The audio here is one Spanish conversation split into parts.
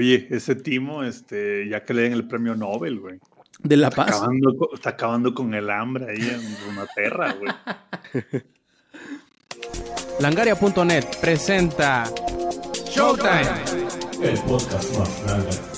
Oye, ese Timo, este, ya que le den el premio Nobel, güey. De la Está paz. acabando, está acabando con el hambre ahí en una perra, güey. Langaria.net presenta Showtime. El podcast más grande.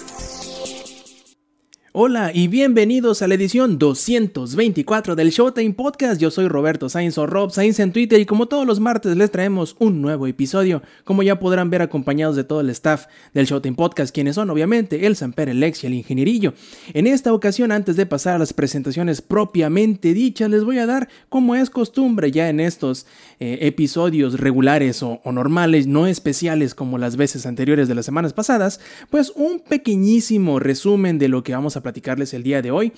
Hola y bienvenidos a la edición 224 del Showtime Podcast. Yo soy Roberto Sainz o Rob Sainz en Twitter y como todos los martes les traemos un nuevo episodio. Como ya podrán ver acompañados de todo el staff del Showtime Podcast, quienes son obviamente el Samper, el Lex y el Ingenierillo. En esta ocasión, antes de pasar a las presentaciones propiamente dichas, les voy a dar, como es costumbre ya en estos eh, episodios regulares o, o normales, no especiales como las veces anteriores de las semanas pasadas, pues un pequeñísimo resumen de lo que vamos a platicarles el día de hoy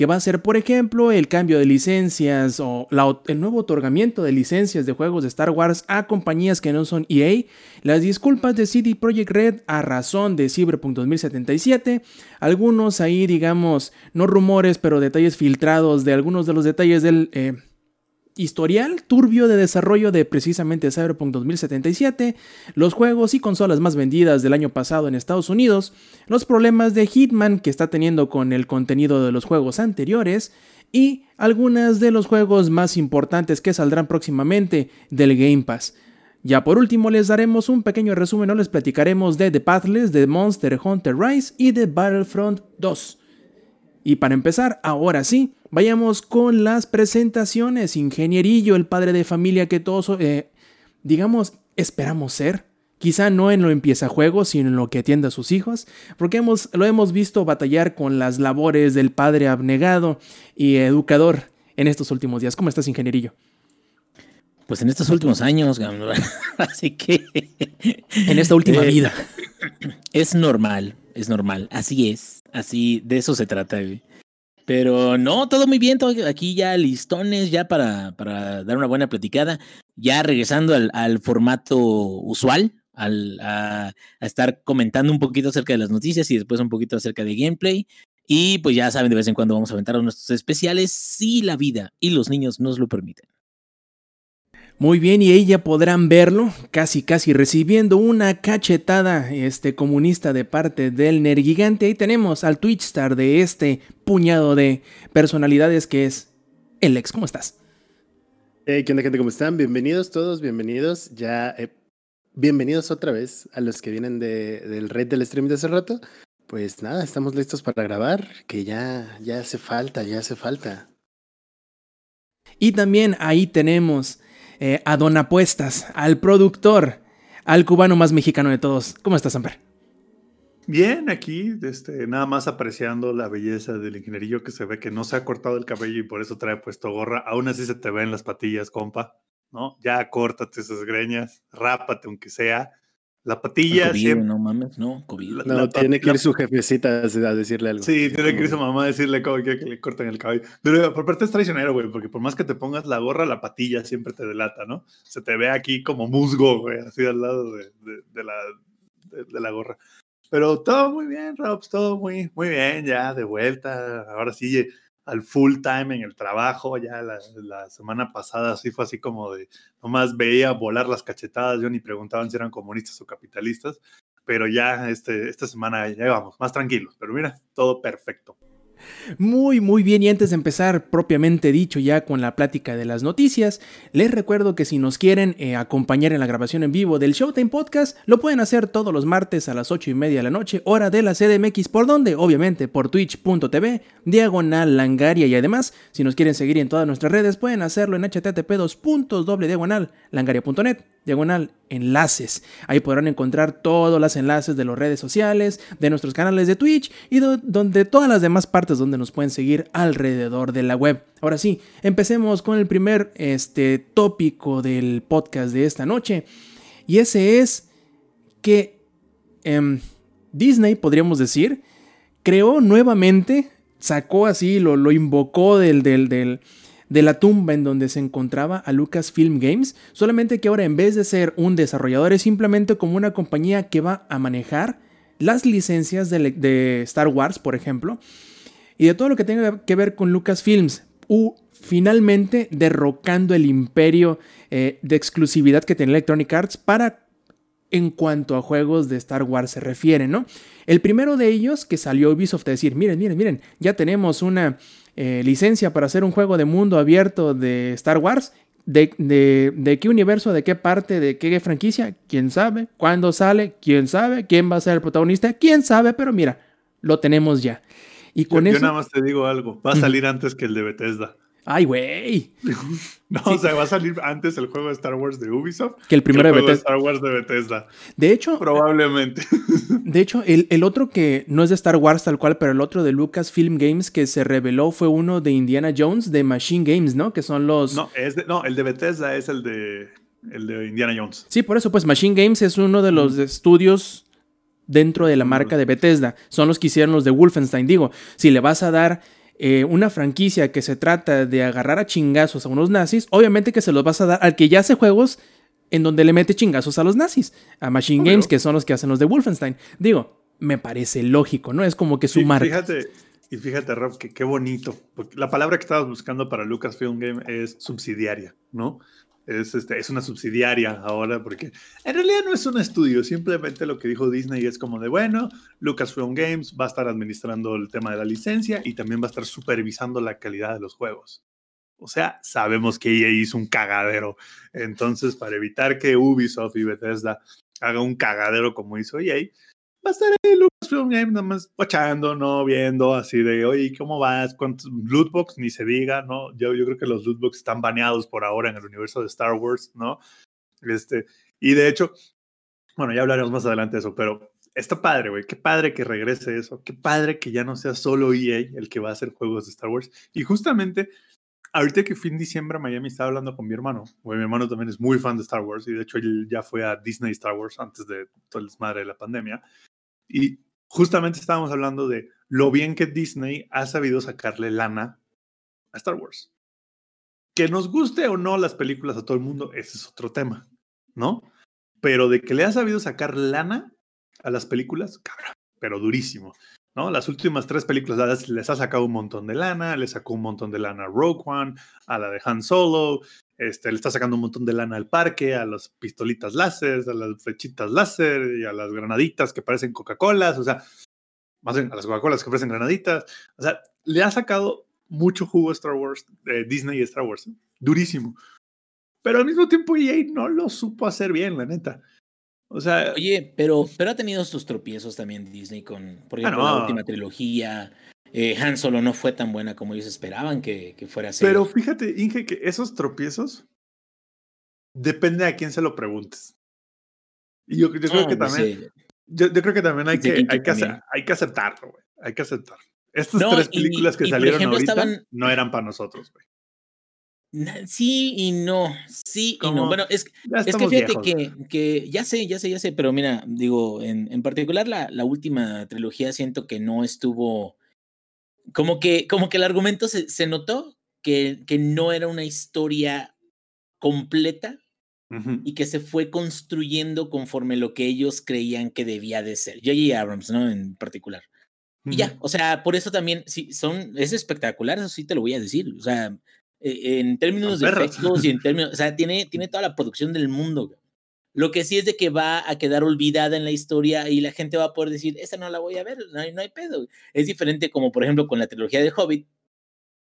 que va a ser, por ejemplo, el cambio de licencias o el nuevo otorgamiento de licencias de juegos de Star Wars a compañías que no son EA, las disculpas de CD Projekt Red a razón de Cyberpunk 2077, algunos ahí, digamos, no rumores, pero detalles filtrados de algunos de los detalles del... eh, historial turbio de desarrollo de precisamente Cyberpunk 2077, los juegos y consolas más vendidas del año pasado en Estados Unidos, los problemas de Hitman que está teniendo con el contenido de los juegos anteriores y algunas de los juegos más importantes que saldrán próximamente del Game Pass. Ya por último les daremos un pequeño resumen o les platicaremos de The Pathless, de Monster Hunter Rise y de Battlefront 2. Y para empezar, ahora sí, vayamos con las presentaciones. Ingenierillo, el padre de familia que todos, eh, digamos, esperamos ser. Quizá no en lo empieza juegos, sino en lo que atiende a sus hijos, porque hemos, lo hemos visto batallar con las labores del padre abnegado y educador en estos últimos días. ¿Cómo estás, ingenierillo? Pues en estos últimos años, así que En esta última Eh, vida. es normal, es normal, así es, así de eso se trata. Pero no, todo muy bien, todo aquí ya listones, ya para, para dar una buena platicada, ya regresando al, al formato usual, al, a, a estar comentando un poquito acerca de las noticias y después un poquito acerca de gameplay. Y pues ya saben, de vez en cuando vamos a aventar nuestros especiales si la vida y los niños nos lo permiten. Muy bien, y ahí ya podrán verlo, casi casi recibiendo una cachetada este comunista de parte del Nergigante. Ahí tenemos al Twitch star de este puñado de personalidades que es el ex. ¿Cómo estás? Hey, ¿qué onda, gente? ¿Cómo están? Bienvenidos todos, bienvenidos. Ya, eh, bienvenidos otra vez a los que vienen de, del red del stream de hace rato. Pues nada, estamos listos para grabar, que ya, ya hace falta, ya hace falta. Y también ahí tenemos eh, a Don Apuestas, al productor, al cubano más mexicano de todos. ¿Cómo estás, Amper? Bien, aquí, este, nada más apreciando la belleza del ingenierillo que se ve que no se ha cortado el cabello y por eso trae puesto gorra. Aún así se te ven las patillas, compa, ¿no? Ya córtate esas greñas, rápate aunque sea. La patilla COVID, siempre... no mames, no, COVID. La- No, la- tiene que la- ir su jefecita a decirle algo. Sí, tiene que ir su mamá a decirle cómo quiere que le corten el cabello. Pero por parte es traicionero, güey, porque por más que te pongas la gorra, la patilla siempre te delata, ¿no? Se te ve aquí como musgo, güey, así al lado de, de- de la, de, de la gorra. Pero todo muy bien, Robs, todo muy, muy bien, ya de vuelta. Ahora sí, al full time en el trabajo. Ya la, semana pasada sí fue así como de, nomás veía volar las cachetadas, yo ni preguntaban si eran comunistas o capitalistas. Pero ya este, esta semana ya vamos, más tranquilos. Pero mira, todo perfecto. Muy, muy bien. Y antes de empezar propiamente dicho ya con la plática de las noticias, les recuerdo que si nos quieren eh, acompañar en la grabación en vivo del Showtime Podcast, lo pueden hacer todos los martes a las 8 y media de la noche, hora de la CDMX, por donde, obviamente, por twitch.tv, diagonal langaria. Y además, si nos quieren seguir en todas nuestras redes, pueden hacerlo en http doble diagonal langaria.net diagonal enlaces. Ahí podrán encontrar todos los enlaces de las redes sociales, de nuestros canales de Twitch y do- donde todas las demás partes donde nos pueden seguir alrededor de la web. Ahora sí, empecemos con el primer este, tópico del podcast de esta noche. Y ese es que em, Disney, podríamos decir, creó nuevamente, sacó así, lo, lo invocó del, del, del, de la tumba en donde se encontraba a Lucasfilm Games, solamente que ahora en vez de ser un desarrollador es simplemente como una compañía que va a manejar las licencias de, Star Wars, por ejemplo, y de todo lo que tenga que ver con Lucasfilms, u finalmente derrocando el imperio eh, de exclusividad que tenía Electronic Arts para en cuanto a juegos de Star Wars se refiere, ¿no? El primero de ellos que salió Ubisoft a decir, miren, miren, miren, ya tenemos una eh, licencia para hacer un juego de mundo abierto de Star Wars. De, de, de, qué universo, de qué parte, de qué franquicia? ¿Quién sabe? ¿Cuándo sale? ¿Quién sabe? ¿Quién va a ser el protagonista? ¿Quién sabe? Pero mira, lo tenemos ya. Y con yo, eso... yo nada más te digo algo, va a salir antes que el de Bethesda. Ay, güey. No, sí. o sea, va a salir antes el juego de Star Wars de Ubisoft que el primero que el de. Bethesda. De Star Wars de Bethesda. De hecho, probablemente. De hecho, el, el, otro que no es de Star Wars tal cual, pero el otro de Lucasfilm Games que se reveló fue uno de Indiana Jones de Machine Games, ¿no? Que son los. No, es de, no el de Bethesda es el de, el de Indiana Jones. Sí, por eso, pues Machine Games es uno de los mm. estudios dentro de la marca de Bethesda. Son los que hicieron los de Wolfenstein. Digo, si le vas a dar eh, una franquicia que se trata de agarrar a chingazos a unos nazis, obviamente que se los vas a dar al que ya hace juegos en donde le mete chingazos a los nazis, a Machine. Games, que son los que hacen los de Wolfenstein. Digo, me parece lógico, ¿no? Es como que su sí, marca. Fíjate, y fíjate, Rob, que qué bonito. Porque la palabra que estabas buscando para Lucasfilm Game es subsidiaria, ¿no? Es, este, es una subsidiaria ahora, porque en realidad no es un estudio, simplemente lo que dijo Disney es como de, bueno, Lucasfilm Games va a estar administrando el tema de la licencia y también va a estar supervisando la calidad de los juegos. O sea, sabemos que EA hizo un cagadero. Entonces, para evitar que Ubisoft y Bethesda haga un cagadero como hizo EA, va a estar ahí Lucasfilm Games nada más guachando, ¿no? Viendo así de, oye, ¿cómo vas? ¿Cuántos lootbox? Ni se diga, ¿no? Yo, yo creo que los lootbox están baneados por ahora en el universo de Star Wars, ¿no? Este, y de hecho, bueno, ya hablaremos más adelante de eso, pero está padre, güey. Qué padre que regrese eso. Qué padre que ya no sea solo EA el que va a hacer juegos de Star Wars. Y justamente ahorita que fui en diciembre Miami, estaba hablando con mi hermano. Güey, mi hermano también es muy fan de Star Wars y de hecho él ya fue a Disney Star Wars antes de todo el desmadre de la pandemia. Y justamente estábamos hablando de lo bien que Disney ha sabido sacarle lana a Star Wars. Que nos guste o no las películas a todo el mundo, ese es otro tema, ¿no? Pero de que le ha sabido sacar lana a las películas, cabrón, pero durísimo. ¿no? Las últimas tres películas les ha sacado un montón de lana, le sacó un montón de lana a Rogue One, a la de Han Solo, este, le está sacando un montón de lana al parque, a las pistolitas láser, a las flechitas láser y a las granaditas que parecen Coca-Colas, o sea, más bien a las Coca-Colas que parecen granaditas, o sea, le ha sacado mucho jugo a Star Wars, eh, Disney y Star Wars, ¿eh? durísimo. Pero al mismo tiempo EA no lo supo hacer bien, la neta. O sea, Oye, pero, pero ha tenido sus tropiezos también Disney con, por ejemplo, Ah, no. la última trilogía. Eh, Han Solo no fue tan buena como ellos esperaban que, que fuera a ser. pero fíjate, Inge, que esos tropiezos depende a quién se lo preguntes. Y yo, yo creo Ah, que no también, sé. yo, yo creo que también hay que, hay que, ace- también. hay que aceptarlo, güey. Hay que aceptarlo. Estas No, tres y- películas que y salieron ejemplo, ahorita estaban- no eran para nosotros, güey. Sí y no, sí y no. Bueno, es, que fíjate que, que ya sé, ya sé, ya sé, pero mira, digo, en, en particular la, la última trilogía siento que no estuvo, como que, como que el argumento se, se notó que, que no era una historia completa Ujú. y que se fue construyendo conforme lo que ellos creían que debía de ser. J.J. Abrams, ¿no? En particular. Y ya, o sea, por eso también, sí, son, es espectacular, eso sí te lo voy a decir. O sea, eh, en términos de perros. efectos y en términos, o sea, tiene, tiene toda la producción del mundo. Lo que sí es de que va a quedar olvidada en la historia y la gente va a poder decir, esa no la voy a ver, no hay, no hay pedo. güey". Es diferente como, por ejemplo, con la trilogía de Hobbit,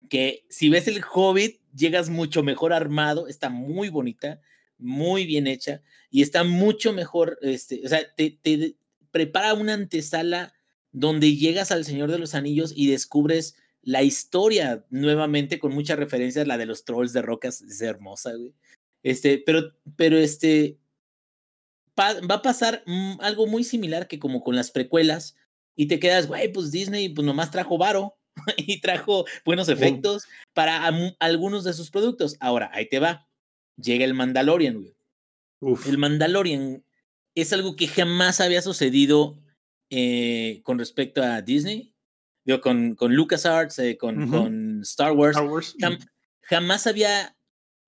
que si ves el Hobbit, llegas mucho mejor armado, está muy bonita, muy bien hecha y está mucho mejor, este, o sea, te, te prepara una antesala donde llegas al Señor de los Anillos y descubres la historia nuevamente con muchas referencias, la de los trolls de rocas es hermosa, güey. Este, pero, pero este, va a pasar mm, algo muy similar que como con las precuelas y te quedas, güey, pues Disney pues nomás trajo varo y trajo buenos efectos para algunos de sus productos. Ahora, ahí te va. Llega el Mandalorian, güey. Uf. El Mandalorian es algo que jamás había sucedido eh, con respecto a Disney, digo, con, con LucasArts, eh, con, Star Wars. Star Wars. Jam- jamás había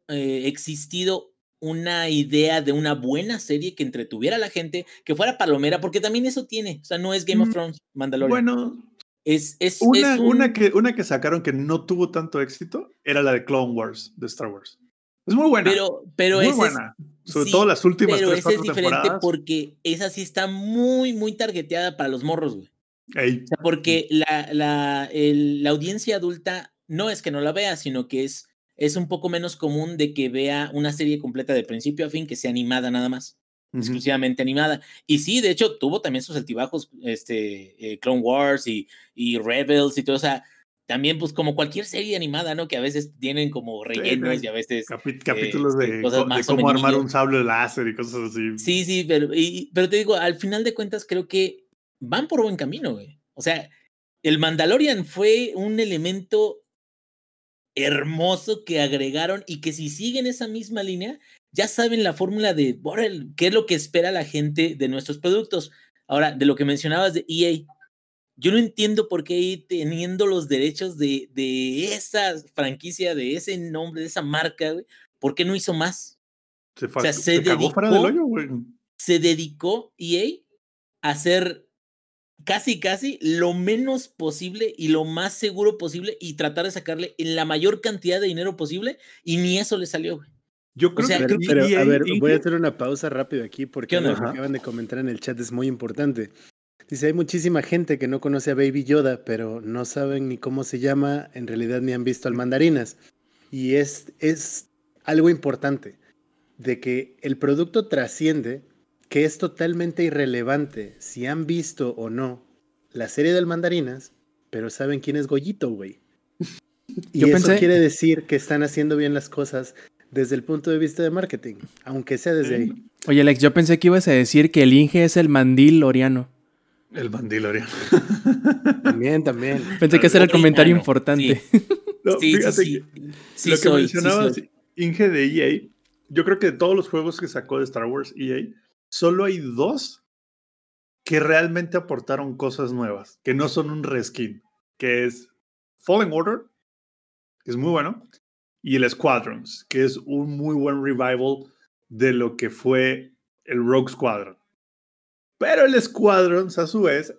eh, existido una idea de una buena serie que entretuviera a la gente, que fuera palomera, porque también eso tiene. O sea, no es Game of Mm, Thrones, Mandalorian. Bueno, es, es, una, es una, un- que, una que sacaron que no tuvo tanto éxito era la de Clone Wars de Star Wars. Es muy buena. Pero, pero muy ese es- buena. Sobre sí, todo las últimas pero tres, es diferente temporadas. porque esa sí está muy, muy targeteada para los morros, güey. Ey, O sea, porque la, la, el- la audiencia adulta no es que no la vea, sino que es, es un poco menos común de que vea una serie completa de principio a fin que sea animada nada más, exclusivamente animada. Y sí, de hecho, tuvo también sus altibajos, este, eh, Clone Wars y, y Rebels y todo, o sea, también pues como cualquier serie animada, ¿no? Que a veces tienen como rellenos sí. y a veces... Capi- capítulos este, de, cosas de cómo armar un sable láser y cosas así. Sí, sí, pero, y- pero te digo, al final de cuentas creo que van por buen camino, güey. O sea, el Mandalorian fue un elemento hermoso que agregaron y que si siguen esa misma línea, ya saben la fórmula de órale, qué es lo que espera la gente de nuestros productos. Ahora, de lo que mencionabas de EA, yo no entiendo por qué EA teniendo los derechos de, de esa franquicia, de ese nombre, de esa marca, güey, ¿por qué no hizo más? Se, fa- sea, se se cagó fuera del dedicó- hoyo, güey. se dedicó EA a hacer casi, casi lo menos posible y lo más seguro posible y tratar de sacarle en la mayor cantidad de dinero posible y ni eso le salió, güey. Yo creo sea, que Pero, creo que pero, EA a ver, voy a hacer una pausa rápido aquí porque algo que acaban de comentar en el chat es muy importante. Dice, hay muchísima gente que no conoce a Baby Yoda, pero no saben ni cómo se llama, en realidad ni han visto al mandarinas. Y es, es algo importante, de que el producto trasciende, que es totalmente irrelevante si han visto o no la serie del mandarinas, pero saben quién es Goyito, güey. Y Yo eso pensé- quiere decir que están haciendo bien las cosas desde el punto de vista de marketing, aunque sea desde ahí. Oye, Alex, yo pensé que ibas a decir que el Inge es el mandil oriano. El Mandalorian. También, también. Pensé que ese era el comentario Oriano, importante. No, Sí, sí, fíjate sí. que Sí lo que soy, mencionabas. Inge de EA, yo creo que de todos los juegos que sacó de Star Wars EA, solo hay dos que realmente aportaron cosas nuevas, que no son un reskin, que es Fallen Order, que es muy bueno, y el Squadrons, que es un muy buen revival de lo que fue el Rogue Squadron. Pero el Squadrons, a su vez,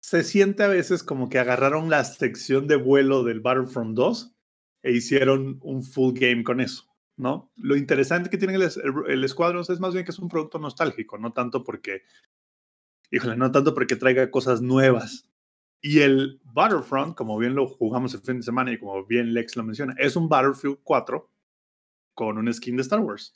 se siente a veces como que agarraron la sección de vuelo del Battlefront 2 e hicieron un full game con eso, ¿no? Lo interesante que tiene el, el, Squadrons es más bien que es un producto nostálgico, no tanto porque, híjole, no tanto porque traiga cosas nuevas. Y el Battlefront, como bien lo jugamos el fin de semana y como bien Lex lo menciona, es un Battlefield 4 con un skin de Star Wars.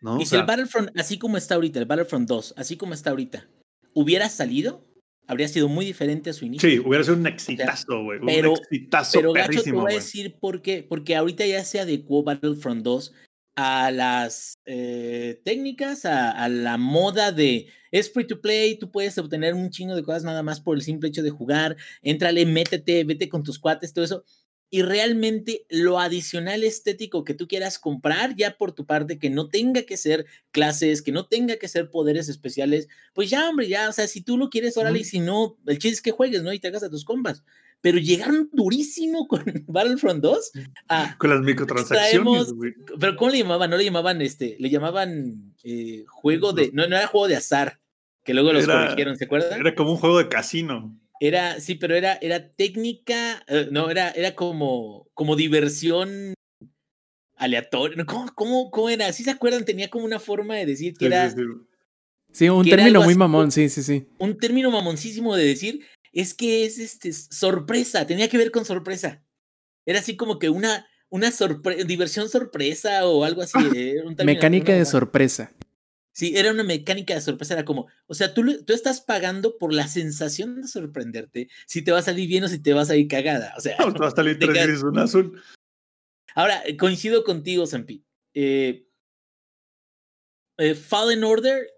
¿no? Y O si sea, el Battlefront, así como está ahorita, el Battlefront 2, así como está ahorita, hubiera salido, habría sido muy diferente a su inicio. sí, hubiera sido un exitazo, güey. pero- un exitazo Pero Gacho, te voy a decir por qué. Porque ahorita ya se adecuó Battlefront 2 a las eh, técnicas, a, a la moda de es free to play, tú puedes obtener un chingo de cosas nada más por el simple hecho de jugar, éntrale, métete, vete con tus cuates, todo eso. Y realmente lo adicional estético que tú quieras comprar ya por tu parte, que no tenga que ser clases, que no tenga que ser poderes especiales, pues ya, hombre, ya, o sea, si tú lo quieres, órale, y Ujú. si no, el chiste es que juegues, ¿no? Y te hagas a tus compas. Pero llegaron durísimo con Battlefront 2 a, Con las microtransacciones, pero ¿cómo le llamaban? No le llamaban este, le llamaban eh, juego de, no, no era juego de azar, que luego los Era- corrigieron, ¿se acuerdan? Era como un juego de casino. Era, sí, pero era, era técnica, eh, no, era, era como, como diversión aleatoria. ¿Cómo, cómo, cómo era? ¿Sí se acuerdan? Tenía como una forma de decir que Sí, era sí, sí. Sí, un término muy así mamón, sí, sí, sí. un término mamoncísimo de decir, es que es este sorpresa, tenía que ver con sorpresa. Era así como que una, una sorpre- diversión sorpresa o algo así. un término- Mecánica de sorpresa. Sí, era una mecánica de sorpresa, era como, o sea, tú, tú estás pagando por la sensación de sorprenderte si te va a salir bien o si te vas a ir cagada. O sea, No, te va a salir tres veces un azul. ahora, eh, coincido contigo, Zampi. Eh, eh, Fallen Order,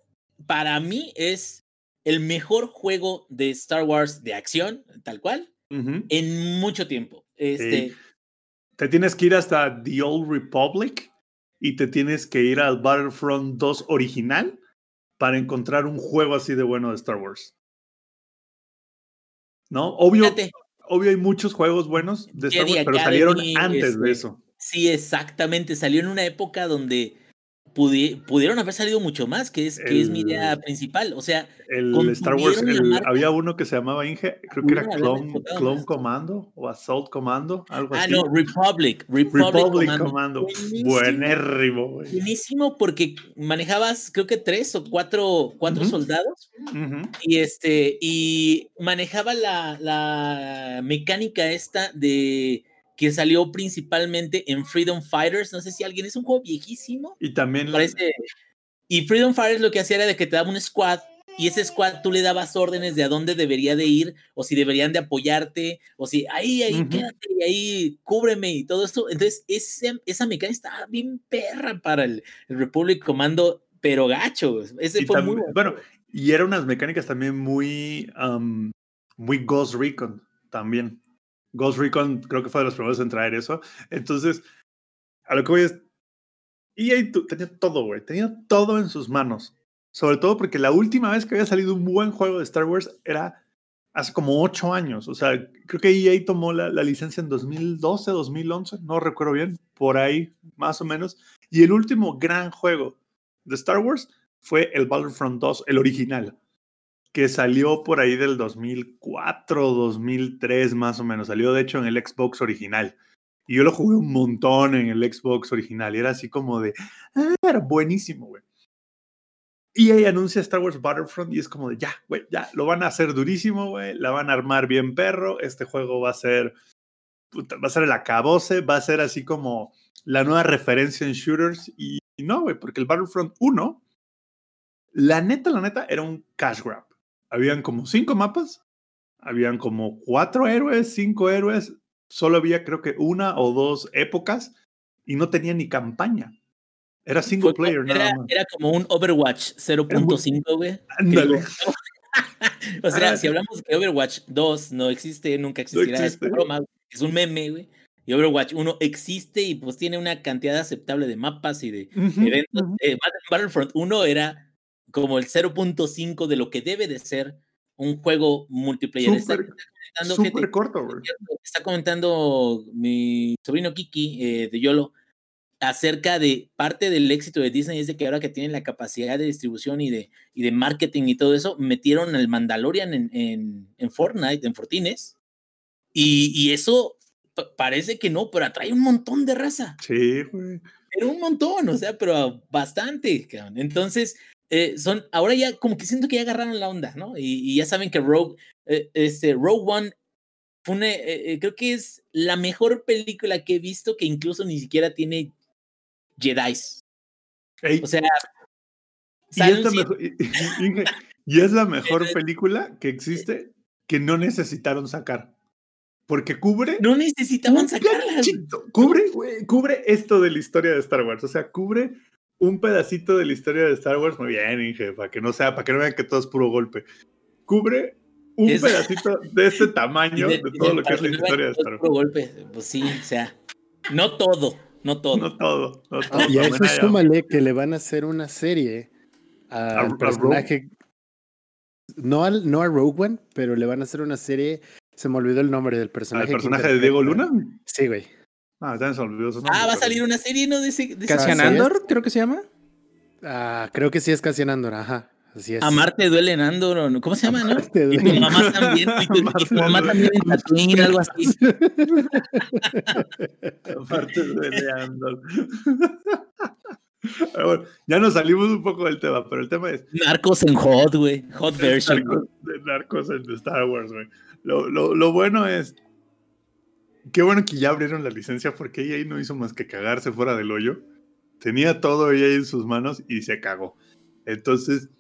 para mí, es el mejor juego de Star Wars de acción, tal cual, en mucho tiempo. Este, Te tienes que ir hasta The Old Republic y te tienes que ir al Battlefront 2 original para encontrar un juego así de bueno de Star Wars. ¿No? Obvio, fíjate, obvio hay muchos juegos buenos de Star Jedi Wars, pero salieron antes de este, eso. Sí, exactamente. Salió en una época donde pudi- pudieron haber salido mucho más, que es, que es mi idea principal. O sea, El Star Wars, el- había uno que se llamaba Inge, creo que era Clone, Clone. Commando o Assault Commando, algo ah, así. no, Republic. Republic, Republic Commando. Buenérrimo, güey. Buenísimo porque manejabas, creo que tres o cuatro, cuatro soldados y este y manejaba la, la mecánica esta de que salió principalmente en Freedom Fighters. No sé si alguien es un juego viejísimo. Y también Parece. Y Freedom Fighters lo que hacía era de que te daba un squad y ese squad tú le dabas órdenes de a dónde debería de ir o si deberían de apoyarte o si ahí, ahí, Ujú. quédate y ahí, cúbreme y todo esto. Entonces, ese, esa mecánica estaba bien perra para el, el Republic Commando, pero gacho. Ese Y fue tam- muy bueno. y eran unas mecánicas también muy, am, muy Ghost Recon también. Ghost Recon creo que fue de los primeros en traer eso. Entonces, a lo que voy es, EA tenía todo, güey, tenía todo en sus manos. Sobre todo porque la última vez que había salido un buen juego de Star Wars era hace como ocho años. O sea, creo que EA tomó la, la licencia en 2012, 2011, no recuerdo bien, por ahí más o menos. Y el último gran juego de Star Wars fue el Battlefront 2, el original, que salió por ahí del 2004, 2003 más o menos. Salió de hecho en el Xbox original. Y yo lo jugué un montón en el Xbox original. Y era así como de, ah, era buenísimo, güey. Y ahí anuncia Star Wars Battlefront y es como de, ya, güey, ya, lo van a hacer durísimo, güey, la van a armar bien perro, este juego va a ser, va a ser el acabose, va a ser así como la nueva referencia en shooters y, y no, güey, porque el Battlefront 1, la neta, la neta, era un cash grab. Habían como cinco mapas, habían como cuatro héroes, cinco héroes, solo había creo que una o dos épocas y no tenía ni campaña. Era single Fue player nada era, más. era como un Overwatch 0.5, güey. Ándale. o sea, Ah. si hablamos de que Overwatch 2 no existe, nunca existirá, existe. es broma, es un meme, güey. Y Overwatch 1 existe y pues tiene una cantidad aceptable de mapas y de eventos. Eh, Battle- Battlefront 1 era como el 0.5 de lo que debe de ser un juego multiplayer. Está comentando, fíjate, corto, está comentando mi sobrino Kiki eh, de Yolo acerca de parte del éxito de Disney es de que ahora que tienen la capacidad de distribución y de, y de marketing y todo eso, metieron el Mandalorian en, en, en Fortnite, en Fortines, y, y eso pa- parece que no, pero atrae un montón de raza, Sí, güey. pero un montón, o sea, pero bastante. cabrón. Entonces, eh, son, ahora ya como que siento que ya agarraron la onda, ¿no? Y, y ya saben que Rogue, eh, este, Rogue One fue una, eh, eh, creo que es la mejor película que he visto que incluso ni siquiera tiene Jedi's. Ey, O sea, y, es la mejor, y- y- es la mejor película que existe que no necesitaron sacar. Porque cubre. no necesitaban sacarla. Cubre, cubre esto de la historia de Star Wars. O sea, cubre un pedacito de la historia de Star Wars. Muy bien, Inge, para que no sea, para que no vean que todo es puro golpe. Cubre un Es- pedacito de este Y tamaño de- todo de- lo que es la historia de Star es puro Wars. golpe. Pues sí, o sea, no todo, no todo. No todo, no todo. Ah, Y a eso súmale que le van a hacer una serie a al Rogue? personaje. No, al, no a Rogue One, pero le van a hacer una serie. Se me olvidó el nombre del ¿Al personaje. que personaje de Diego Luna? Sí, güey. Ah, también se olvidó Ah, va a salir una serie, ¿no? De de Cassian. Andor, creo que se llama. Ah, creo que sí es Cassian Andor, ajá. Así es. Amarte duele en Andor. ¿cómo se llama, no? Amarte Y tu duele. mamá también, y tu, y tu mamá también en Tatooine, algo así. Aparte de Leandro. Pero bueno, ya nos salimos un poco del tema, pero el tema es Narcos en Hot, güey. Hot version. narcos, narcos en Star Wars, güey. Lo, lo, lo bueno es. Qué bueno que ya abrieron la licencia porque ahí no hizo más que cagarse fuera del hoyo. Tenía todo ahí en sus manos y se cagó. Entonces,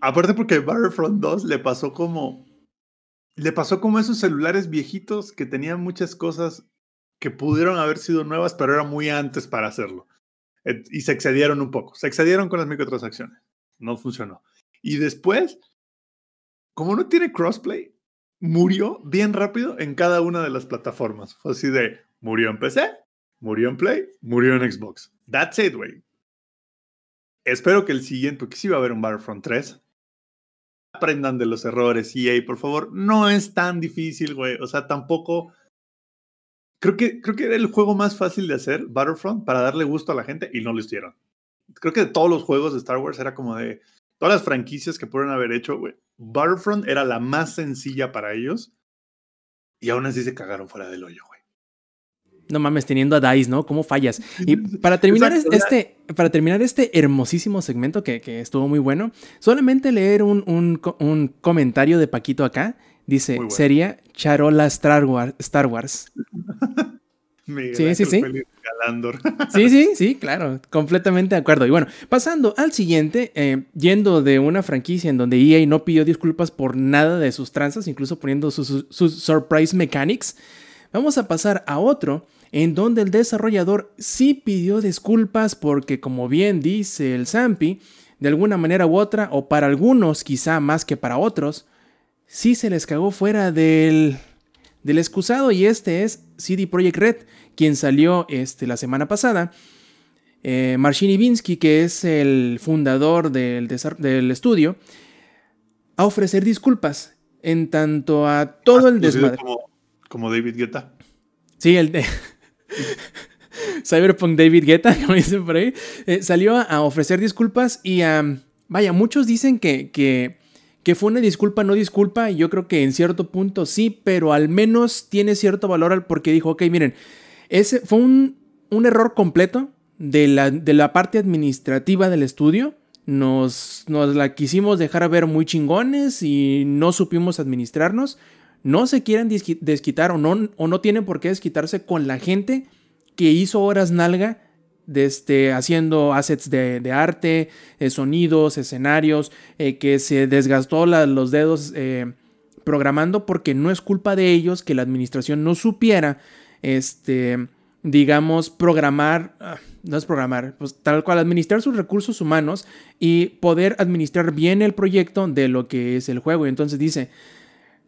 aparte porque Battlefront 2 le pasó como. Le pasó como esos celulares viejitos que tenían muchas cosas que pudieron haber sido nuevas, pero era muy antes para hacerlo. Y se excedieron un poco. Se excedieron con las microtransacciones. No funcionó. Y después, como no tiene crossplay, murió bien rápido en cada una de las plataformas. Fue así de, murió en PC, murió en Play, murió en Xbox. That's it, güey. Espero que el siguiente, porque sí va a haber un Battlefront 3. Aprendan de los errores, EA, por favor. No es tan difícil, güey. O sea, tampoco... Creo que, creo que era el juego más fácil de hacer, Battlefront, para darle gusto a la gente y no lo hicieron. creo que de todos los juegos de Star Wars era como de todas las franquicias que pudieron haber hecho, güey. Battlefront era la más sencilla para ellos y aún así se cagaron fuera del hoyo, güey. No mames, teniendo a DICE, ¿no? ¿Cómo fallas? Y para terminar, Exacto, este, para terminar este hermosísimo segmento que, que estuvo muy bueno, solamente leer un, un un comentario de Paquito acá. Dice, bueno. sería Charola Star Wars. Star Wars. Miguel Sí, sí, sí. Félix Galandor. Sí, sí, sí, claro, completamente de acuerdo. Y bueno, pasando al siguiente, eh, yendo de una franquicia en donde EA no pidió disculpas por nada de sus tranzas, incluso poniendo sus, sus- sus surprise mechanics, vamos a pasar a otro en donde el desarrollador sí pidió disculpas porque, como bien dice el Zampi, de alguna manera u otra, o para algunos quizá más que para otros, sí se les cagó fuera del, del excusado y este es CD Projekt Red, quien salió este, la semana pasada. Eh, Marcin Ivinsky, que es el fundador del, del estudio, a ofrecer disculpas en tanto a todo el Conocido desmadre. Como, como David Guetta. Sí, el de Cyberpunk David Guetta, como dicen por ahí, eh, salió a, a ofrecer disculpas y a... Vaya, muchos dicen que, que, que fue una disculpa, no disculpa, yo creo que en cierto punto sí, pero al menos tiene cierto valor al porque dijo, ok, miren, ese fue un, un error completo de la, de la parte administrativa del estudio. Nos, nos la quisimos dejar ver muy chingones y no supimos administrarnos. No se quieren desquitar o no, o no tienen por qué desquitarse con la gente que hizo horas nalga este, haciendo assets de, arte, eh, sonidos, escenarios, eh, que se desgastó los dedos eh, programando porque no es culpa de ellos que la administración no supiera, este, digamos, programar, ah, no es programar, pues tal cual, administrar sus recursos humanos y poder administrar bien el proyecto de lo que es el juego. Y entonces dice,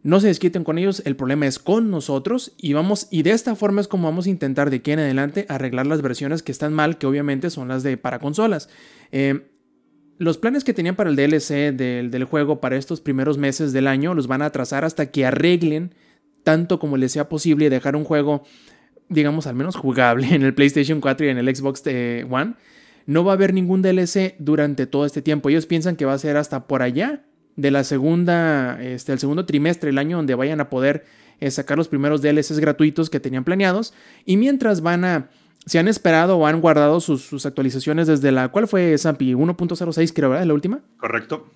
no se desquiten con ellos, el problema es con nosotros y vamos y de esta forma es como vamos a intentar de aquí en adelante arreglar las versiones que están mal, que obviamente son las de para consolas. Eh, los planes que tenían para el DLC del, del juego para estos primeros meses del año los van a atrasar hasta que arreglen tanto como les sea posible dejar un juego, digamos, al menos jugable en el PlayStation 4 y en el Xbox eh, One. No va a haber ningún DLC durante todo este tiempo. Ellos piensan que va a ser hasta por allá de la segunda, este, el segundo trimestre del año donde vayan a poder eh, sacar los primeros DLCs gratuitos que tenían planeados. Y mientras van a, se han esperado o han guardado sus, sus actualizaciones desde la, ¿cuál fue Zampi? 1.06 creo, ¿verdad? La última. Correcto.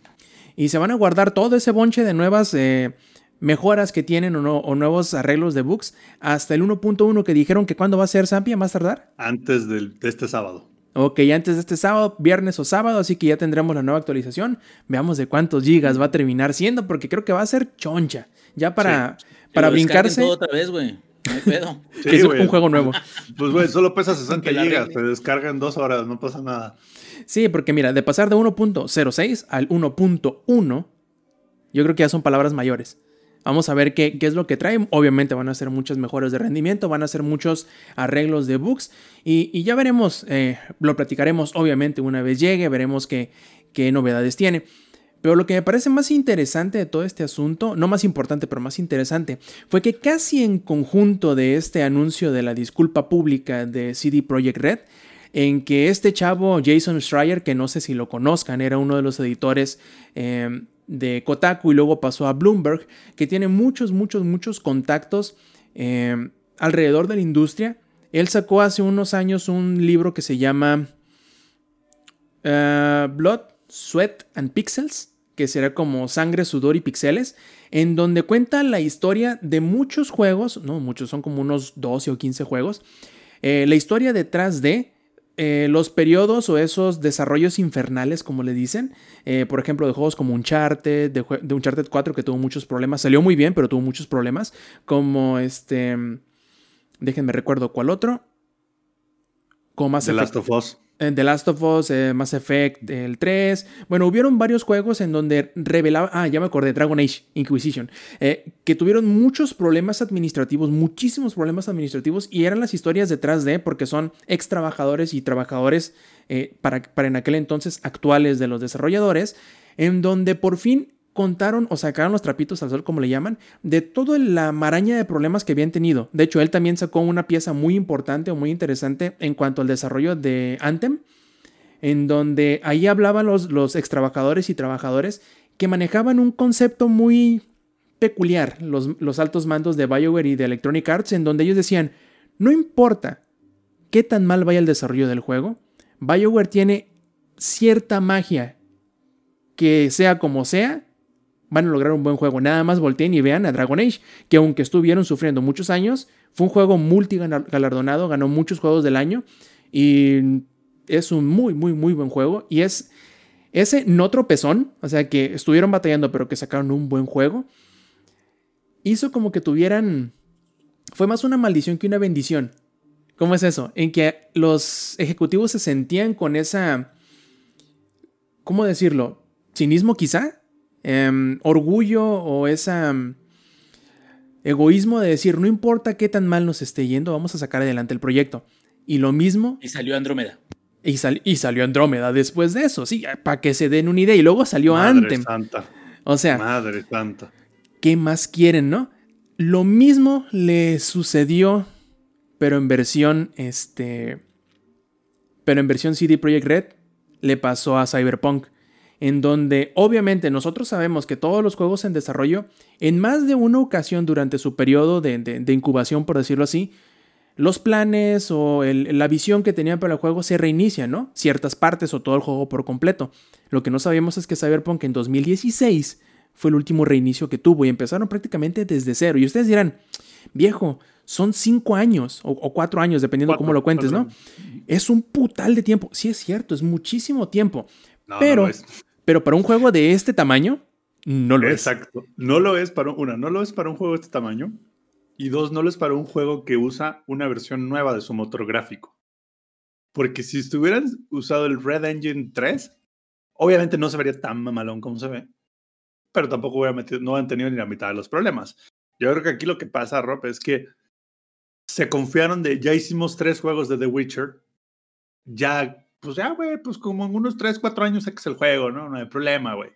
Y se van a guardar todo ese bonche de nuevas eh, mejoras que tienen o, no- o nuevos arreglos de bugs hasta el 1.1 que dijeron que cuándo va a ser Zampi a más tardar. Antes del- de este sábado. Ok, antes de este sábado, viernes o sábado, así que ya tendremos la nueva actualización. Veamos de cuántos gigas va a terminar siendo, porque creo que va a ser choncha. Ya para, para brincarse, todo otra vez, güey. No hay pedo. que Sí, es un juego nuevo. Pues, güey, solo pesa 60 Que la gigas. Te descarga en dos horas, no pasa nada. Sí, porque mira, de pasar de 1.06 al 1.1, yo creo que ya son palabras mayores. Vamos a ver qué, qué es lo que traen. Obviamente van a ser muchas mejoras de rendimiento, van a ser muchos arreglos de bugs y, y ya veremos, eh, lo platicaremos obviamente una vez llegue, veremos qué, qué novedades tiene. Pero lo que me parece más interesante de todo este asunto, no más importante, pero más interesante, fue que casi en conjunto de este anuncio de la disculpa pública de CD Projekt Red, en que este chavo, Jason Schreier, que no sé si lo conozcan, era uno de los editores eh, de Kotaku y luego pasó a Bloomberg, que tiene muchos, muchos, muchos contactos eh, alrededor de la industria. Él sacó hace unos años un libro que se llama eh, Blood, Sweat and Pixels, que será como sangre, sudor y pixeles, en donde cuenta la historia de muchos juegos, no muchos, son como unos 12 o 15 juegos, eh, la historia detrás de eh, los periodos o esos desarrollos infernales, como le dicen, eh, por ejemplo, de juegos como Uncharted, de, Uncharted 4 que tuvo muchos problemas, salió muy bien, pero tuvo muchos problemas, como este, déjenme recuerdo cuál otro, como Mass The Last of Us. Eh, The Last of Us, eh, Mass Effect, el 3. Bueno, hubieron varios juegos en donde revelaba. Ah, ya me acordé, Dragon Age Inquisition. eh, que tuvieron muchos problemas administrativos, muchísimos problemas administrativos. Y eran las historias detrás de, porque son ex trabajadores y trabajadores para, para en aquel entonces actuales de los desarrolladores. En donde por fin contaron o sacaron los trapitos al sol, como le llaman, de toda la maraña de problemas que habían tenido. De hecho, él también sacó una pieza muy importante o muy interesante en cuanto al desarrollo de Anthem, en donde ahí hablaban los, los ex trabajadores y trabajadores que manejaban un concepto muy peculiar, los, los altos mandos de BioWare y de Electronic Arts, en donde ellos decían, no importa qué tan mal vaya el desarrollo del juego, BioWare tiene cierta magia que sea como sea, van a lograr un buen juego. Nada más volteen y vean a Dragon Age, que aunque estuvieron sufriendo muchos años, fue un juego multigalardonado, ganó muchos juegos del año y es un muy, muy, muy buen juego. Y es ese no tropezón, o sea, que estuvieron batallando, pero que sacaron un buen juego, hizo como que tuvieran. Fue más una maldición que una bendición. ¿Cómo es eso? En que los ejecutivos se sentían con esa. ¿Cómo decirlo? Cinismo, quizá. Em, orgullo o esa. Em, egoísmo de decir, no importa qué tan mal nos esté yendo, vamos a sacar adelante el proyecto. Y lo mismo. Y salió Andrómeda. Y, y salió Andrómeda después de eso, sí, para que se den una idea. Y luego salió Madre Anthem. Santa. O sea, Madre santa. ¿qué más quieren, no? Lo mismo le sucedió, pero en versión, este, pero en versión CD Projekt Red, le pasó a Cyberpunk, en donde obviamente nosotros sabemos que todos los juegos en desarrollo, en más de una ocasión durante su periodo de, de- de incubación, por decirlo así, los planes o el- la visión que tenían para el juego se reinician, ¿no? Ciertas partes o todo el juego por completo. Lo que no sabíamos es que Cyberpunk en 2016 fue el último reinicio que tuvo y empezaron prácticamente desde cero. Y ustedes dirán, viejo, son cinco años o, o cuatro años, dependiendo Cuatro, cómo lo cuentes, ¿no? Es un putal de tiempo. Sí, es cierto, es muchísimo tiempo. No, pero, no lo es. Pero para un juego de este tamaño, no lo es. Exacto. No lo es para una, no lo es para un juego de este tamaño. Y dos, no lo es para un juego que usa una versión nueva de su motor gráfico. Porque si estuvieran usado el Red Engine 3, obviamente no se vería tan mamalón como se ve. Pero tampoco hubiera metido, no han tenido ni la mitad de los problemas. Yo creo que aquí lo que pasa, Rob, es que se confiaron de ya hicimos tres juegos de The Witcher. Ya, pues ya, güey, pues como en unos 3, 4 años sacas el juego, ¿no? No hay problema, güey.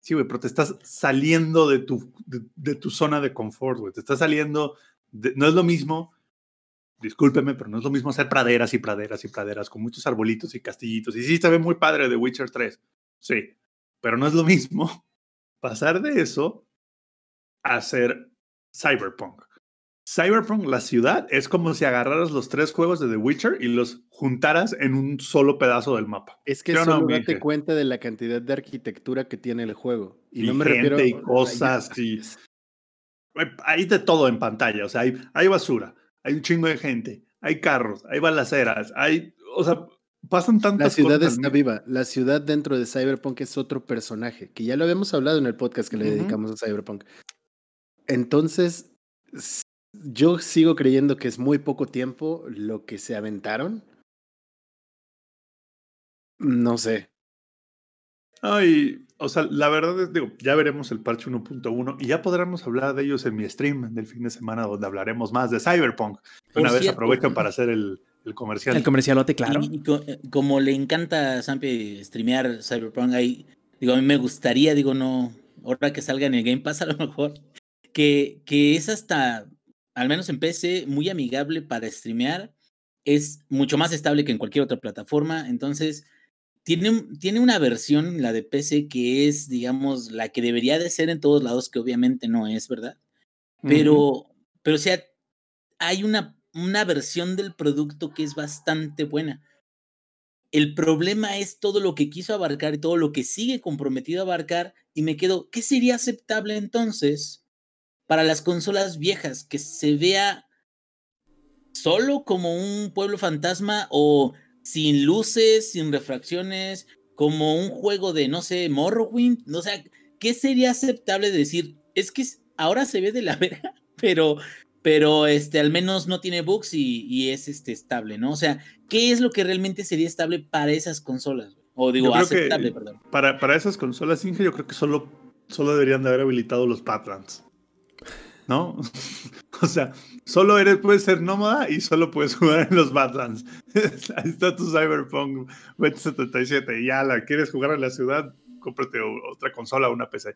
Sí, güey, pero te estás saliendo de tu, de, tu zona de confort, güey. Te estás saliendo. de- no es lo mismo, discúlpeme, pero no es lo mismo hacer praderas y praderas y praderas con muchos arbolitos y castillitos. Y sí, se ve muy padre de Witcher 3. Sí, pero no es lo mismo pasar de eso a hacer Cyberpunk. Cyberpunk, la ciudad, es como si agarraras los tres juegos de The Witcher y los juntaras en un solo pedazo del mapa. Es que ¿Sí o no, solo mi date cuenta de la cantidad de arquitectura que tiene el juego. Y, Y no me gente refiero y cosas y- Hay de todo en pantalla, o sea, hay, hay basura, hay un chingo de gente, hay carros, hay balaceras, hay, o sea, pasan tantas La ciudad cosas. está viva. La ciudad dentro de Cyberpunk es otro personaje, que ya lo habíamos hablado en el podcast que le Ujú. dedicamos a Cyberpunk. Entonces, yo sigo creyendo que es muy poco tiempo lo que se aventaron. No sé. Ay, o sea, la verdad es, digo, ya veremos el parche 1.1 y ya podremos hablar de ellos en mi stream del fin de semana donde hablaremos más de Cyberpunk. Por Una vez aprovecho para hacer el, el comercial. El comercialote, claro. Y, y co- como le encanta a Sampi streamear Cyberpunk, ahí, digo, a mí me gustaría, digo, no, ahora que salga en el Game Pass a lo mejor, que, que es hasta, al menos en PC, muy amigable para streamear, es mucho más estable que en cualquier otra plataforma, entonces tiene, tiene una versión, la de PC, que es, digamos, la que debería de ser en todos lados, que obviamente no es, ¿verdad? Pero, pero o sea, hay una, una versión del producto que es bastante buena. El problema es todo lo que quiso abarcar y todo lo que sigue comprometido a abarcar y me quedo, ¿qué sería aceptable entonces para las consolas viejas? Que se vea solo como un pueblo fantasma o sin luces, sin refracciones, como un juego de, no sé, Morrowind. O sea, ¿qué sería aceptable de decir? Es que ahora se ve de la verga, pero, pero este, al menos no tiene bugs y, y es este, estable, ¿no? O sea, ¿qué es lo que realmente sería estable para esas consolas? O digo, aceptable, perdón. Para, para esas consolas, Inge, yo creo que solo, solo deberían de haber habilitado los Badlands. ¿No? o sea, solo eres, puedes ser nómada y solo puedes jugar en los Badlands. Ahí está tu Cyberpunk 2077. Y ya la quieres jugar en la ciudad, cómprate otra consola o una PC.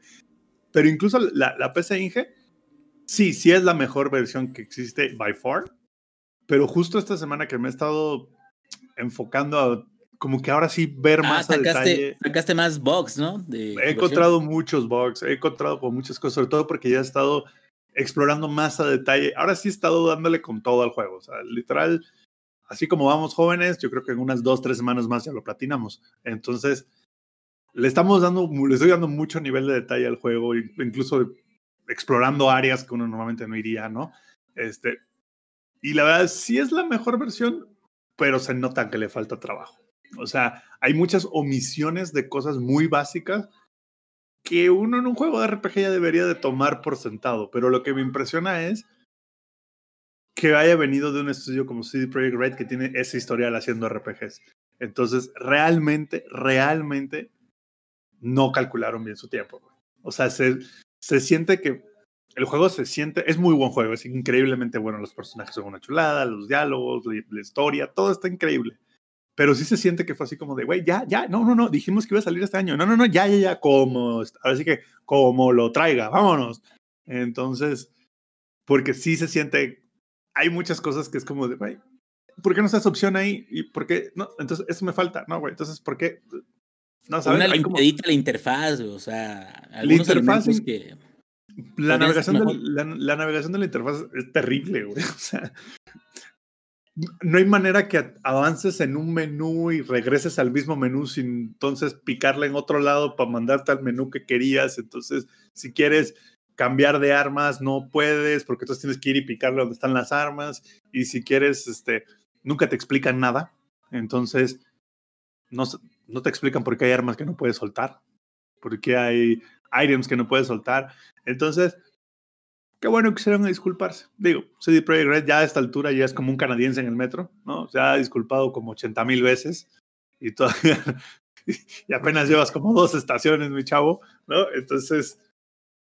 Pero incluso la, la PC Inge, sí, sí es la mejor versión que existe by far. Pero justo esta semana que me he estado enfocando a como que ahora sí ver Ah, más a sacaste, detalle. sacaste más bugs, ¿no? De He encontrado muchos bugs, he encontrado con muchas cosas, sobre todo porque ya he estado explorando más a detalle. Ahora sí he estado dándole con todo al juego. O sea, literal, así como vamos jóvenes, yo creo que en unas dos, tres semanas más ya lo platinamos. Entonces, le estamos dando, le estoy dando mucho nivel de detalle al juego, in- incluso explorando áreas que uno normalmente no iría, ¿no? Este, y la verdad, sí es la mejor versión, pero se nota que le falta trabajo. O sea, hay muchas omisiones de cosas muy básicas que uno en un juego de RPG ya debería de tomar por sentado, pero lo que me impresiona es que haya venido de un estudio como CD Projekt Red que tiene ese historial haciendo RPGs. Entonces, realmente, realmente no calcularon bien su tiempo. O sea, se, se siente que el juego se siente, es muy buen juego, es increíblemente bueno, los personajes son una chulada, los diálogos, la historia, todo está increíble. Pero sí se siente que fue así como de, güey, ya, ya, no, no, no, dijimos que iba a salir este año. No, no, no, ya, ya, ya, como, ahora sí que como lo traiga, vámonos. Entonces, porque sí se siente, hay muchas cosas que es como de, güey, ¿por qué no está esa opción ahí? ¿Y por qué? No, entonces eso me falta, no, güey, entonces, ¿por qué? No, ¿sabes? Una como- la interfaz, o sea, algunos interfaz en- que... la navegación, de, la, la navegación de la interfaz es terrible, güey. O sea, no hay manera que avances en un menú y regreses al mismo menú sin entonces picarle en otro lado para mandarte al menú que querías. Entonces, si quieres cambiar de armas, no puedes, porque entonces tienes que ir y picarle donde están las armas. Y si quieres, este, nunca te explican nada. Entonces, no, no te explican por qué hay armas que no puedes soltar, por qué hay items que no puedes soltar. Entonces, qué bueno que quisieron disculparse. Digo, CD Projekt Red ya a esta altura ya es como un canadiense en el metro, ¿no? Se ha disculpado como 80 mil veces y todavía, y apenas llevas como dos estaciones, mi chavo, ¿no? Entonces,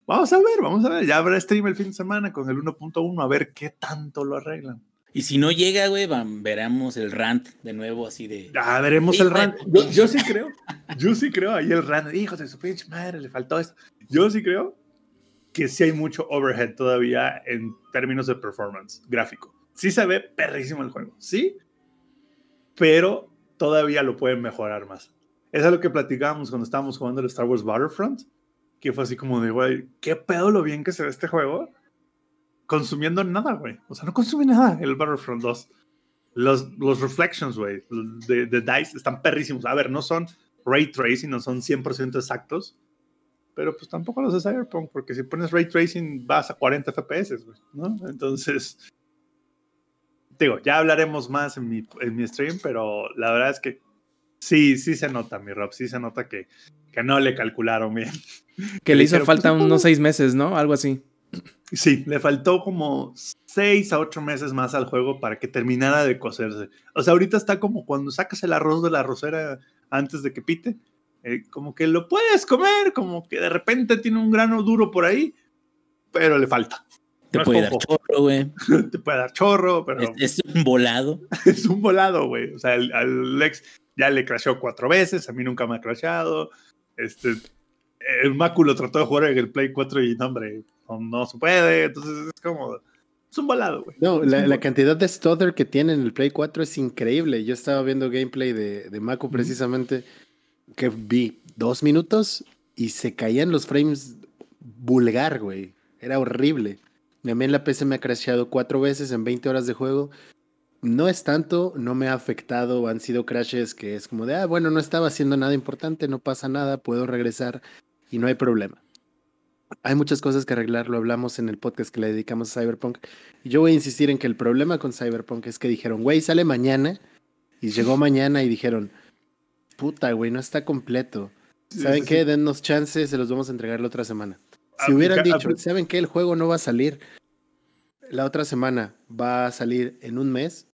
vamos a ver, vamos a ver. Ya habrá stream el fin de semana con el 1.1 a ver qué tanto lo arreglan. Y si no llega, güey, veremos el rant de nuevo así de... Ya veremos el rant. Yo, yo sí creo, yo sí creo ahí el rant. Hijos de su pinche madre, le faltó esto. Yo sí creo que sí hay mucho overhead todavía en términos de performance gráfico. Sí se ve perrísimo el juego, sí, pero todavía lo pueden mejorar más. Es lo que platicábamos cuando estábamos jugando el Star Wars Battlefront, que fue así como de, güey, ¿qué pedo lo bien que se ve este juego? Consumiendo nada, güey. O sea, no consume nada el Battlefront 2. Los, los reflections, güey, de, de DICE están perrísimos. A ver, no son ray tracing, no son 100% exactos, pero pues tampoco los de Cyberpunk, porque si pones ray tracing vas a 40 FPS, güey, ¿no? Entonces, digo, ya hablaremos más en mi, en mi stream, pero la verdad es que sí, sí se nota, mi Rob, sí se nota que, que no le calcularon bien. Que le hizo dijeron, falta pues, unos seis meses, ¿no? Algo así. Sí, le faltó como seis a ocho meses más al juego para que terminara de cocerse. O sea, ahorita está como cuando sacas el arroz de la arrocera antes de que pite. Eh, como que lo puedes comer, como que de repente tiene un grano duro por ahí, pero le falta. Te No puede dar chorro, güey. Te puede dar chorro, pero Es, es un volado. es un volado, güey. O sea, el- al Lex ya le crasheó cuatro veces, a mí nunca me ha crasheado. Este, el Macu lo trató de jugar en el Play 4 y no, hombre, no, no se puede. Entonces es como, es un volado, güey. No, la, la cantidad de stutter que tiene en el Play 4 es increíble. Yo estaba viendo gameplay de, de Mako precisamente, que vi dos minutos y se caían los frames vulgar, güey. Era horrible. A mí la PC me ha crasheado cuatro veces en 20 horas de juego. No es tanto, no me ha afectado, han sido crashes que es como de, ah, bueno, no estaba haciendo nada importante, no pasa nada, puedo regresar y no hay problema. Hay muchas cosas que arreglar, lo hablamos en el podcast que le dedicamos a Cyberpunk. Y yo voy a insistir en que el problema con Cyberpunk es que dijeron, güey, sale mañana. Y llegó mañana y dijeron, puta, güey, no está completo. ¿Saben sí, qué? sí. Dennos chance, se los vamos a entregar la otra semana. Si Aplica- hubieran dicho, ¿saben qué? El juego no va a salir la otra semana, va a salir en un mes,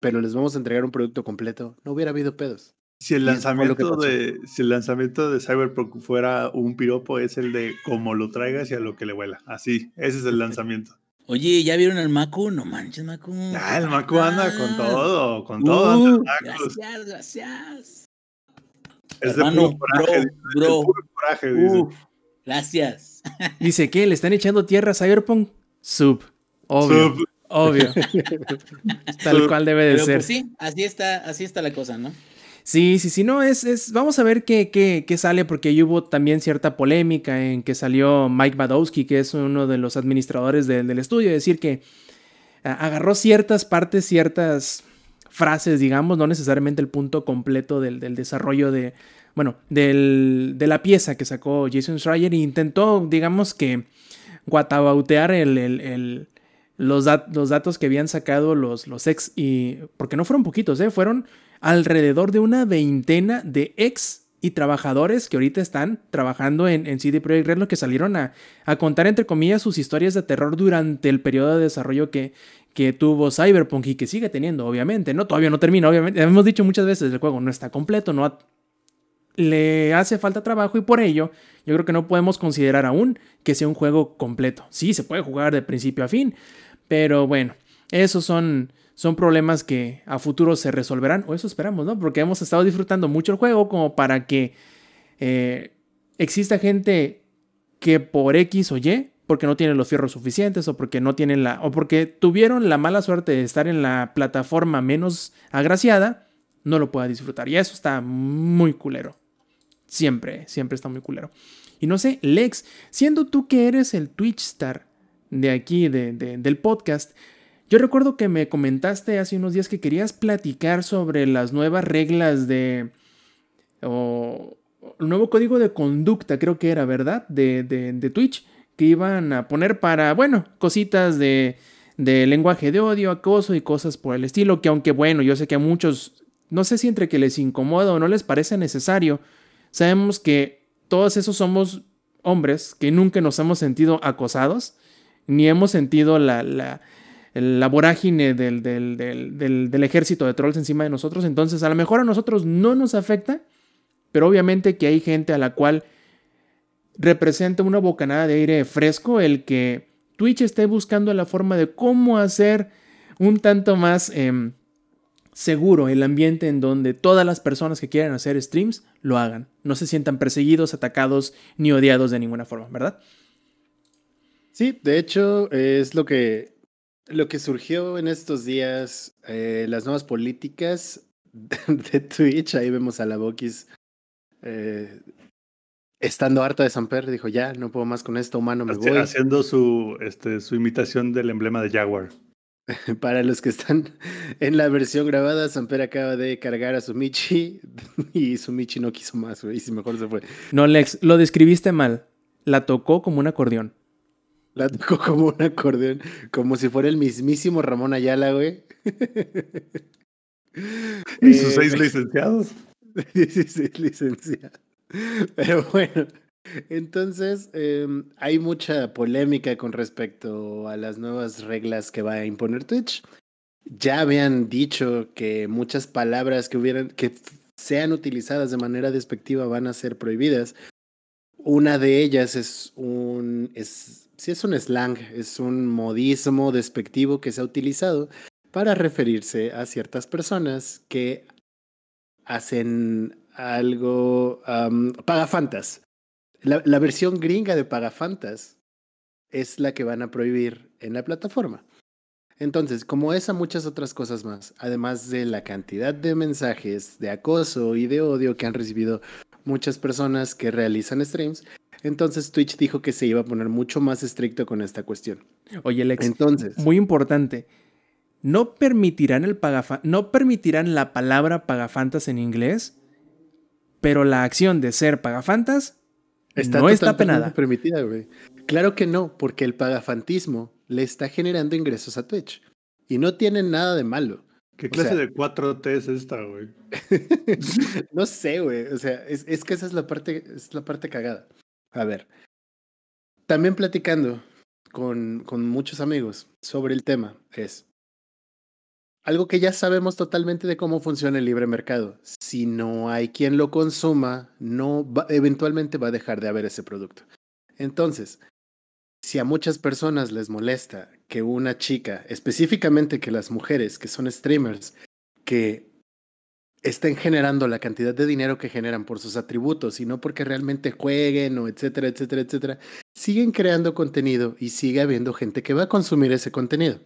pero les vamos a entregar un producto completo, no hubiera habido pedos. Si el lanzamiento de si el lanzamiento de Cyberpunk fuera un piropo es el de como lo traigas y a lo que le huela. Así, ese es el lanzamiento. Oye, ¿ya vieron al Macu? No manches, Macu. Ah, el Macu anda con Ah. todo, con todo. Uh, anda gracias, gracias. Es de Hermano, puro coraje, bro, dice, bro. de puro coraje, dice. Uf, gracias. Dice que le están echando tierra a Cyberpunk. Sub. Obvio. Sub- Obvio. Tal cual debe de Pero ser. pues sí, así está, así está la cosa, ¿no? Sí, sí, sí, no, es, es, vamos a ver qué, qué, qué sale, porque ahí hubo también cierta polémica en que salió Mike Badowski, que es uno de los administradores del, del estudio, decir que a- agarró ciertas partes, ciertas frases, digamos, no necesariamente el punto completo del, del desarrollo de, bueno, del, de la pieza que sacó Jason Schreier e intentó, digamos que, guatabautear el, el- los, los datos que habían sacado los, los ex, y, porque no fueron poquitos, ¿eh? fueron alrededor de una veintena de ex y trabajadores que ahorita están trabajando en, en CD Projekt Red, lo que salieron a, a contar, entre comillas, sus historias de terror durante el periodo de desarrollo que, que tuvo Cyberpunk y que sigue teniendo, obviamente, ¿no? Todavía no termina, obviamente. Hemos dicho muchas veces, el juego no está completo, no le hace falta trabajo y por ello yo creo que no podemos considerar aún que sea un juego completo. Sí, se puede jugar de principio a fin, pero bueno, esos son, son problemas que a futuro se resolverán, o eso esperamos, ¿no? Porque hemos estado disfrutando mucho el juego como para que eh, exista gente que por X o Y, porque no tienen los fierros suficientes o porque no tienen la, o porque tuvieron la mala suerte de estar en la plataforma menos agraciada, no lo pueda disfrutar. Y eso está muy culero. Siempre, siempre está muy culero. Y no sé, Lex, siendo tú que eres el Twitch star de aquí, de, de- del podcast, yo recuerdo que me comentaste hace unos días que querías platicar sobre las nuevas reglas de... o el nuevo código de conducta, creo que era, ¿verdad? De- de Twitch, que iban a poner para, bueno, cositas de, de lenguaje de odio, acoso y cosas por el estilo, que aunque bueno, yo sé que a muchos, no sé si entre que les incomoda o no les parece necesario, sabemos que todos esos somos hombres que nunca nos hemos sentido acosados, ni hemos sentido la, la, la vorágine del, del, del, del, ejército de trolls encima de nosotros, entonces a lo mejor a nosotros no nos afecta, pero obviamente que hay gente a la cual representa una bocanada de aire fresco el que Twitch esté buscando la forma de cómo hacer un tanto más em, seguro el ambiente en donde todas las personas que quieran hacer streams lo hagan. No se sientan perseguidos, atacados ni odiados de ninguna forma, ¿verdad? Sí, de hecho es lo que, lo que surgió en estos días, eh, las nuevas políticas de Twitch. Ahí vemos a la Bokis eh, estando harta de Samper. Dijo, ya, no puedo más con esto, humano, me voy. Haciendo su, este, su imitación del emblema de Jaguar. Para los que están en la versión grabada, Samper acaba de cargar a su Michi y su Michi no quiso más, güey, y si mejor se fue. No, Lex, lo describiste mal. La tocó como un acordeón. La tocó como un acordeón, como si fuera el mismísimo Ramón Ayala, güey. Y sus Eh, seis licenciados. 16 licenciados. Pero bueno, entonces em, hay mucha polémica con respecto a las nuevas reglas que va a imponer Twitch. Ya habían dicho que muchas palabras que hubieran que sean utilizadas de manera despectiva van a ser prohibidas. Una de ellas es un es sí es un slang, es un modismo despectivo que se ha utilizado para referirse a ciertas personas que hacen algo um, pagafantas. La, la versión gringa de pagafantas es la que van a prohibir en la plataforma. Entonces, como esa, muchas otras cosas más, además de la cantidad de mensajes de acoso y de odio que han recibido muchas personas que realizan streams, entonces Twitch dijo que se iba a poner mucho más estricto con esta cuestión. Oye, Lex, Entonces, muy importante. No permitirán el pagafa no permitirán la palabra pagafantas en inglés, pero la acción de ser pagafantas no está penada. permitida, güey. Claro que no, porque el pagafantismo le está generando ingresos a Twitch. Y no tiene nada de malo. ¿Qué o clase sea- de 4T es esta, güey? no sé, güey. O sea, es, es que esa es la parte, es la parte cagada. A ver. También platicando con, con muchos amigos sobre el tema es algo que ya sabemos totalmente de cómo funciona el libre mercado. Si no hay quien lo consuma, no va- eventualmente va a dejar de haber ese producto. Entonces, si a muchas personas les molesta que una chica, específicamente que las mujeres que son streamers, que estén generando la cantidad de dinero que generan por sus atributos y no porque realmente jueguen o etcétera, etcétera, etcétera, siguen creando contenido y sigue habiendo gente que va a consumir ese contenido.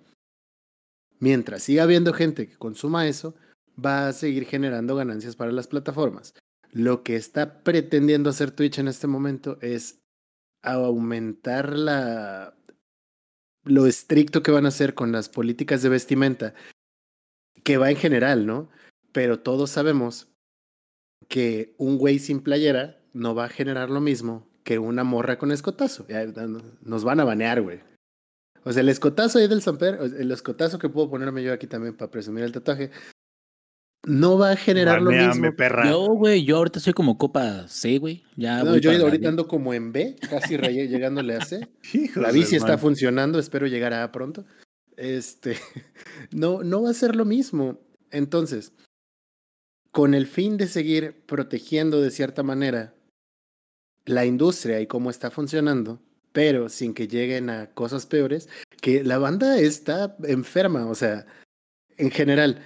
Mientras siga habiendo gente que consuma eso, va a seguir generando ganancias para las plataformas. Lo que está pretendiendo hacer Twitch en este momento es aumentar la, lo estricto que van a hacer con las políticas de vestimenta, que va en general, ¿no? Pero todos sabemos que un güey sin playera no va a generar lo mismo que una morra con escotazo. Nos van a banear, güey. O sea, el escotazo ahí del Samper, el escotazo que puedo ponerme yo aquí también para presumir el tatuaje, no va a generar lo mismo. Perra. Yo, güey, yo ahorita soy como copa C, güey. Ya No, voy yo ahorita ando como en B, casi rayé- llegándole a C. La bici está funcionando, espero llegar a pronto. Este, no, no va a ser lo mismo. Entonces, con el fin de seguir protegiendo de cierta manera la industria y cómo está funcionando, pero sin que lleguen a cosas peores, que la banda está enferma, o sea, en general.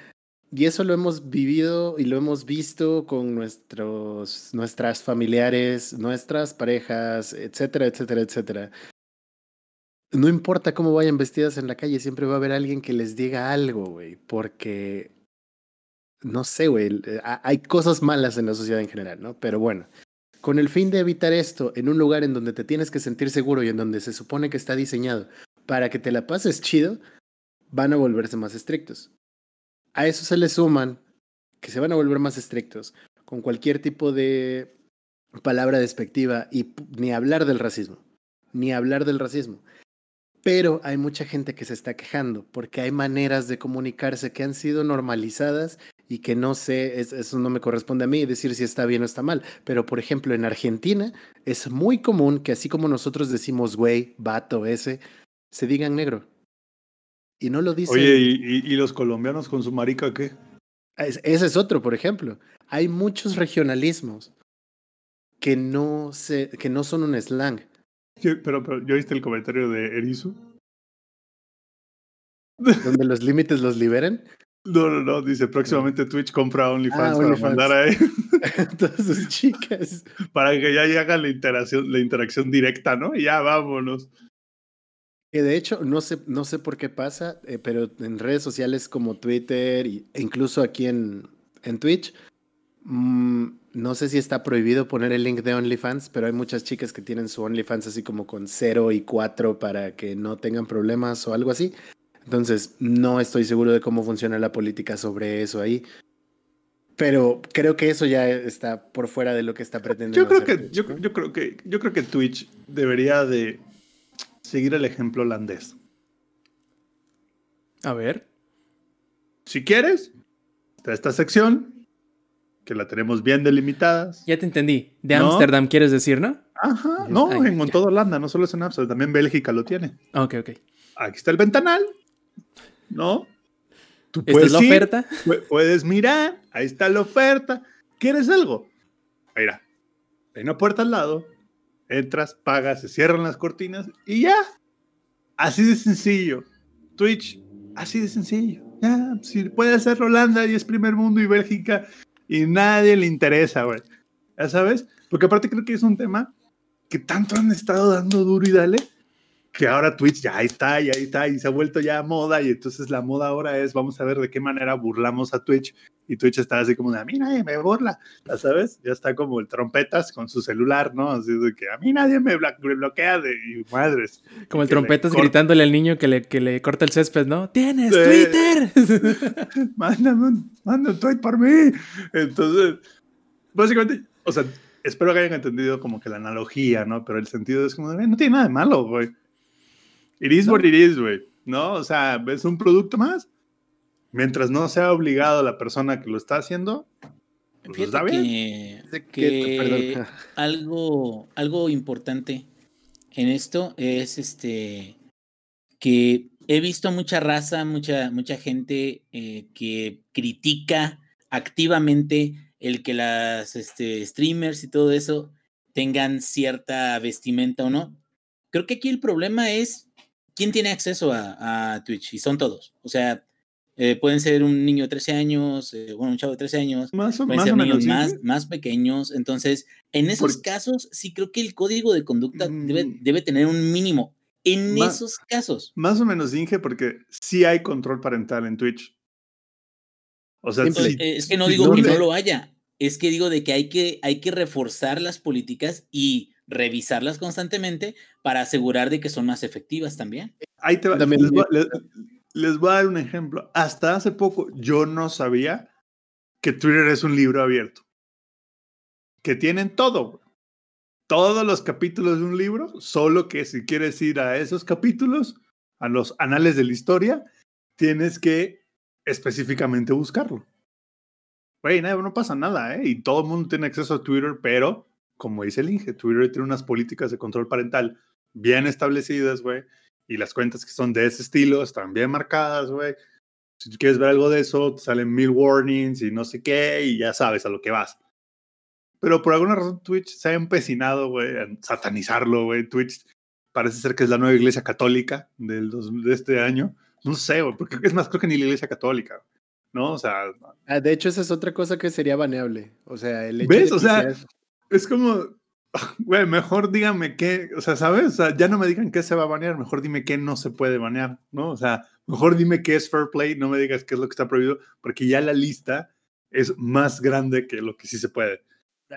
Y eso lo hemos vivido y lo hemos visto con nuestros, nuestras familiares, nuestras parejas, etcétera, etcétera, etcétera. No importa cómo vayan vestidas en la calle, siempre va a haber alguien que les diga algo, güey, porque no sé, güey, eh, ha- hay cosas malas en la sociedad en general, ¿no? Pero bueno, con el fin de evitar esto en un lugar en donde te tienes que sentir seguro y en donde se supone que está diseñado para que te la pases chido, van a volverse más estrictos. A eso se le suman que se van a volver más estrictos con cualquier tipo de palabra despectiva y ni hablar del racismo, ni hablar del racismo. Pero hay mucha gente que se está quejando porque hay maneras de comunicarse que han sido normalizadas y que no sé, es- eso no me corresponde a mí decir si está bien o está mal. Pero por ejemplo, en Argentina es muy común que así como nosotros decimos güey, vato, ese, se digan negro. Y no lo dicen. Oye, ¿y, y, y los colombianos con su marica qué? Es- ese es otro, por ejemplo. Hay muchos regionalismos que no, se, que no son un slang. Pero, pero, ¿yo viste el comentario de Erizu? donde los límites los liberan. No, no, no, dice próximamente Twitch compra OnlyFans Ah, para OnlyFans. mandar ahí, Todas sus chicas. para que ya hagan la interacción, la interacción directa, ¿no? Y ya vámonos. Que de hecho, no sé, no sé por qué pasa, eh, pero en redes sociales como Twitter e incluso aquí en, en Twitch, mm, no sé si está prohibido poner el link de OnlyFans, pero hay muchas chicas que tienen su OnlyFans así como con 0 y 4 para que no tengan problemas o algo así. Entonces, no estoy seguro de cómo funciona la política sobre eso ahí. Pero creo que eso ya está por fuera de lo que está pretendiendo. Yo creo hacer que, Twitch, yo, ¿no? yo creo que, yo creo que Twitch debería de seguir el ejemplo holandés. A ver. Si quieres, está esta sección, que la tenemos bien delimitadas. Ya te entendí. De ¿No? Ámsterdam quieres decir, ¿no? Ajá, no, Ay, en, en toda Holanda, no solo es en Amsterdam, también Bélgica lo tiene. Ok, ok. Aquí está el ventanal, ¿no? Tú Esta es puedes la ir, oferta. pu- puedes mirar, ahí está la oferta. ¿Quieres algo? Mira, hay una puerta al lado, entras, pagas, se cierran las cortinas y ya. Así de sencillo. Twitch, así de sencillo. Ya, si puede hacerlo Holanda y es primer mundo y Bélgica y nadie le interesa, güey. Ya sabes, porque aparte creo que es un tema que tanto han estado dando duro y dale que ahora Twitch ya está, y ahí está, y se ha vuelto ya moda, y entonces la moda ahora es, vamos a ver de qué manera burlamos a Twitch, y Twitch está así como de, a mí nadie me burla, ya sabes, ya está como el trompetas con su celular, ¿no? Así de que a mí nadie me, bloquea de y madres. Como el trompetas gritándole al niño que le, que le corta el césped, ¿no? ¡Tienes. Twitter! mándame un, mándame un tweet por mí. Entonces, básicamente, o sea, espero que hayan entendido como que la analogía, ¿no? Pero el sentido es como, de, no tiene nada de malo, güey. It is what it is, güey. ¿No? O sea, es un producto más. Mientras no sea obligado la persona que lo está haciendo, pues está bien. que, algo, algo importante en esto es este que he visto mucha raza, mucha, mucha gente eh, que critica activamente el que las este, streamers y todo eso tengan cierta vestimenta o no. Creo que aquí el problema es quién tiene acceso a, a Twitch y son todos. O sea, eh, pueden ser un niño de 13 años, eh, bueno, un chavo de 13 años, Más o, pueden más ser o niños menos. más, pequeños. Entonces, en esos casos, sí creo que el código de conducta debe, Mm. debe tener un mínimo. En esos casos. Más o menos Inge, porque sí hay control parental en Twitch. O sea, Eh, es que no digo que no lo haya, es que digo de que hay que, hay que reforzar las políticas y revisarlas constantemente para asegurar de que son más efectivas también. Ahí te va. También les, voy, les- les voy a dar un ejemplo. Hasta hace poco yo no sabía que Twitter es un libro abierto. Que tienen todo. Todos los capítulos de un libro, solo que si quieres ir a esos capítulos, a los anales de la historia, tienes que específicamente buscarlo. Güey, no, no pasa nada, ¿eh? Y todo el mundo tiene acceso a Twitter, pero, como dice el Inge, Twitter tiene unas políticas de control parental bien establecidas, güey. Y las cuentas que son de ese estilo están bien marcadas, güey. Si tú quieres ver algo de eso, te salen mil warnings y no sé qué, y ya sabes a lo que vas. Pero por alguna razón Twitch se ha empecinado, güey, en satanizarlo, güey. Twitch parece ser que es la nueva iglesia católica del dos- de este año. No sé, güey, porque es más, creo que ni la iglesia católica, ¿no? O sea, Ah, de hecho, esa es otra cosa que sería baneable. O sea, el hecho ¿Ves? de O que sea, seas- es como, güey, mejor dígame qué, o sea, ¿sabes? O sea, ya no me digan qué se va a banear, mejor dime qué no se puede banear, ¿no? O sea, mejor dime qué es fair play, no me digas qué es lo que está prohibido, porque ya la lista es más grande que lo que sí se puede.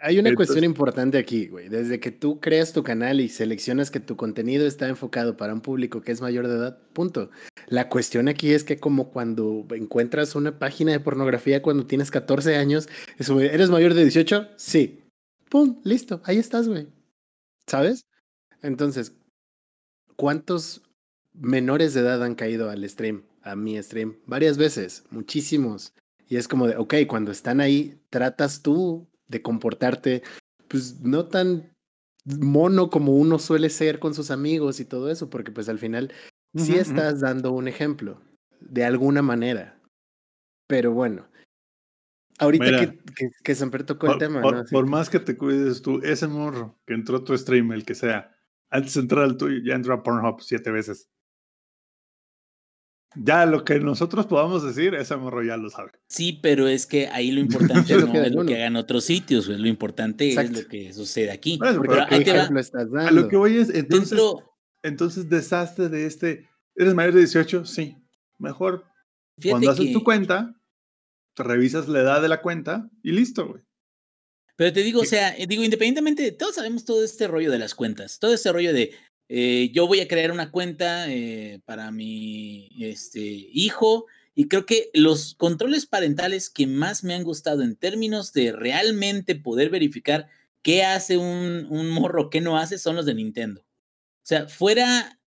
Hay una Entonces- cuestión importante aquí, güey. Desde que tú creas tu canal y seleccionas que tu contenido está enfocado para un público que es mayor de edad, punto. La cuestión aquí es que como cuando encuentras una página de pornografía cuando tienes 14 años, ¿eres mayor de 18? Sí. Pum, listo, ahí estás, güey. ¿Sabes? Entonces, ¿cuántos menores de edad han caído al stream, a mi stream? Varias veces, muchísimos. Y es como de, ok, cuando están ahí, tratas tú de comportarte, pues no tan mono como uno suele ser con sus amigos y todo eso, porque pues al final sí estás dando un ejemplo, de alguna manera. Pero bueno, ahorita Mira, que, que, que Samper tocó el Por, tema, por- ¿no? Por que- más que te cuides tú, ese morro que entró a tu stream, el que sea, antes de entrar al tuyo, ya entró a Pornhub siete veces. Ya lo que nosotros podamos decir, ese morro ya lo sabe. Sí, pero es que ahí lo importante Es lo no es lo que hagan otros sitios, güey. Lo importante Exacto. es lo que sucede aquí. Porque pero ¿qué ahí te va. estás A dando? lo que voy es, entonces, Dentro, entonces deshazte de este, ¿eres mayor de 18? Sí. Mejor fíjate cuando haces que, tu cuenta, te revisas la edad de la cuenta y listo, güey. pero te digo, o sea, eh, digo, independientemente, de- todos sabemos todo este rollo de las cuentas, todo este rollo de eh, yo voy a crear una cuenta eh, para mi este, hijo y creo que los controles parentales que más me han gustado en términos de realmente poder verificar qué hace un, un morro, qué no hace, son los de Nintendo. O sea, fuera,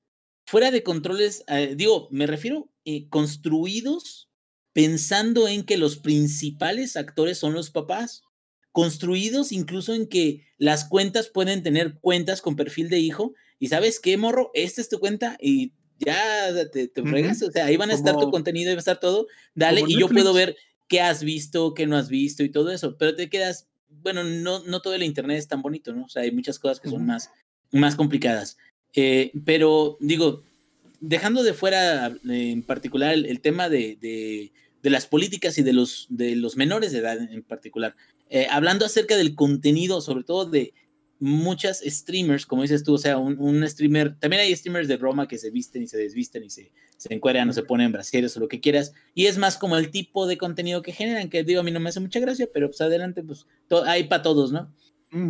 fuera de controles, eh, digo, me refiero construidos pensando en que los principales actores son los papás, construidos incluso en que las cuentas pueden tener cuentas con perfil de hijo y sabes qué, morro, esta es tu cuenta y ya te, te Ujú. fregas, o sea, ahí van a estar tu Como- contenido, ahí va a estar todo, dale, como y yo puedo Netflix. ver qué has visto, qué no has visto y todo eso, pero te quedas, bueno, no, no todo el internet es tan bonito, ¿no? O sea, hay muchas cosas que son Ujú. más, más complicadas. Eh, pero digo, dejando de fuera eh, en particular el, el tema de, de- de las políticas y de los, de los menores de edad en particular, eh, hablando acerca del contenido, sobre todo de muchas streamers, como dices tú, o sea, un, un streamer, también hay streamers de broma que se visten y se desvisten y se, se encueran o se ponen brasieres o lo que quieras, y es más como el tipo de contenido que generan, que digo, a mí no me hace mucha gracia, pero pues adelante, pues hay para todos, ¿no?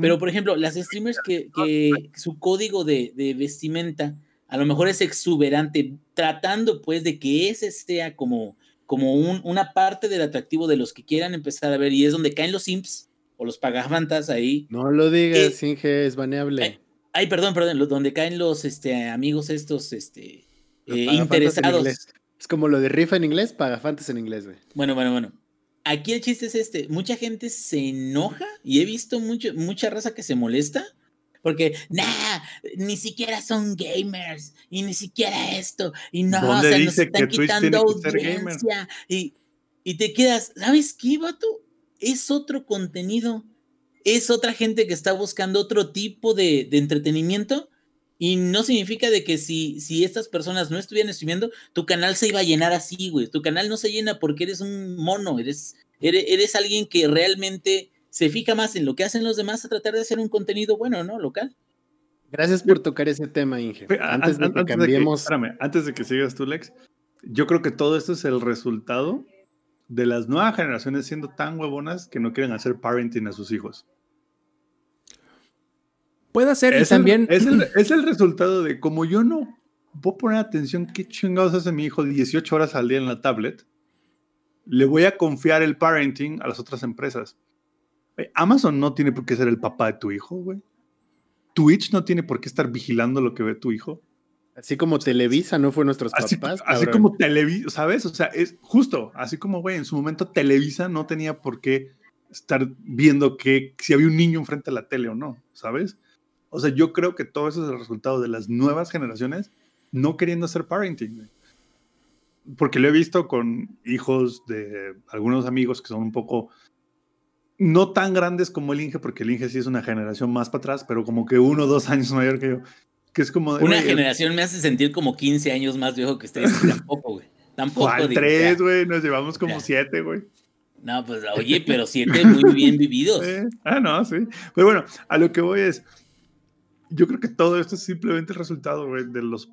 Pero, por ejemplo, las streamers que, que su código de, de vestimenta a lo mejor es exuberante, tratando pues de que ese sea como, como un- una parte del atractivo de los que quieran empezar a ver, y es donde caen los simps o los pagafantas ahí. No lo digas, Eh, Inge, es baneable. Ay, perdón, perdón, donde caen los este, amigos estos este, eh, pagafantas interesados. Es como lo de rifa en inglés, pagafantes en inglés, güey. Bueno, bueno, bueno. Aquí el chiste es este, mucha gente se enoja y he visto mucho, mucha raza que se molesta porque, nah, ni siquiera son gamers y ni siquiera esto y no, o ¿Dónde sea, nos están quitando audiencia y, y te quedas, ¿sabes qué, vato? Es otro contenido, es otra gente que está buscando otro tipo de, de entretenimiento y no significa de que si, si estas personas no estuvieran streamiendo, tu canal se iba a llenar así, güey. Tu canal no se llena porque eres un mono, eres, eres, eres alguien que realmente se fija más en lo que hacen los demás a tratar de hacer un contenido bueno, ¿no? Local. Gracias por tocar ese tema, Inge. Antes de an- que cambiemos. espérame, antes de que sigas tú, Lex, yo creo que todo esto es el resultado de las nuevas generaciones siendo tan huevonas que no quieren hacer parenting a sus hijos. Puede ser, y Es, también. el, es, el, es el resultado de como yo no voy a poner atención qué chingados hace mi hijo 18 horas al día en la tablet, le voy a confiar el parenting a las otras empresas. Eh, Amazon no tiene por qué ser el papá de tu hijo, güey. Twitch no tiene por qué estar vigilando lo que ve tu hijo. Así como Televisa no fue nuestros Así, papás. así cabrón. como Televisa, ¿sabes? O sea, es justo, así como, güey, en su momento Televisa no tenía por qué estar viendo que si había un niño enfrente de la tele o no, ¿sabes? O sea, yo creo que todo eso es el resultado de las nuevas generaciones no queriendo hacer parenting. güey. Porque lo he visto con hijos de algunos amigos que son un poco no tan grandes como el Inge, porque el Inge sí es una generación más para atrás, pero como que uno o dos años mayor que yo. Que es como de, Una generación me hace sentir como 15 años más viejo que ustedes. Tampoco, güey. Tampoco. ¿Cuál digo, tres, güey? Nos llevamos como Ya. siete, güey. No, pues oye, pero siete muy bien vividos. Eh, Ah, no, sí. Pero bueno, a lo que voy es, yo creo que todo esto es simplemente el resultado, güey, de los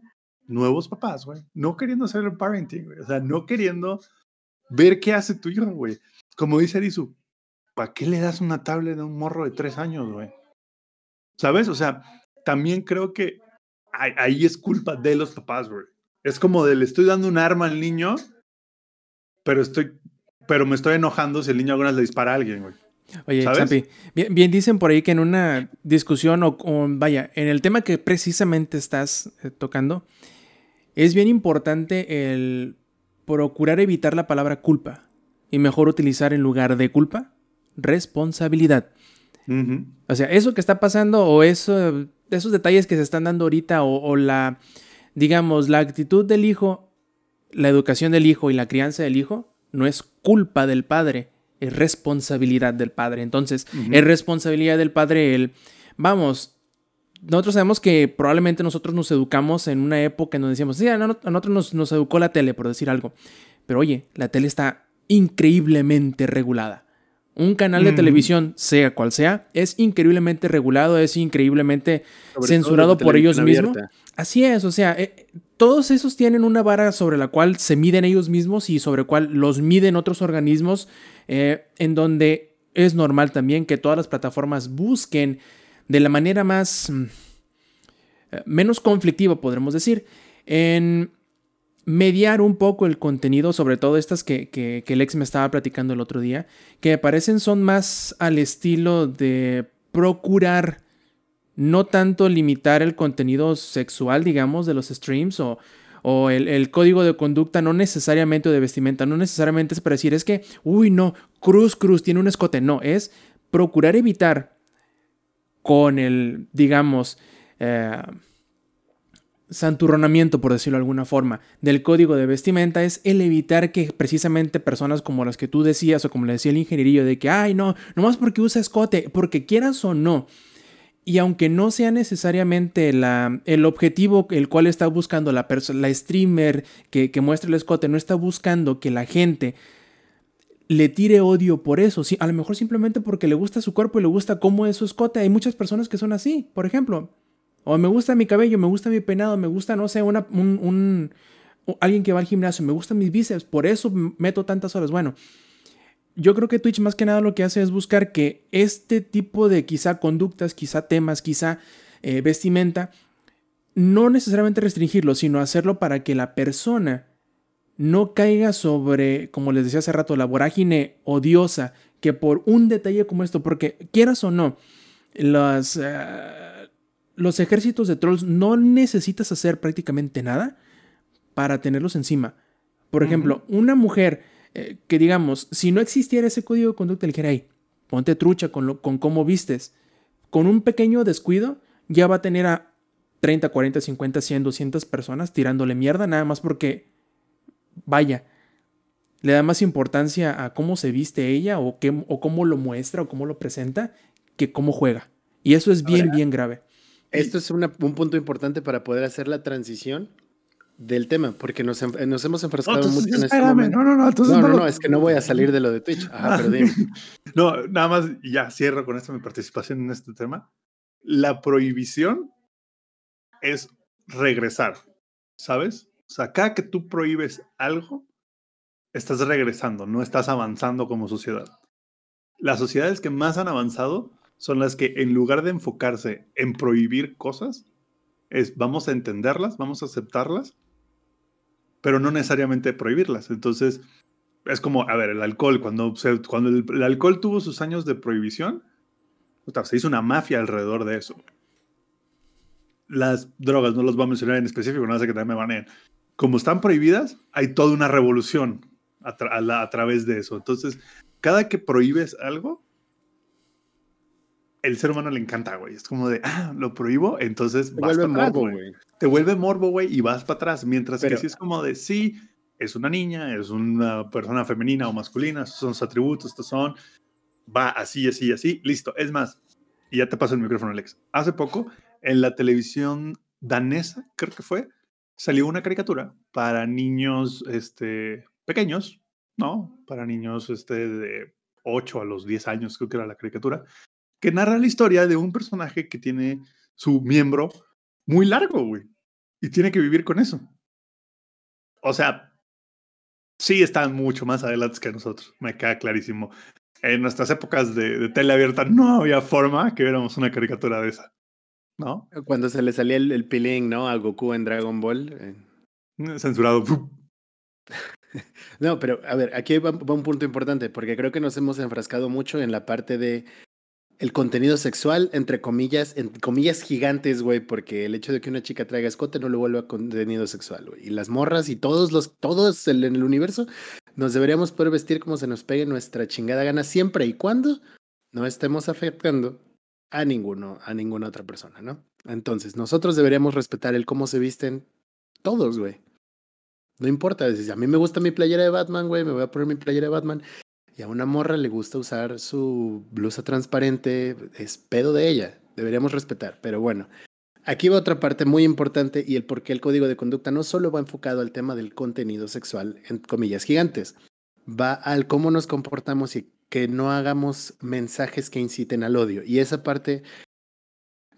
nuevos papás, güey. No queriendo hacer el parenting, güey. O sea, no queriendo ver qué hace tu hijo, güey. Como dice Arisu, ¿para qué le das una tablet a un morro de tres años, güey? ¿Sabes? O sea, también creo que ahí, es culpa de los papás, güey. Es como de le estoy dando un arma al niño, pero estoy, pero me estoy enojando si el niño alguna vez le dispara a alguien, güey. Oye, ¿sabes? Champi, bien, bien dicen por ahí que en una discusión o, o vaya, en el tema que precisamente estás eh, tocando, es bien importante el procurar evitar la palabra culpa y mejor utilizar en lugar de culpa responsabilidad. O sea, eso que está pasando o eso, esos detalles que se están dando ahorita o, o la, digamos, la actitud del hijo, la educación del hijo y la crianza del hijo no es culpa del padre, es responsabilidad del padre. Entonces, es responsabilidad del padre el, vamos, nosotros sabemos que probablemente nosotros nos educamos en una época en donde decíamos, sí, a no- a nosotros nos, nos educó la tele, por decir algo. Pero oye, la tele está increíblemente regulada. Un canal de Ujú. televisión, sea cual sea, es increíblemente regulado, es increíblemente Sobre censurado por ellos mismos. abierta. Así es, o sea, eh, todos esos tienen una vara sobre la cual se miden ellos mismos y sobre cual los miden otros organismos, eh, en donde es normal también que todas las plataformas busquen de la manera más mm, eh, menos conflictiva, podremos decir, en mediar un poco el contenido, sobre todo estas que, que, que Lex me estaba platicando el otro día, que me parecen son más al estilo de procurar no tanto limitar el contenido sexual, digamos, de los streams o, o el, el código de conducta, no necesariamente o de vestimenta, no necesariamente es para decir, es que, uy, no, Cruz Cruz tiene un escote, no, es procurar evitar con el, digamos, eh, santurronamiento, por decirlo de alguna forma, del código de vestimenta es el evitar que precisamente personas como las que tú decías o como le decía el ingenierillo de que, ay, no, nomás porque usa escote, porque quieras o no, y aunque no sea necesariamente la, el objetivo el cual está buscando la, la streamer que, que muestra el escote, no está buscando que la gente le tire odio por eso. Sí, a lo mejor simplemente porque le gusta su cuerpo y le gusta cómo es su escote. Hay muchas personas que son así, por ejemplo. O me gusta mi cabello, me gusta mi peinado, me gusta, no sé, una, un, un- alguien que va al gimnasio, me gustan mis bíceps, por eso meto tantas horas. Bueno, yo creo que Twitch más que nada lo que hace es buscar que este tipo de quizá conductas, quizá temas, quizá eh, vestimenta, no necesariamente restringirlo, sino hacerlo para que la persona no caiga sobre, como les decía hace rato, la vorágine odiosa que por un detalle como esto, porque quieras o no, las, eh, los ejércitos de trolls no necesitas hacer prácticamente nada para tenerlos encima. Por ejemplo, una mujer eh, que digamos, si no existiera ese código de conducta, le dijera, hey, ponte trucha con, lo, con cómo vistes, con un pequeño descuido, ya va a tener a 30, 40, 50, 100, 200 personas tirándole mierda, nada más porque, vaya, le da más importancia a cómo se viste ella o, qué, o cómo lo muestra o cómo lo presenta que cómo juega. Y eso es bien, Ahora, bien grave. Esto es una- un punto importante para poder hacer la transición del tema, porque nos, nos hemos No, enfrascado entonces, mucho en este momento. no, no, no, No, no, no, es que no voy a salir de lo de Twitch. Ajá, pero dime. No, nada más, ya cierro con esto mi participación en este tema. La prohibición es regresar, ¿sabes? O sea, cada que tú prohíbes algo, estás regresando, no estás avanzando como sociedad. Las sociedades que más han avanzado son las que en lugar de enfocarse en prohibir cosas, es vamos a entenderlas, vamos a aceptarlas, pero no necesariamente prohibirlas. Entonces, es como, a ver, el alcohol, cuando, cuando el, alcohol tuvo sus años de prohibición, puta, se hizo una mafia alrededor de eso. Las drogas, no los voy a mencionar en específico, no sé que también me baneen. Como están prohibidas, hay toda una revolución a, a través de eso. Entonces, cada que prohíbes algo, el ser humano le encanta, güey. Es como de, ah, lo prohíbo, entonces Se vas vuelve para morbo, güey güey. te vuelve morbo, güey, y vas para atrás. Mientras Pero- que si es como de sí, es una niña, es una persona femenina o masculina, estos son sus atributos, estos son, va así, así, así, listo. Es más, y ya te paso el micrófono, Alex. Hace poco, en la televisión danesa, creo que fue, salió una caricatura para niños este, pequeños, ¿no? Para niños este, de 8 a los 10 años, creo que era la caricatura, que narra la historia de un personaje que tiene su miembro muy largo, güey. Y tiene que vivir con eso. O sea, sí están mucho más adelante que nosotros, me queda clarísimo. En nuestras épocas de, de tele abierta no había forma que viéramos una caricatura de esa, ¿no? Cuando se le salía el, el pilín, ¿no? A Goku en Dragon Ball. eh. Censurado. No, pero a ver, aquí va, va un punto importante, porque creo que nos hemos enfrascado mucho en la parte de el contenido sexual, entre comillas, en comillas gigantes, güey, porque el hecho de que una chica traiga escote no lo vuelve a contenido sexual, güey. Y las morras y todos los, todos en el universo, nos deberíamos poder vestir como se nos pegue nuestra chingada gana siempre y cuando no estemos afectando a ninguno, a ninguna otra persona, ¿no? Entonces, nosotros deberíamos respetar el cómo se visten todos, güey. No importa, si a mí me gusta mi playera de Batman, güey, me voy a poner mi playera de Batman. Y a una morra le gusta usar su blusa transparente, es pedo de ella, deberíamos respetar. Pero bueno, aquí va otra parte muy importante y el por qué el código de conducta no solo va enfocado al tema del contenido sexual, en comillas gigantes, va al cómo nos comportamos y que no hagamos mensajes que inciten al odio. Y esa parte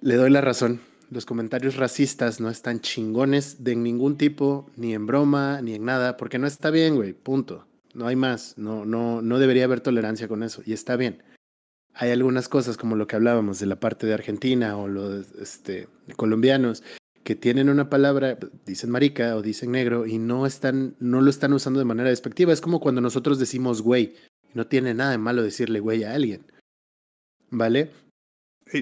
le doy la razón. Los comentarios racistas no están chingones de ningún tipo, ni en broma, ni en nada, porque no está bien, güey, punto. No hay más, no, no, no debería haber tolerancia con eso, y está bien. Hay algunas cosas como lo que hablábamos de la parte de Argentina o los este, colombianos que tienen una palabra, dicen marica o dicen negro y no están, no lo están usando de manera despectiva. Es como cuando nosotros decimos güey, no tiene nada de malo decirle güey a alguien. ¿Vale?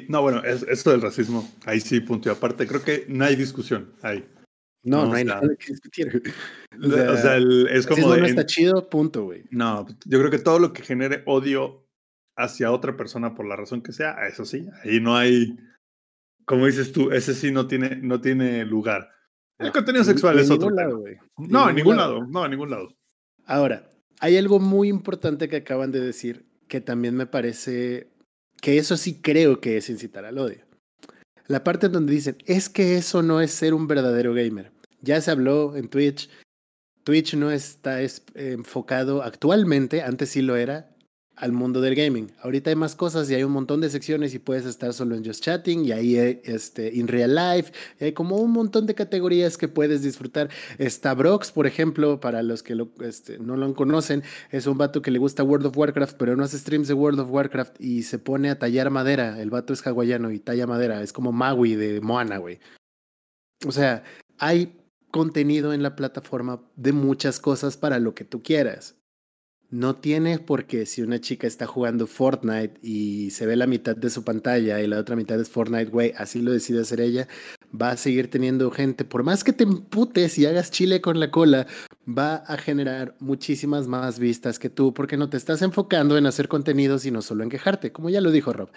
No, bueno, es- esto del racismo, ahí sí, punto y aparte. Creo que no hay discusión ahí. No, No, no, hay o sea, nada que discutir. O sea, el- es como racismo de, no en- está chido, punto, güey. No, yo creo que todo lo que genere odio hacia otra persona por la razón que sea, eso sí, ahí no hay, como dices tú, ese sí no tiene, no tiene lugar. El No, contenido en- sexual es otro lado, no, en ningún lado. lado, no, en ningún lado. Ahora, hay algo muy importante que acaban de decir que también me parece que eso sí creo que es incitar al odio. La parte donde dicen, es que eso no es ser un verdadero gamer. Ya se habló en Twitch. Twitch no está es- enfocado actualmente, antes sí lo era, al mundo del gaming. Ahorita hay más cosas y hay un montón de secciones y puedes estar solo en Just Chatting y ahí este, in real life. hay como un montón de categorías que puedes disfrutar. Está Brox, por ejemplo, para los que este, no lo conocen, es un vato que le gusta World of Warcraft, pero no hace streams de World of Warcraft y se pone a tallar madera. El vato es hawaiano y talla madera. Es como Maui de Moana, güey. O sea, hay contenido en la plataforma de muchas cosas para lo que tú quieras. No tiene por qué si una chica está jugando Fortnite y se ve la mitad de su pantalla y la otra mitad es Fortnite, güey, así lo decide hacer ella, va a seguir teniendo gente, por más que te emputes y hagas chile con la cola, va a generar muchísimas más vistas que tú, porque no te estás enfocando en hacer contenido, sino solo en quejarte, como ya lo dijo Rob.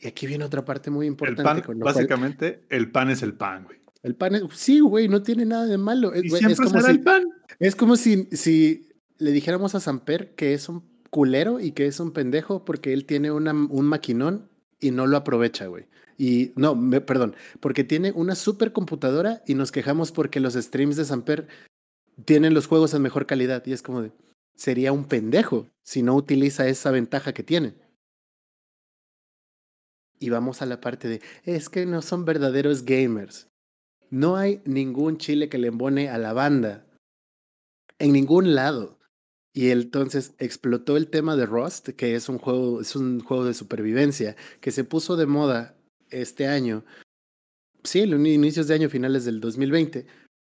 Y aquí viene otra parte muy El importante. pan, con lo cual- básicamente, el pan es el pan, güey. el pan es, sí, güey, no tiene nada de malo. Es, Y güey, siempre es como será si, el pan. es como si, si le dijéramos a Samper que es un culero y que es un pendejo porque él tiene un maquinón y no lo aprovecha, güey. Y no, perdón, porque tiene una supercomputadora y nos quejamos porque los streams de Samper tienen los juegos en mejor calidad. Y es como de, sería un pendejo si no utiliza esa ventaja que tiene. Y vamos a la parte de, es que no son verdaderos gamers. No hay ningún chile que le embone a la banda. En ningún lado. Y entonces explotó el tema de Rust, que es un juego, es un juego de supervivencia, que se puso de moda este año, sí, en inicios de año, finales del 2020,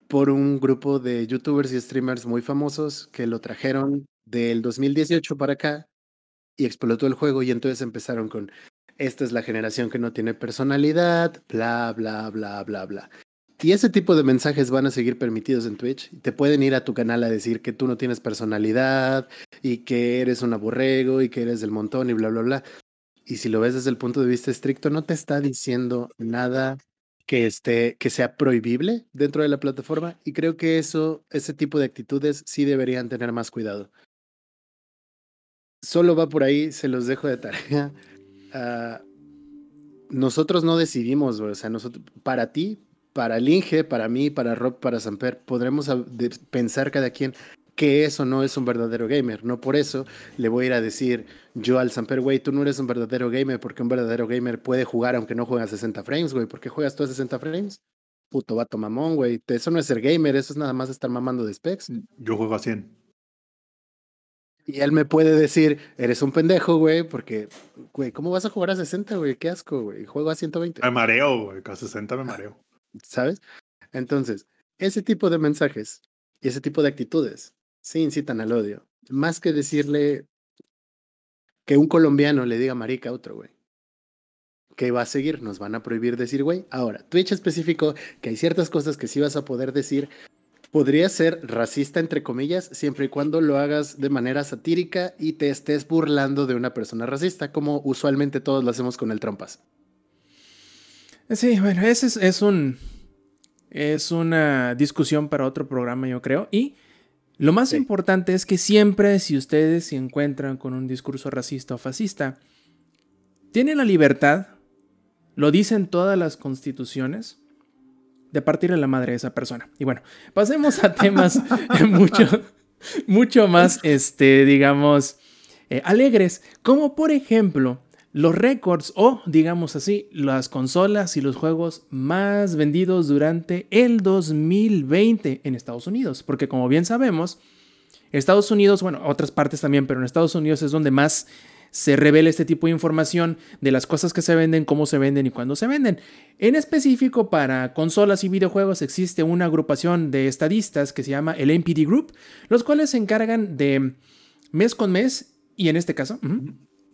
por un grupo de youtubers y streamers muy famosos que lo trajeron del 2018 para acá y explotó el juego y entonces empezaron con, esta es la generación que no tiene personalidad, bla, bla, bla, bla, bla. Y ese tipo de mensajes van a seguir permitidos en Twitch. Te pueden ir a tu canal a decir que tú no tienes personalidad y que eres un aborrego y que eres del montón y bla, bla, bla. Y si lo ves desde el punto de vista estricto, no te está diciendo nada que, esté, que sea prohibible dentro de la plataforma. Y creo que eso, ese tipo de actitudes sí deberían tener más cuidado. Solo va por ahí, se los dejo de tarea. Ah, nosotros no decidimos, o sea, nosotros, para ti, para el Inge, para mí, para Rob, para Samper, podremos pensar cada quien que eso no es un verdadero gamer. No por eso le voy a ir a decir yo al Samper, güey, tú no eres un verdadero gamer porque un verdadero gamer puede jugar aunque no juegue a 60 frames, güey. ¿Por qué juegas tú a 60 frames? Puto vato mamón, güey. Eso no es ser gamer, eso es nada más estar mamando de specs. Yo juego a 100. Y él me puede decir, eres un pendejo, güey, porque, güey, ¿cómo vas a jugar a 60, güey? Qué asco, güey. Juego a 120. Me mareo, güey. A 60 me mareo. ¿Sabes? Entonces, ese tipo de mensajes y ese tipo de actitudes sí incitan al odio. Más que decirle que un colombiano le diga marica a otro, güey. ¿Qué va a seguir? Nos van a prohibir decir, güey. Ahora, Twitch específico, que hay ciertas cosas que sí vas a poder decir, podría ser racista, entre comillas, siempre y cuando lo hagas de manera satírica y te estés burlando de una persona racista, como usualmente todos lo hacemos con el trompas. Sí, bueno, ese es, un. Es una discusión para otro programa, yo creo. Y lo más importante es que siempre, si ustedes se encuentran con un discurso racista o fascista, tienen la libertad, lo dicen todas las constituciones, de partirle la madre a esa persona. Y bueno, pasemos a temas mucho, mucho más, este, digamos, eh, alegres, como por ejemplo los récords o, digamos así, las consolas y los juegos más vendidos durante el 2020 en Estados Unidos. Porque como bien sabemos, Estados Unidos, bueno, otras partes también, pero en Estados Unidos es donde más se revela este tipo de información de las cosas que se venden, cómo se venden y cuándo se venden. En específico, para consolas y videojuegos existe una agrupación de estadistas que se llama el NPD Group, los cuales se encargan de mes con mes y en este caso...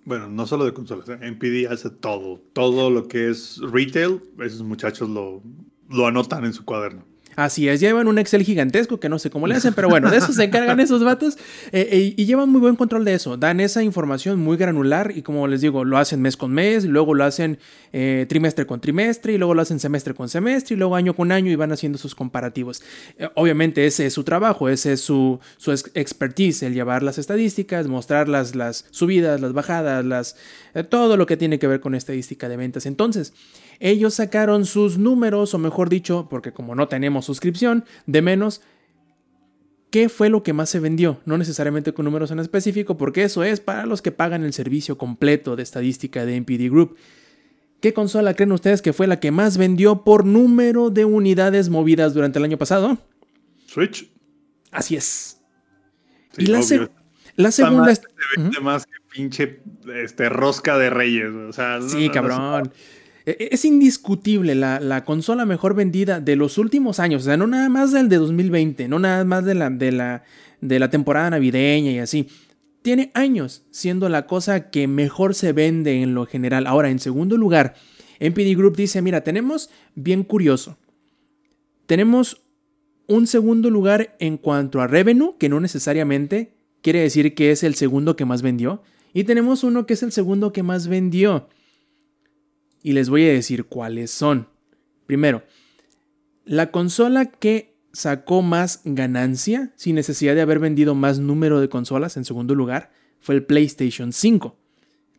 Bueno, no solo de consolas, NPD hace todo, todo lo que es retail, esos muchachos lo, lo anotan en su cuaderno. Así es, llevan un Excel gigantesco que no sé cómo le hacen, pero bueno, de eso se encargan esos vatos eh, eh, y llevan muy buen control de eso. Dan esa información muy granular y como les digo, lo hacen mes con mes, luego lo hacen eh, trimestre con trimestre y luego lo hacen semestre con semestre y luego año con año y van haciendo sus comparativos. obviamente ese es su trabajo, ese es su, su expertise, el llevar las estadísticas, mostrar las, las subidas, las bajadas, las, todo lo que tiene que ver con estadística de ventas. Entonces, ellos sacaron sus números, o mejor dicho, porque como no tenemos suscripción, de menos, ¿qué fue lo que más se vendió? No necesariamente con números en específico, porque eso es para los que pagan el servicio completo de estadística de NPD Group. ¿Qué consola creen ustedes que fue la que más vendió por número de unidades movidas durante el año pasado? Switch. Así es. y la, la segunda. Se vende más que pinche este, rosca de reyes. O sea, sí, cabrón. E, e, es indiscutible la, consola mejor vendida de los últimos años, o sea, no nada más del de 2020, no nada más de la, de la, de la temporada navideña y así. Tiene años siendo la cosa que mejor se vende en lo general. Ahora, en segundo lugar, NPD Group dice, mira, tenemos, bien curioso, tenemos un segundo lugar en cuanto a revenue, que no necesariamente quiere decir que es el segundo que más vendió, y tenemos uno que es el segundo que más vendió y les voy a decir cuáles son. Primero, la consola que sacó más ganancia sin necesidad de haber vendido más número de consolas en segundo lugar fue el PlayStation 5.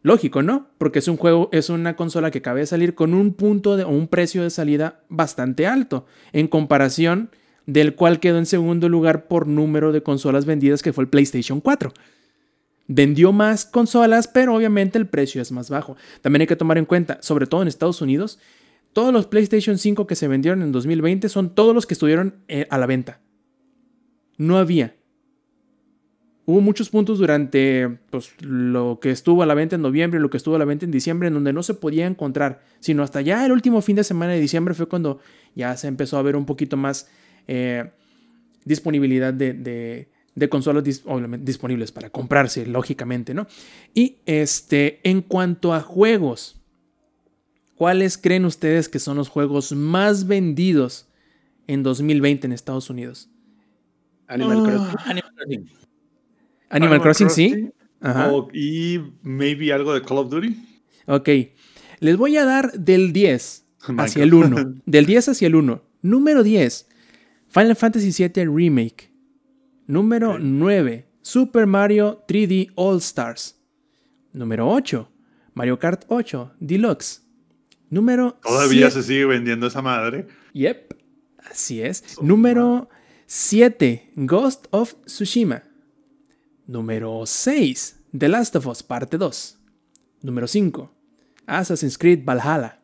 Lógico, ¿no? Porque es un juego, es una consola que acaba de salir con un punto de, o un precio de salida bastante alto en comparación del cual quedó en segundo lugar por número de consolas vendidas que fue el PlayStation 4 vendió más consolas, pero obviamente el precio es más bajo. También hay que tomar en cuenta, sobre todo en Estados Unidos, todos los PlayStation 5 que se vendieron en 2020 son todos los que estuvieron eh, a la venta. No había hubo muchos puntos durante pues, lo que estuvo a la venta en noviembre lo que estuvo a la venta en diciembre en donde no se podía encontrar, sino hasta ya el último fin de semana de diciembre fue cuando ya se empezó a ver un poquito más eh, disponibilidad de, de consolas dis- obviamente, disponibles para comprarse, lógicamente, ¿no? Y este, en cuanto a juegos, ¿cuáles creen ustedes que son los juegos más vendidos en 2020 en Estados Unidos? Animal Ah. Crossing. Animal Crossing. Animal, Crossing, sí. Ajá. O- y maybe algo de Call of Duty. Ok. Les voy a dar del 10 hacia el 1. Del 10 hacia el 1. Número 10. Final Fantasy VII Remake. Número Ok. 9. Super Mario 3D All Stars. Número 8. Mario Kart 8 Deluxe. Número Todavía siete- se sigue vendiendo esa madre. Yep. Así es. Número 7. Ghost of Tsushima. Número 6. The Last of Us Parte 2. Número 5. Assassin's Creed Valhalla.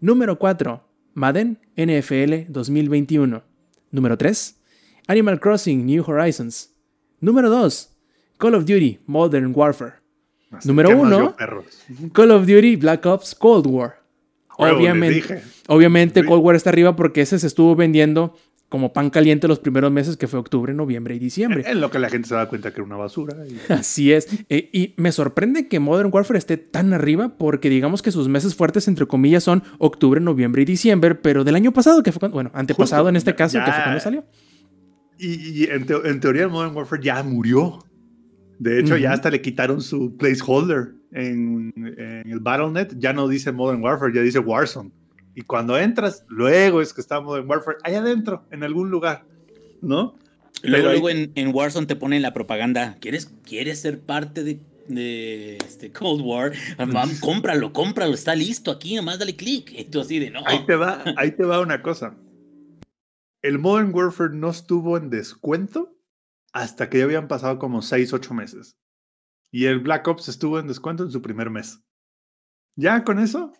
Número 4. Madden NFL 2021. Número 3. Animal Crossing New Horizons. Número 2. Call of Duty Modern Warfare. Así Número que más uno. yo, perros. Call of Duty Black Ops Cold War. Obviamente, obviamente. Cold War está arriba porque ese se estuvo vendiendo como pan caliente los primeros meses que fue octubre, noviembre y diciembre. En lo que la gente se da cuenta que era una basura. y- Así es. Eh, y me sorprende que Modern Warfare esté tan arriba porque digamos que sus meses fuertes, entre comillas, son octubre, noviembre y diciembre, pero del año pasado, que fue cuando, bueno, antepasado Justo, en este ya- caso, que fue cuando salió. Y, y en, teo- en teoría el Modern Warfare ya murió. De hecho, ya hasta le quitaron su placeholder en, en el Battle.net. Ya no dice Modern Warfare, ya dice Warzone. Y cuando entras, luego es que está Modern Warfare allá adentro, en algún lugar, ¿no? Luego, Pero ahí- luego en, en Warzone te ponen la propaganda. ¿Quieres, quieres ser parte de, de este Cold War? Mam, cómpralo, cómpralo, está listo aquí, nomás dale clic. Y tú así de no. Ahí te va, ahí te va una cosa. El Modern Warfare no estuvo en descuento hasta que ya habían pasado como 6, 8 meses. Y el Black Ops estuvo en descuento en su primer mes. Ya con eso,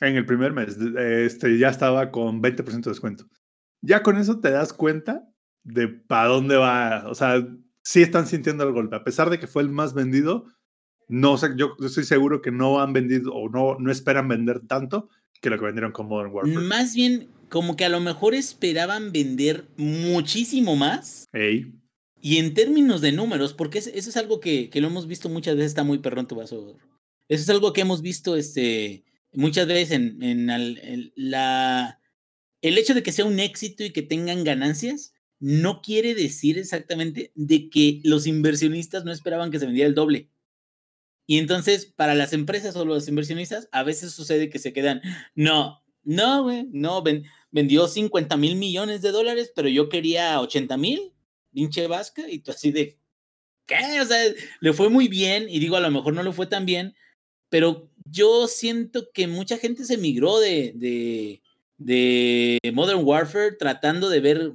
en el primer mes, de- este, ya estaba con 20% de descuento. Ya con eso te das cuenta de para dónde va. O sea, sí están sintiendo el golpe. A pesar de que fue el más vendido, no yo estoy seguro que no han vendido o no, no esperan vender tanto que lo que vendieron con Modern Warfare. Más bien, como que a lo mejor esperaban vender muchísimo más. Ey. Y en términos de números, porque es- eso es algo que, que lo hemos visto muchas veces, está muy perrón tu vaso. Eso es algo que hemos visto este, muchas veces en, en al- en la... El hecho de que sea un éxito y que tengan ganancias no quiere decir exactamente de que los inversionistas no esperaban que se vendiera el doble. Y entonces, para las empresas o los inversionistas, a veces sucede que se quedan, no, no, güey, no, ven- vendió 50 mil millones de dólares, pero yo quería 80 mil, pinche vasca, y tú así de, ¿qué? O sea, le fue muy bien, y digo, a lo mejor no le fue tan bien, pero yo siento que mucha gente se migró de, de, de Modern Warfare tratando de ver,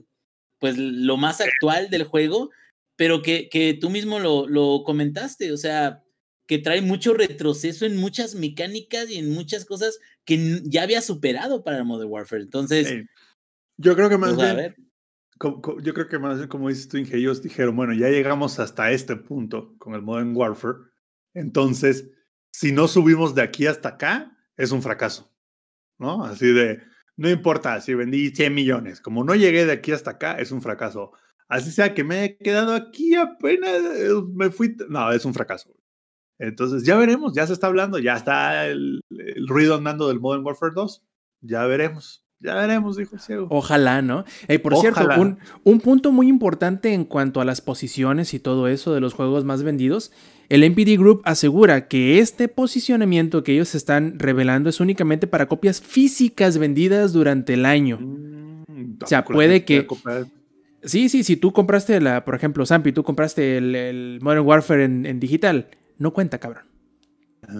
pues, lo más actual del juego, pero que, que tú mismo lo, lo comentaste, o sea, que trae mucho retroceso en muchas mecánicas y en muchas cosas que ya había superado para Modern Warfare. Entonces. Yo creo que más pues, a bien, ver. co- co- yo creo que más bien, como dices tú, Inge, ellos dijeron, bueno, ya llegamos hasta este punto con el Modern Warfare. Entonces, si no subimos de aquí hasta acá, es un fracaso. ¿No? Así de, no importa si vendí 100 millones, como no llegué de aquí hasta acá, es un fracaso. Así sea que me he quedado aquí apenas, eh, me fui, no, es un fracaso. Entonces, ya veremos, ya se está hablando, ya está el, el ruido andando del Modern Warfare 2. Ya veremos, ya veremos, dijo el ciego. Ojalá, ¿no? Eh, por cierto, un, un punto muy importante en cuanto a las posiciones y todo eso de los juegos más vendidos, el NPD Group asegura que este posicionamiento que ellos están revelando es únicamente para copias físicas vendidas durante el año. Mm, O sea, puede que-. Sí, sí, si tú compraste la, por ejemplo, Zampi, tú compraste el, el Modern Warfare en, en digital, no cuenta, cabrón.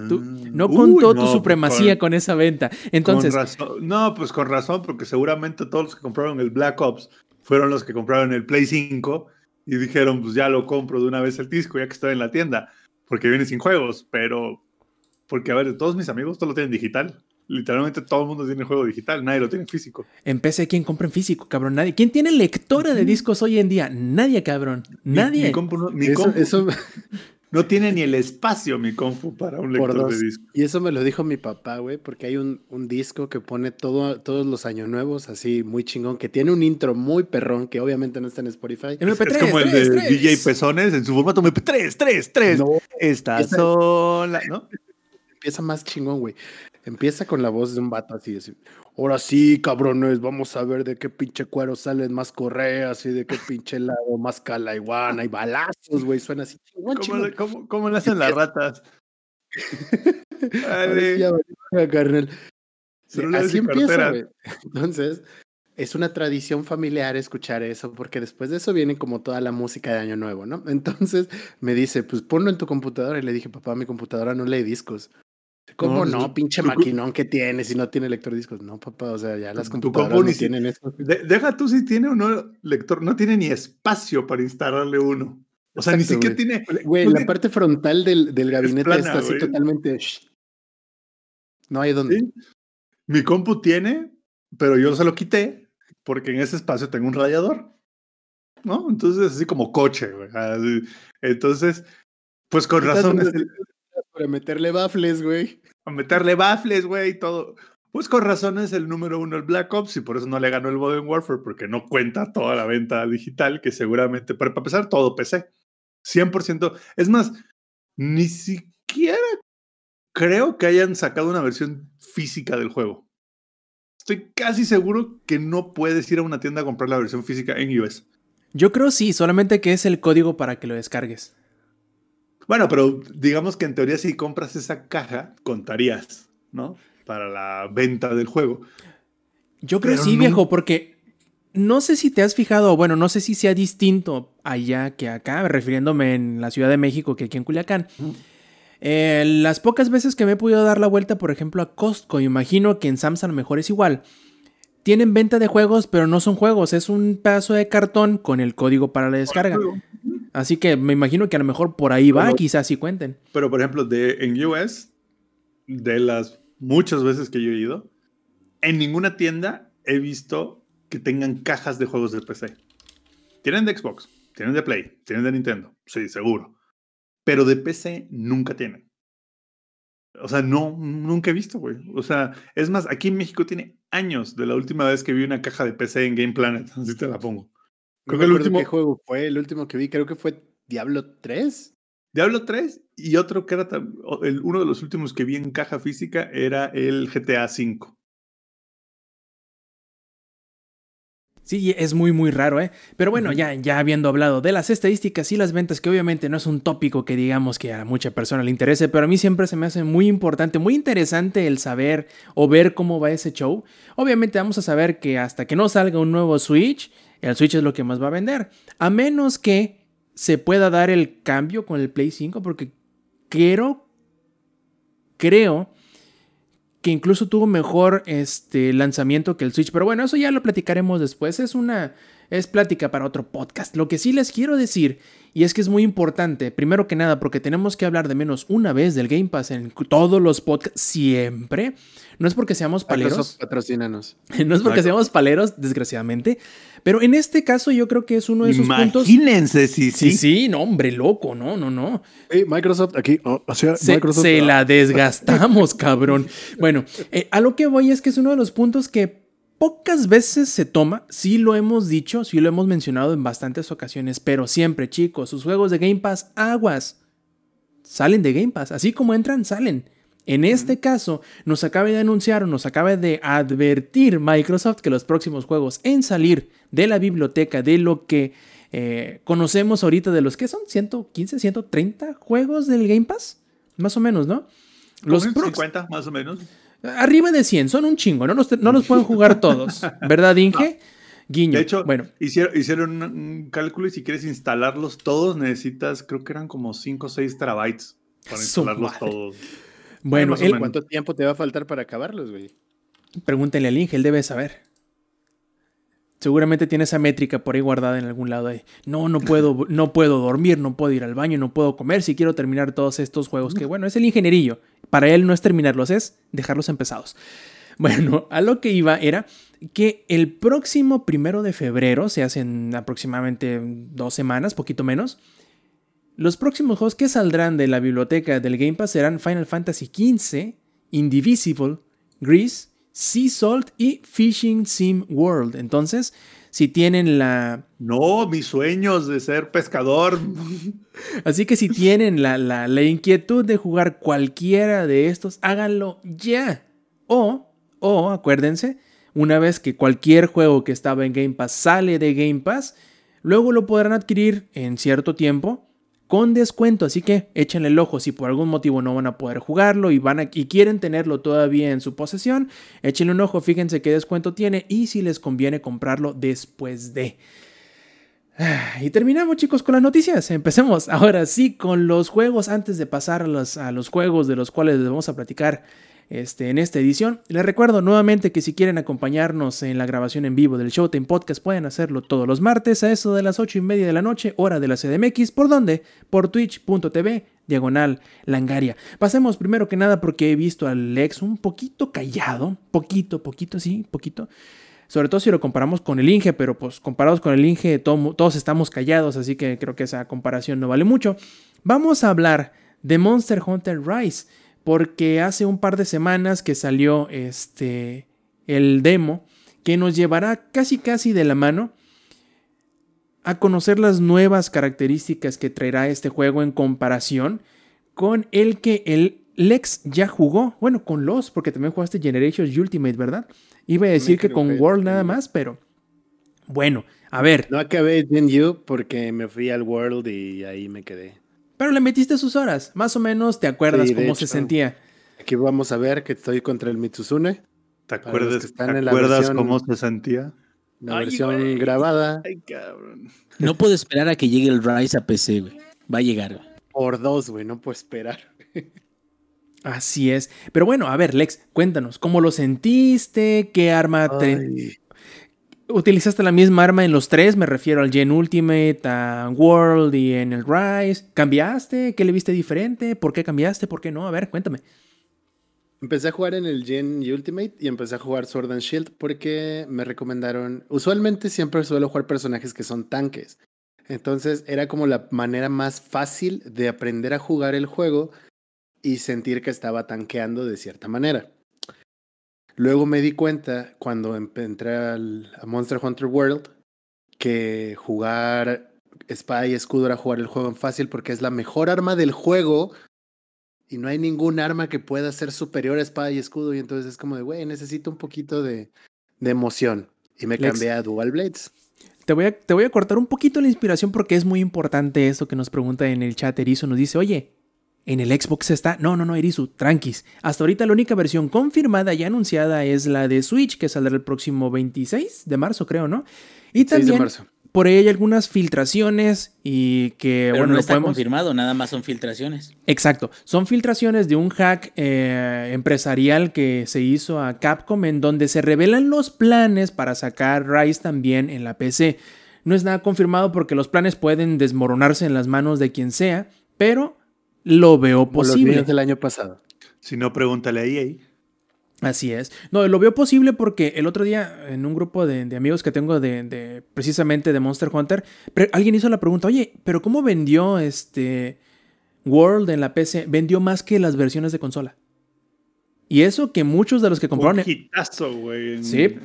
Tú- Ah, no uy, contó no, tu pues supremacía con- con, esa venta. Entonces, con razón. No, pues con razón, porque seguramente todos los que compraron el Black Ops fueron los que compraron el Play 5 y dijeron, pues ya lo compro de una vez el disco, ya que estoy en la tienda, porque viene sin juegos, pero porque a ver, todos mis amigos todo lo tienen digital. literalmente todo el mundo tiene juego digital, nadie lo tiene físico. En PC, ¿quién compra en físico, cabrón? Nadie. ¿Quién tiene lectora de discos hoy en día? Nadie, cabrón. Mi- Nadie. Mi, compu no, mi Eso, compu eso- no tiene ni el espacio, mi compu, para un lector dos. de disco. Y eso me lo dijo mi papá, güey, porque hay un, un disco que pone todo, todos los años nuevos, así muy chingón, que tiene un intro muy perrón, que obviamente no está en Spotify. MP3, es como el de. DJ Pezones en su formato MP3, 3, 3. No, Estas esa- son las- ¿no? empieza más chingón, güey. Empieza con la voz de un vato así, así. Ahora sí, cabrones, vamos a ver de qué pinche cuero salen más correas y de qué pinche lado más calaiguana y balazos, güey. Suena así chingón, ¿Cómo, le- cómo- cómo le hacen las ratas? Dale. ya carnal. Sí, así empieza, güey. Entonces, es una tradición familiar escuchar eso, porque después de eso viene como toda la música de Año Nuevo, ¿no? Entonces me dice, pues ponlo en tu computadora. Y le dije, papá, mi computadora no lee discos. ¿Cómo No, pinche maquinón que tiene si no tiene lector de discos. No, papá, o sea, ya las computadoras compu no ni si- tienen eso. De- deja tú si tiene o no lector, no tiene ni espacio para instalarle uno. O sea, ni siquiera güey. tiene. Güey, no la tiene- parte frontal del, del gabinete plana, está así güey. totalmente... No hay donde. ¿sí? Mi compu tiene, pero yo se lo quité porque en ese espacio tengo un radiador. ¿No? Entonces, así como coche, güey. así. Entonces, pues con razón es el- Para meterle baffles, güey. a meterle baffles, güey, y todo. Pues con razón es el número uno el Black Ops y por eso no le ganó el Modern Warfare, porque no cuenta toda la venta digital, que seguramente, pero para empezar, todo PC. 100%. Es más, ni siquiera creo que hayan sacado una versión física del juego. Estoy casi seguro que no puedes ir a una tienda a comprar la versión física en US. Yo creo sí, solamente que es el código para que lo descargues. Bueno, pero digamos que en teoría si compras esa caja, contarías, ¿no? Para la venta del juego. Yo creo Pero sí, no- viejo, porque no sé si te has fijado, bueno, no sé si sea distinto allá que acá, refiriéndome en la Ciudad de México que aquí en Culiacán. Eh, las pocas veces que me he podido dar la vuelta, por ejemplo, a Costco, imagino que en Sam's a lo mejor es igual. Tienen venta de juegos, pero no son juegos, es un pedazo de cartón con el código para la descarga. Así que me imagino que a lo mejor por ahí va, Pero- quizás sí cuenten. Pero, por ejemplo, de, en US, de las muchas veces que yo he ido, en ninguna tienda he visto que tengan cajas de juegos de PC. Tienen de Xbox, tienen de Play, tienen de Nintendo, sí, seguro. Pero de PC nunca tienen. O sea, no, nunca he visto, güey. O sea, es más, aquí en México tiene años de la última vez que vi una caja de PC en Game Planet. Así te la pongo. Creo que el último, qué juego fue, el último que vi, creo que fue Diablo 3. Diablo 3 y otro que era el, uno de los últimos que vi en caja física era el GTA V. Sí, es muy, muy raro, ¿eh? Pero bueno, ya, ya habiendo hablado de las estadísticas y las ventas, que obviamente no es un tópico que digamos que a mucha persona le interese, pero a mí siempre se me hace muy importante, muy interesante el saber o ver cómo va ese show. Obviamente vamos a saber que hasta que no salga un nuevo Switch, el Switch es lo que más va a vender. A menos que se pueda dar el cambio con el Play 5, porque quiero, creo que incluso tuvo mejor este lanzamiento que el Switch, pero bueno, eso ya lo platicaremos después, es una es plática para otro podcast. Lo que sí les quiero decir y es que es muy importante, primero que nada, porque tenemos que hablar de menos una vez del Game Pass en todos los podcasts siempre. No es porque seamos paleros, Microsoft, patrocínanos. no es porque seamos paleros, desgraciadamente, pero en este caso yo creo que es uno de esos puntos Imagínense si Sí, sí, no, hombre, loco, no, no, no. Sí, Microsoft aquí, oh, o sea, Se, Microsoft. se ah, la desgastamos, cabrón. Bueno, eh, a lo que voy es que es uno de los puntos que pocas veces se toma. Sí lo hemos dicho, sí lo hemos mencionado en bastantes ocasiones, pero siempre, chicos, sus juegos de Game Pass, aguas. Salen de Game Pass, así como entran, salen. En este caso, nos acaba de anunciar o nos acaba de advertir Microsoft que los próximos juegos en salir de la biblioteca de lo que eh, conocemos ahorita de los que son 115, 130 juegos del Game Pass, más o menos, ¿no? Los Los prox- 50 más o menos. Arriba de 100, son un chingo, no los, no los pueden jugar todos, ¿verdad, Inge? Guiño. De hecho, bueno, hicieron, hicieron un, cálculo y si quieres instalarlos todos necesitas, creo que eran como 5 o 6 terabytes para instalarlos madre. todos. bueno, él-. ¿Cuánto tiempo te va a faltar para acabarlos, güey? pregúntenle al Inge, él debe saber. Seguramente tiene esa métrica por ahí guardada en algún lado. ahí. No, no puedo, no puedo dormir, no puedo ir al baño, no puedo comer si quiero terminar todos estos juegos. Que bueno, es el ingenierillo. Para él no es terminarlos, es dejarlos empezados. Bueno, a lo que iba era que el próximo primero de febrero, se hacen aproximadamente dos semanas, poquito menos, los próximos juegos que saldrán de la biblioteca del Game Pass serán Final Fantasy XV, Indivisible, Grease, Sea Salt y Fishing Sim World. Entonces, si tienen la... No, mis sueños de ser pescador. Así que si tienen la, la, la inquietud de jugar cualquiera de estos, háganlo ya. O o, acuérdense, una vez que cualquier juego que estaba en Game Pass sale de Game Pass, luego lo podrán adquirir en cierto tiempo con descuento. Así que échenle el ojo si por algún motivo no van a poder jugarlo y, van y quieren tenerlo todavía en su posesión. Échenle un ojo, fíjense qué descuento tiene y si les conviene comprarlo después de. Y terminamos chicos con las noticias. Empecemos ahora sí con los juegos antes de pasar a los, a los juegos de los cuales les vamos a platicar este, en esta edición. Les recuerdo nuevamente que si quieren acompañarnos en la grabación en vivo del Showtime Podcast pueden hacerlo todos los martes a eso de las 8 y media de la noche, hora de la CDMX. ¿Por dónde? Por twitch.tv diagonal langaria. Pasemos primero que nada porque he visto al Lex un poquito callado, poquito, poquito, sí, poquito. Sobre todo si lo comparamos con el Inge, pero pues comparados con el Inge todos estamos callados, así que creo que esa comparación no vale mucho. Vamos a hablar de Monster Hunter Rise porque hace un par de semanas que salió este el demo que nos llevará casi casi de la mano a conocer las nuevas características que traerá este juego en comparación con el que el Lex ya jugó, bueno, con los, porque también jugaste Generations Ultimate, ¿verdad? Iba a decir que con World nada más, pero bueno, a ver. No acabé Gen U porque me fui al World y ahí me quedé. Pero le metiste sus horas. Más o menos te acuerdas cómo se sentía. Aquí vamos a ver que estoy contra el Mitsuzune. ¿Te acuerdas, ¿te acuerdas cómo se sentía? La versión grabada. Ay, cabrón. No puedo esperar a que llegue el Rise a PC, güey. Va a llegar. Por dos, güey. No puedo esperar. Así es. Pero bueno, a ver, Lex, cuéntanos, ¿cómo lo sentiste? ¿Qué arma te, ¿Utilizaste la misma arma en los tres? Me refiero al Gen Ultimate, a World y en el Rise. ¿Cambiaste? ¿Qué le viste diferente? ¿Por qué cambiaste? ¿Por qué no? A ver, cuéntame. Empecé a jugar en el Gen Ultimate y empecé a jugar Sword and Shield porque me recomendaron. Usualmente siempre suelo jugar personajes que son tanques. Entonces era como la manera más fácil de aprender a jugar el juego y sentir que estaba tanqueando de cierta manera. Luego me di cuenta cuando entré al, a Monster Hunter World que jugar espada y escudo era jugar el juego en fácil porque es la mejor arma del juego y no hay ningún arma que pueda ser superior a espada y escudo y entonces es como de, güey, necesito un poquito de, de emoción y me cambié a Dual Blades. Te voy, a, te voy a cortar un poquito la inspiración porque es muy importante esto que nos pregunta en el chat Erizo. Nos dice, oye, en el Xbox está. No, no, no, Erisu, tranquis. Hasta ahorita la única versión confirmada y anunciada es la de Switch, que saldrá el próximo 26 de marzo, creo, ¿no? Y también. Por ahí hay algunas filtraciones y que, Pero bueno, no está confirmado, nada más son filtraciones. Exacto, son filtraciones de un hack eh, empresarial que se hizo a Capcom en donde se revelan los planes para sacar Rise también en la PC. No es nada confirmado porque los planes pueden desmoronarse en las manos de quien sea, pero lo veo posible. Los del año pasado. Si no, pregúntale a EA. Así es. No, lo veo posible porque el otro día en un grupo de, amigos que tengo de, precisamente de Monster Hunter, alguien hizo la pregunta, oye, pero ¿cómo vendió este World en la PC? Vendió más que las versiones de consola. Y eso que muchos de los que compraron... Un hitazo, güey. Sí.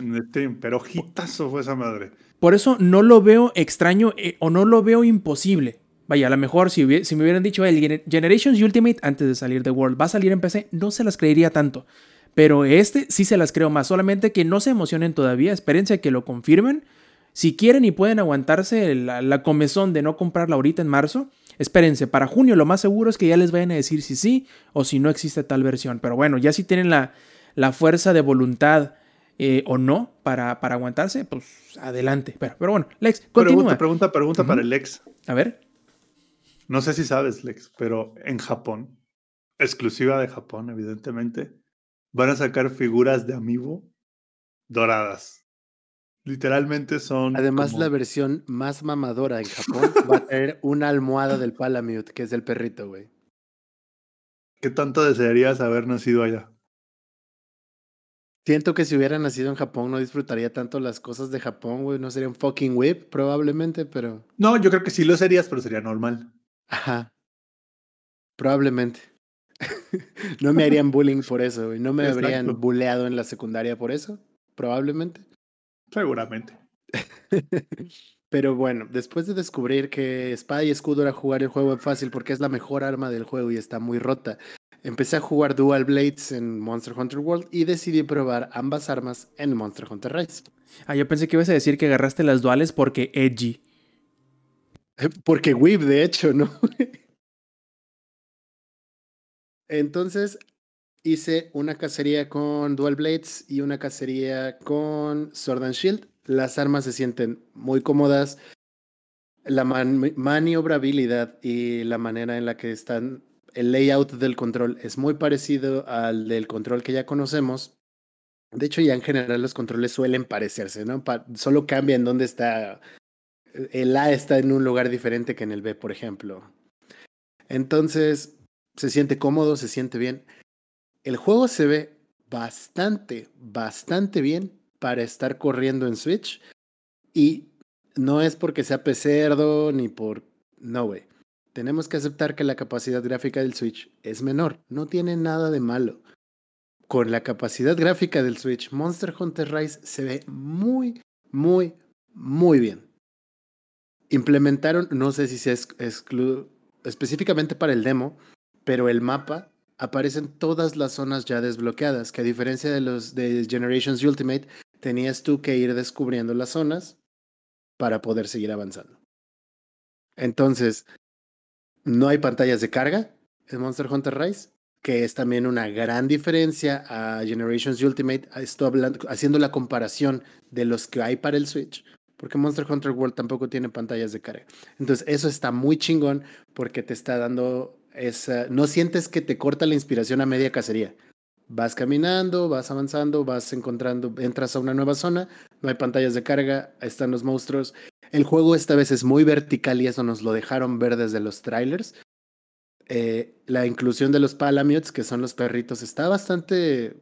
pero hitazo fue esa madre. Por eso no lo veo extraño eh, o no lo veo imposible. Vaya, a lo mejor si, me hubieran dicho el Generations Ultimate antes de salir de World va a salir en PC, no se las creería tanto. Pero este sí se las creo más, solamente que no se emocionen todavía, espérense a que lo confirmen. Si quieren y pueden aguantarse la, comezón de no comprarla ahorita en marzo, espérense, para junio lo más seguro es que ya les vayan a decir si sí o si no existe tal versión. Pero bueno, ya si tienen la, la fuerza de voluntad eh, o no para, para aguantarse, pues adelante. Pero, pero bueno, Lex, continúa. Pregunta, pregunta, pregunta para el Lex. A ver. No sé si sabes, Lex, pero en Japón, exclusiva de Japón, evidentemente, van a sacar figuras de amiibo doradas. Literalmente son. Además, la versión más mamadora en Japón va a tener una almohada del Palamute, que es el perrito, güey. ¿Qué tanto desearías haber nacido allá? Siento que si hubiera nacido en Japón no disfrutaría tanto las cosas de Japón, güey. No sería un fucking whip, probablemente, pero. No, yo creo que sí lo serías, pero sería normal. Ajá. Probablemente. no me harían bullying por eso, güey. No me habrían Exacto. bulleado en la secundaria por eso. Probablemente. Seguramente. Pero bueno, después de descubrir que espada y escudo era jugar el juego en fácil porque es la mejor arma del juego y está muy rota, empecé a jugar Dual Blades en Monster Hunter World y decidí probar ambas armas en Monster Hunter Rise. Ah, yo pensé que ibas a decir que agarraste las duales porque edgy. Porque Whip, de hecho, ¿no? Entonces hice una cacería con Dual Blades y una cacería con Sword and Shield. Las armas se sienten muy cómodas. La man- maniobrabilidad y la manera en la que están, el layout del control es muy parecido al del control que ya conocemos. De hecho, ya en general los controles suelen parecerse, ¿no? Solo cambia en dónde está. El A está en un lugar diferente que en el B, por ejemplo. Entonces, se siente cómodo, se siente bien. El juego se ve bastante, bastante bien para estar corriendo en Switch. Y no es porque sea pecerdo ni por... No, güey. Tenemos que aceptar que la capacidad gráfica del Switch es menor. No tiene nada de malo. Con la capacidad gráfica del Switch, Monster Hunter Rise se ve muy, muy, muy bien. Implementaron, no sé si exclu específicamente para el demo, pero el mapa aparece en todas las zonas ya desbloqueadas, que a diferencia de los de Generations Ultimate, tenías tú que ir descubriendo las zonas para poder seguir avanzando. Entonces, no hay pantallas de carga en Monster Hunter Rise, que es también una gran diferencia a Generations Ultimate. Estoy haciendo la comparación de los que hay para el Switch, porque Monster Hunter World tampoco tiene pantallas de carga. Entonces, eso está muy chingón porque te está dando esa. No sientes que te corta la inspiración a media cacería. Vas caminando, vas avanzando, vas encontrando, entras a una nueva zona, no hay pantallas de carga, están los monstruos. El juego esta vez es muy vertical y eso nos lo dejaron ver desde los trailers. Eh, la inclusión de los Palamutes, que son los perritos, está bastante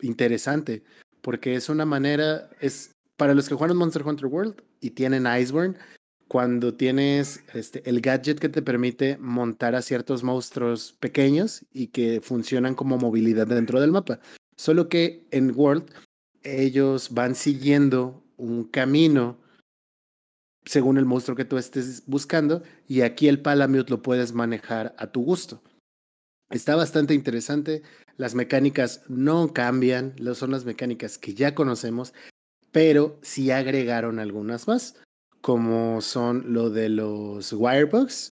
interesante porque es una manera, es para los que juegan Monster Hunter World y tienen Iceborne, cuando tienes este, el gadget que te permite montar a ciertos monstruos pequeños y que funcionan como movilidad dentro del mapa. Solo que en World ellos van siguiendo un camino según el monstruo que tú estés buscando y aquí el Palamute lo puedes manejar a tu gusto. Está bastante interesante. Las mecánicas no cambian, son las mecánicas que ya conocemos, pero sí agregaron algunas más como son lo de los Wirebugs,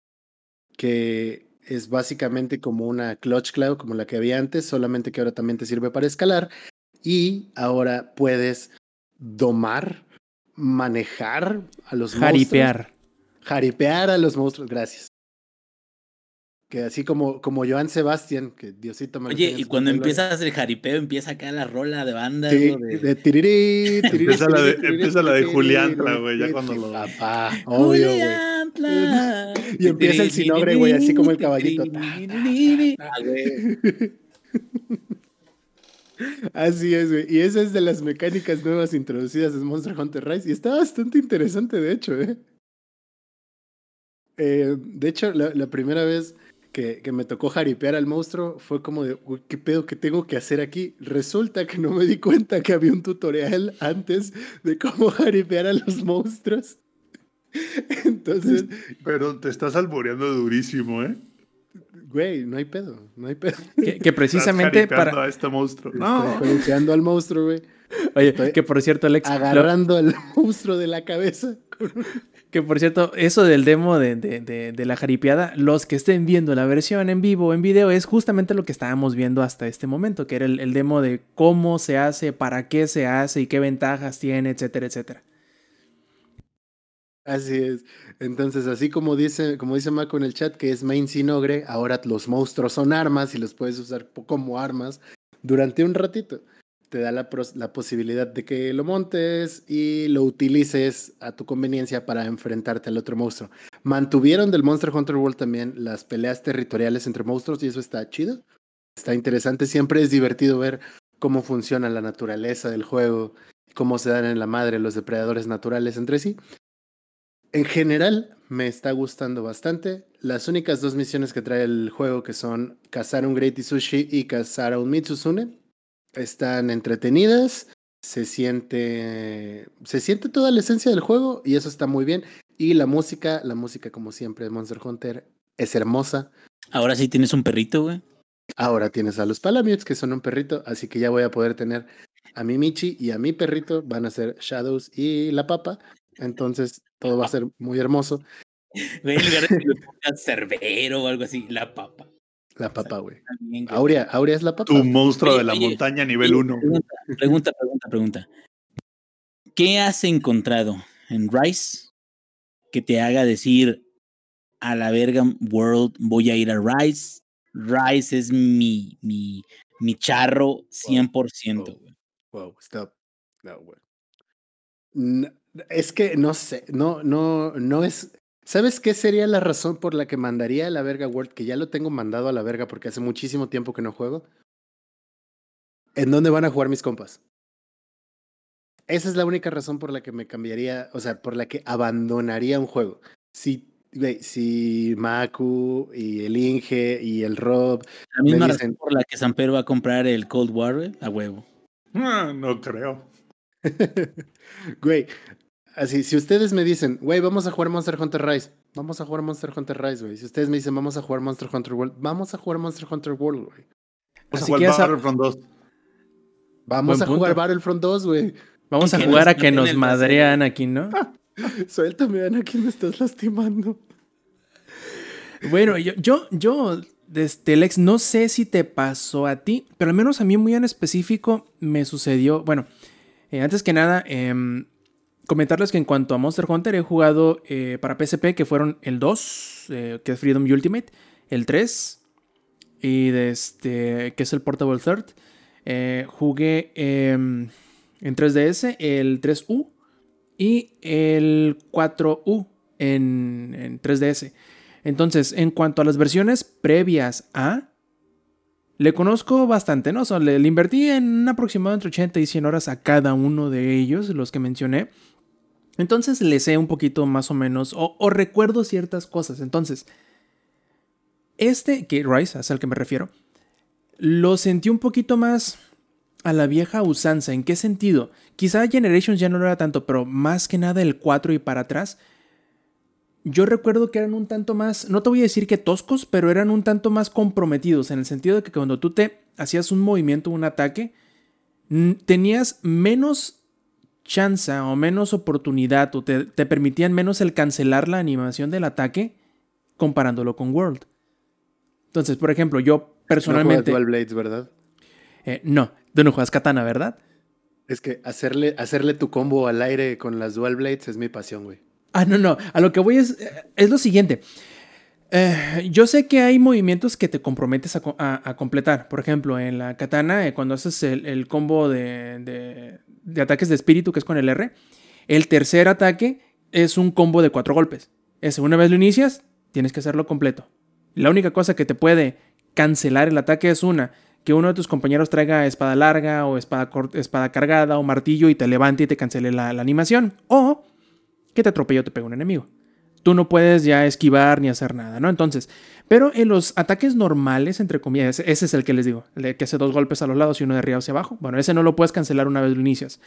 que es básicamente como una Clutch Cloud, como la que había antes, solamente que ahora también te sirve para escalar. Y ahora puedes domar, manejar a los Jaripear. monstruos. Jaripear a los monstruos, gracias. Que así como, como Joan Sebastián, que Diosito me lo Oye, y cuando gloria. empiezas el jaripeo, empieza acá la rola de banda. Sí, algo de- de tirirí, tirirí, Empieza la de- tirirí, empieza la de Juliantla, güey, ya cuando lo- Papá, obvio, güey. Juliantla. Y empieza el sinogre, güey, así como el caballito. Güey. Así es, güey. Y esa es de las mecánicas nuevas introducidas en Monster Hunter Rise. Y está bastante interesante, de hecho, ¿eh? Eh, de hecho, la, la primera vez que, que me tocó jaripear al monstruo fue como de, "Uy, ¿qué pedo que tengo que hacer aquí? Resulta que no me di cuenta que había un tutorial antes de cómo jaripear a los monstruos. Entonces, Pero te estás alboreando durísimo, ¿eh? güey, no hay pedo, no hay pedo. Que, que precisamente Estás para. a este monstruo. No. al monstruo, güey. Oye, estoy que por cierto, Alex. lo- Agarrando al monstruo de la cabeza. Que por cierto, eso del demo de, de, de- la jaripeada, los que estén viendo la versión en vivo o en video es justamente lo que estábamos viendo hasta este momento, que era el, el demo de cómo se hace, para qué se hace y qué ventajas tiene, etcétera, etcétera. Así es. Entonces, así como dice, como dice Mako en el chat, que es main sinogre, ahora los monstruos son armas y los puedes usar como armas durante un ratito. Te da la, posibilidad de que lo montes y lo utilices a tu conveniencia para enfrentarte al otro monstruo. Mantuvieron del Monster Hunter World también las peleas territoriales entre monstruos y eso está chido. Está interesante. Siempre es divertido ver cómo funciona la naturaleza del juego, cómo se dan en la madre los depredadores naturales entre sí. En general, me está gustando bastante. Las únicas dos misiones que trae el juego, que son cazar un Great Sushi y cazar a un Mitsuzune, están entretenidas. Se siente, se siente toda la esencia del juego y eso está muy bien. Y la música, la música como siempre de Monster Hunter es hermosa. Ahora sí tienes un perrito, güey. Ahora tienes a los Palamutes, que son un perrito, así que ya voy a poder tener a mi Michi y a mi perrito, van a ser Shadows y la papa. Entonces todo va a ser muy hermoso. Güey, en lugar de o algo así, la papa. La papa, güey. Aurea, Aurea es la papa. Tu monstruo Oye, de la oye, montaña nivel 1. Pregunta, pregunta, pregunta, pregunta. ¿Qué has encontrado en Rise que te haga decir a la verga World voy a ir a Rise? Rise es mi, mi, mi charro 100%. Oh. güey. Wow, stop. No, güey. Es que no sé, no, no, no es. ¿Sabes qué sería la razón por la que mandaría a la verga World? Que ya lo tengo mandado a la verga porque hace muchísimo tiempo que no juego. ¿En dónde van a jugar mis compas? Esa es la única razón por la que me cambiaría, o sea, por la que abandonaría un juego. Si, güey, si Maku y el Inge y el Rob La misma razón por la que Samper va a comprar el Cold War, a huevo. Ah, no creo. Güey, así, si ustedes me dicen, güey, vamos a jugar Monster Hunter Rise, vamos a jugar Monster Hunter Rise, güey. Si ustedes me dicen, vamos a jugar Monster Hunter World, vamos a jugar Monster Hunter World, güey. Vamos Así a jugar Battlefront 2. Vamos Buen a jugar punto. Battlefront 2, güey. Vamos a Que jugar nos a que nos el madrea Anakin, ¿no? Suéltame, Ana, que me estás lastimando. Bueno, yo, yo, yo, este, Lex, no sé si te pasó a ti, pero al menos a mí muy en específico me sucedió. Bueno, eh, antes que nada, em, comentarles que en cuanto a Monster Hunter he jugado eh, para PSP, que fueron el 2, eh, que es Freedom Ultimate, el 3, y de este, que es el Portable Third. Eh, jugué em, en 3DS el 3U y el 4U en, en 3DS. Entonces, en cuanto a las versiones previas a, le conozco bastante, ¿no? O le, le invertí en aproximado entre 80 y 100 horas a cada uno de ellos, los que mencioné. Entonces le sé un poquito más o menos, o, recuerdo ciertas cosas. Entonces, este, que Rise, es al que me refiero, lo sentí un poquito más a la vieja usanza. ¿En qué sentido? Quizá Generations ya no lo era tanto, pero más que nada el 4 y para atrás. Yo recuerdo que eran un tanto más, no te voy a decir que toscos, pero eran un tanto más comprometidos, en el sentido de que cuando tú te hacías un movimiento, un ataque, tenías menos chance o menos oportunidad, o te, te permitían menos el cancelar la animación del ataque comparándolo con World. Entonces, por ejemplo, yo personalmente... No juegas Dual Blades, ¿verdad? Eh, no, tú no juegas katana, ¿verdad? Es que hacerle, hacerle tu combo al aire con las Dual Blades es mi pasión, güey. Ah, no, no. A lo que voy es, es lo siguiente. Eh, yo sé que hay movimientos que te comprometes a, a- a completar. Por ejemplo, en la katana, eh, cuando haces el, el combo de, de- de ataques de espíritu, que es con el R, el tercer ataque es un combo de cuatro golpes. Ese, una vez lo inicias, tienes que hacerlo completo. La única cosa que te puede cancelar el ataque es una, que uno de tus compañeros traiga espada larga o espada, espada cargada o martillo y te levante y te cancele la, la animación. O que te atropelle o te pegue un enemigo. Tú no puedes ya esquivar ni hacer nada, ¿no? Entonces, pero en los ataques normales, entre comillas, ese- es el que les digo, el que hace dos golpes a los lados y uno de arriba hacia abajo. Bueno, ese no lo puedes cancelar una vez lo inicias.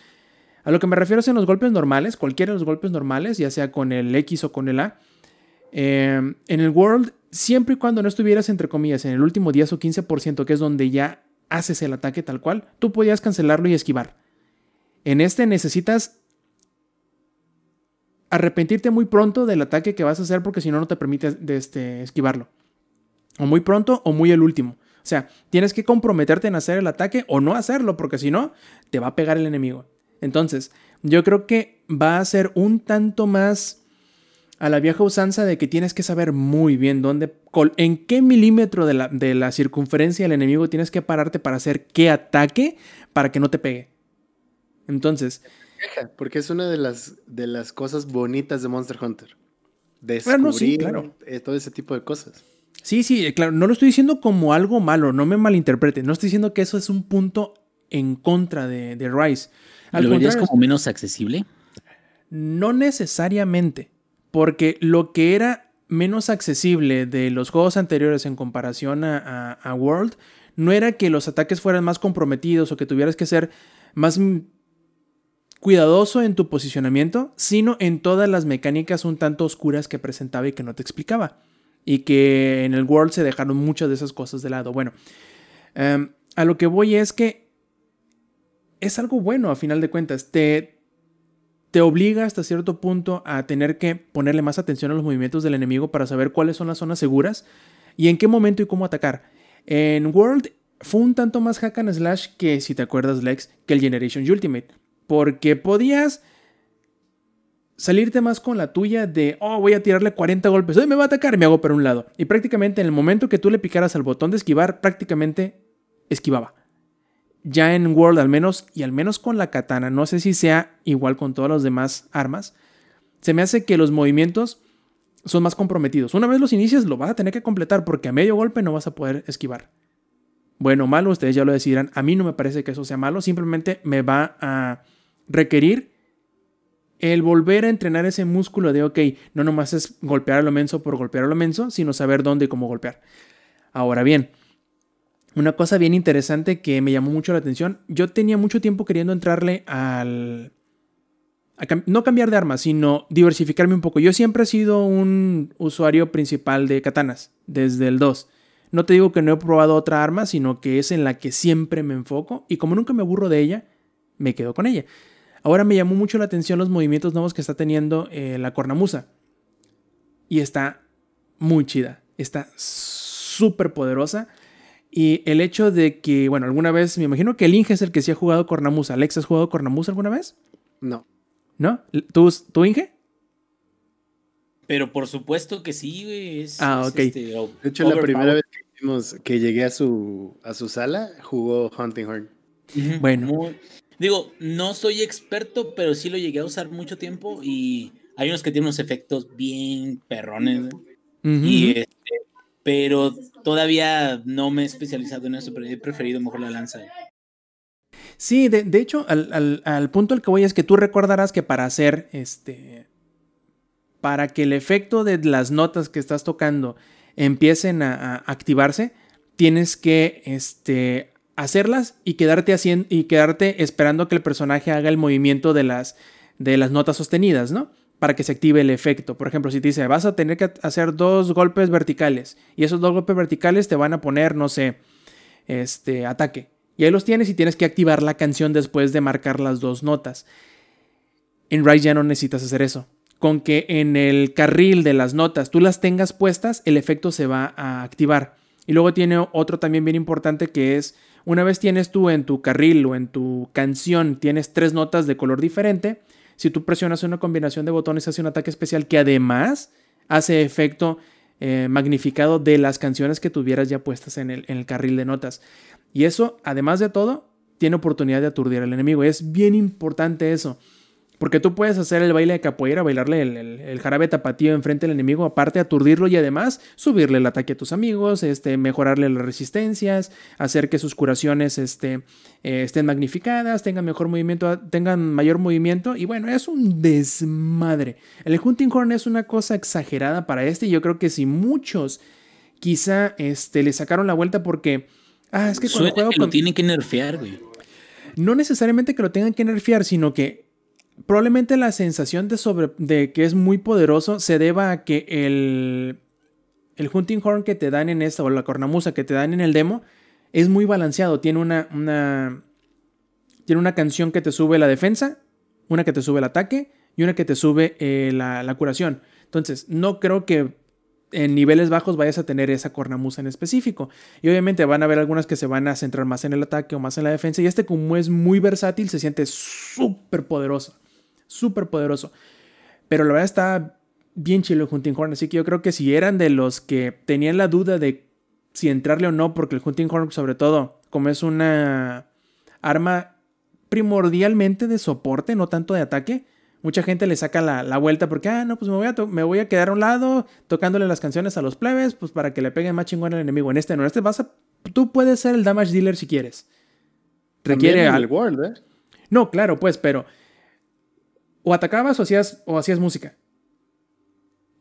A lo que me refiero es en los golpes normales, cualquiera de los golpes normales, ya sea con el X o con el A. eh, en el World, siempre y cuando no estuvieras, entre comillas, en el último 10 o 15%, que es donde ya haces el ataque tal cual, tú podías cancelarlo y esquivar. En este necesitas arrepentirte muy pronto del ataque que vas a hacer porque si no, no te permite este, esquivarlo. O muy pronto o muy el último. O sea, tienes que comprometerte en hacer el ataque o no hacerlo porque si no, te va a pegar el enemigo. Entonces, yo creo que va a ser un tanto más a la vieja usanza de que tienes que saber muy bien dónde, en qué milímetro de la, de la circunferencia del enemigo tienes que pararte para hacer qué ataque para que no te pegue. Entonces. Porque es una de las, de las cosas bonitas de Monster Hunter. Descubrir claro. Eh, todo ese tipo de cosas. Sí, sí, claro. No lo estoy diciendo como algo malo, no me malinterprete. No estoy diciendo que eso es un punto en contra de, de Rise. ¿Lo verías como menos accesible? No necesariamente, porque lo que era menos accesible de los juegos anteriores en comparación a, World no era que los ataques fueran más comprometidos o que tuvieras que ser más cuidadoso en tu posicionamiento, sino en todas las mecánicas un tanto oscuras que presentaba y que no te explicaba. Y que en el World se dejaron muchas de esas cosas de lado. Bueno, em, a lo que voy es que es algo bueno a final de cuentas. Te, te obliga hasta cierto punto a tener que ponerle más atención a los movimientos del enemigo para saber cuáles son las zonas seguras y en qué momento y cómo atacar. En World fue un tanto más hack and slash que, si te acuerdas, Lex, que el Generation Ultimate. Porque podías salirte más con la tuya de, oh, voy a tirarle 40 golpes, hoy me va a atacar me hago por un lado. Y prácticamente en el momento que tú le picaras al botón de esquivar, prácticamente esquivaba ya en World al menos, y al menos con la katana, no sé si sea igual con todas las demás armas, se me hace que los movimientos son más comprometidos. Una vez los inicias lo vas a tener que completar porque a medio golpe no vas a poder esquivar. Bueno o malo, ustedes ya lo decidirán. A mí no me parece que eso sea malo, simplemente me va a requerir el volver a entrenar ese músculo de, ok, no nomás es golpear a lo menso por golpear a lo menso, sino saber dónde y cómo golpear. Ahora bien, una cosa bien interesante que me llamó mucho la atención. Yo tenía mucho tiempo queriendo entrarle al... no cambiar de arma, sino diversificarme un poco. Yo siempre he sido un usuario principal de katanas, desde el 2. No te digo que no he probado otra arma, sino que es en la que siempre me enfoco. Y como nunca me aburro de ella, me quedo con ella. Ahora me llamó mucho la atención los movimientos nuevos que está teniendo eh, la cornamusa. Y está muy chida. Está súper poderosa. Y el hecho de que, bueno, alguna vez, me imagino que el Inge es el que sí ha jugado Cornamusa. ¿Alex has jugado Cornamusa alguna vez? No. ¿No? ¿Tú, ¿tú Inge? Pero por supuesto que sí, güey. ah, ok. Este, de hecho, la primera vez que, que llegué a su, a su sala, jugó Hunting Horn. Bueno. Digo, no soy experto, pero sí lo llegué a usar mucho tiempo y hay unos que tienen unos efectos bien perrones. Y este, pero todavía no me he especializado en eso, pero he preferido mejor la lanza. Sí, de, hecho, al, punto al que voy es que tú recordarás que para hacer este. Para que el efecto de las notas que estás tocando empiecen a, activarse, tienes que este, hacerlas y quedarte, haciendo, y quedarte esperando que el personaje haga el movimiento de las, de las notas sostenidas, ¿no? para que se active el efecto. Por ejemplo, si te dice, vas a tener que hacer dos golpes verticales y esos dos golpes verticales te van a poner, no sé, este ataque. Y ahí los tienes y tienes que activar la canción después de marcar las dos notas. En Rise ya no necesitas hacer eso. Con que en el carril de las notas tú las tengas puestas, el efecto se va a activar. Y luego tiene otro también bien importante que es, una vez tienes tú en tu carril o en tu canción, tienes tres notas de color diferente, si tú presionas una combinación de botones, hace un ataque especial que además hace efecto eh, magnificado de las canciones que tuvieras ya puestas en el, en el carril de notas. Y eso, además de todo, tiene oportunidad de aturdir al enemigo. Es bien importante eso. Porque tú puedes hacer el baile de capoeira, bailarle el, jarabe tapatío enfrente del enemigo, aparte aturdirlo y además subirle el ataque a tus amigos, este, mejorarle las resistencias, hacer que sus curaciones este, eh, estén magnificadas, tengan mejor movimiento, tengan mayor movimiento. Y bueno, es un desmadre. El Hunting Horn es una cosa exagerada para este y yo creo que si muchos quizá este, le sacaron la vuelta porque... Ah, es que cuando juego que lo tienen que nerfear, güey. No necesariamente que lo tengan que nerfear, sino que Probablemente la sensación de, sobre, que es muy poderoso se deba a que el, el Hunting Horn que te dan en esta, o la cornamusa que te dan en el demo, es muy balanceado. Tiene una, una, tiene una canción que te sube la defensa, una que te sube el ataque y una que te sube eh, la, la, curación. Entonces, no creo que en niveles bajos vayas a tener esa cornamusa en específico. Y obviamente van a haber algunas que se van a centrar más en el ataque o más en la defensa. Y este como es muy versátil, se siente súper poderoso súper poderoso. Pero la verdad está bien chilo el Hunting Horn. Así que yo creo que si eran de los que tenían la duda de si entrarle o no, porque el Hunting Horn, sobre todo, como es una arma primordialmente de soporte, no tanto de ataque, mucha gente le saca la, la vuelta porque, ah, no, pues me voy, a me voy a quedar a un lado tocándole las canciones a los plebes, pues para que le peguen más chingón al enemigo. En este no, en este vas a. Tú puedes ser el damage dealer si quieres. Requiere al- World, ¿eh? No, claro, pues, pero. O atacabas o hacías, o hacías música.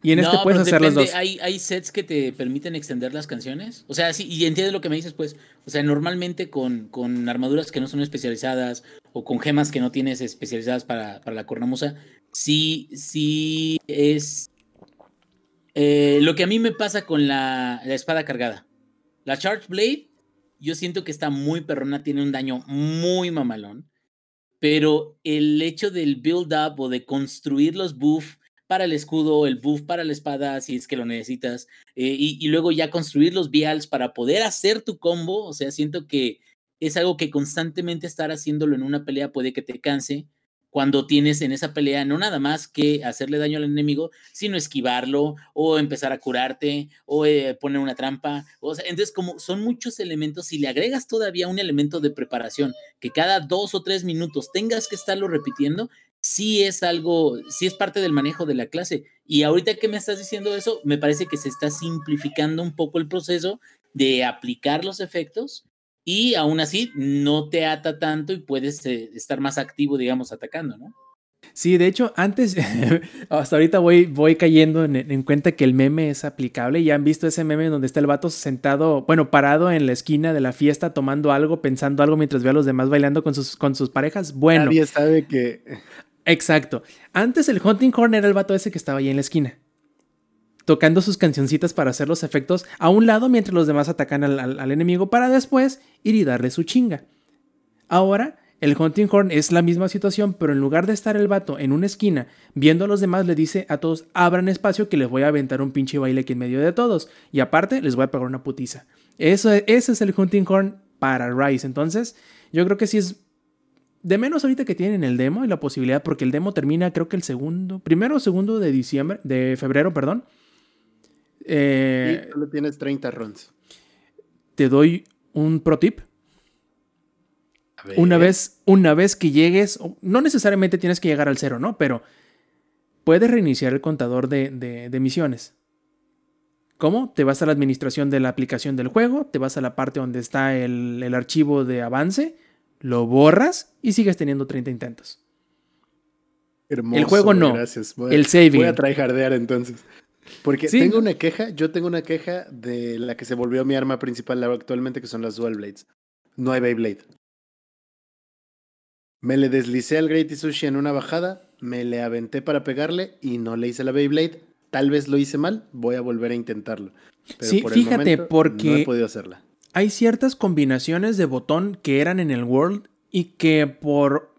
Y en este puedes hacer las depende, dos. Hay, hay sets que te permiten extender las canciones. O sea, sí, y entiendes lo que me dices, pues. O sea, normalmente con, con armaduras que no son especializadas o con gemas que no tienes especializadas para, para la cornamusa, sí, sí es eh, lo que a mí me pasa con la, la espada cargada. La Charge Blade, yo siento que está muy perrona, tiene un daño muy mamalón. Pero el hecho del build up o de construir los buff para el escudo, el buff para la espada, si es que lo necesitas, eh, y, y luego ya construir los vials para poder hacer tu combo, o sea, siento que es algo que constantemente estar haciéndolo en una pelea puede que te canse cuando tienes en esa pelea no nada más que hacerle daño al enemigo, sino esquivarlo o empezar a curarte o eh, poner una trampa. O sea, entonces, como son muchos elementos, si le agregas todavía un elemento de preparación que cada dos o tres minutos tengas que estarlo repitiendo, sí es algo, sí es parte del manejo de la clase. Y ahorita que me estás diciendo eso, me parece que se está simplificando un poco el proceso de aplicar los efectos y aún así no te ata tanto y puedes eh, estar más activo, digamos, atacando, ¿no? Sí, de hecho, antes, hasta ahorita voy, voy cayendo en, en cuenta que el meme es aplicable. Ya han visto ese meme donde está el vato sentado, bueno, parado en la esquina de la fiesta, tomando algo, pensando algo mientras ve a los demás bailando con sus, con sus parejas. Bueno, Nadie sabe que. exacto. Antes el Hunting Horn era el vato ese que estaba ahí en la esquina, tocando sus cancioncitas para hacer los efectos a un lado mientras los demás atacan al, al- enemigo para después ir y darle su chinga. Ahora, el Hunting Horn es la misma situación, pero en lugar de estar el vato en una esquina viendo a los demás, le dice a todos: abran espacio que les voy a aventar un pinche baile aquí en medio de todos. Y aparte, les voy a pegar una putiza. Eso, ese es el Hunting Horn para Rise. Entonces, yo creo que sí es de menos ahorita que tienen el demo y la posibilidad, porque el demo termina, creo que el segundo, primero o segundo de diciembre, de febrero, perdón. Eh, y solo tienes 30 runs. te doy un pro tip. A ver. Una vez, una vez que llegues, no necesariamente tienes que llegar al cero, ¿no? Pero puedes reiniciar el contador de, de- de misiones. ¿Cómo? Te vas a la administración de la aplicación del juego, te vas a la parte donde está el, el archivo de avance, lo borras y sigues teniendo 30 intentos. Hermoso, el juego no, Gracias. El saving. voy a tryhardear entonces. Porque Sí. tengo una queja, yo tengo una queja de la que se volvió mi arma principal actualmente, que son las Dual Blades. No hay Beyblade. Me le deslicé al Great Sushi en una bajada, me le aventé para pegarle y no le hice la Beyblade. Tal vez lo hice mal, voy a volver a intentarlo. Pero Sí, por el fíjate, momento porque- no he podido hacerla. hay ciertas combinaciones de botón que eran en el World y que por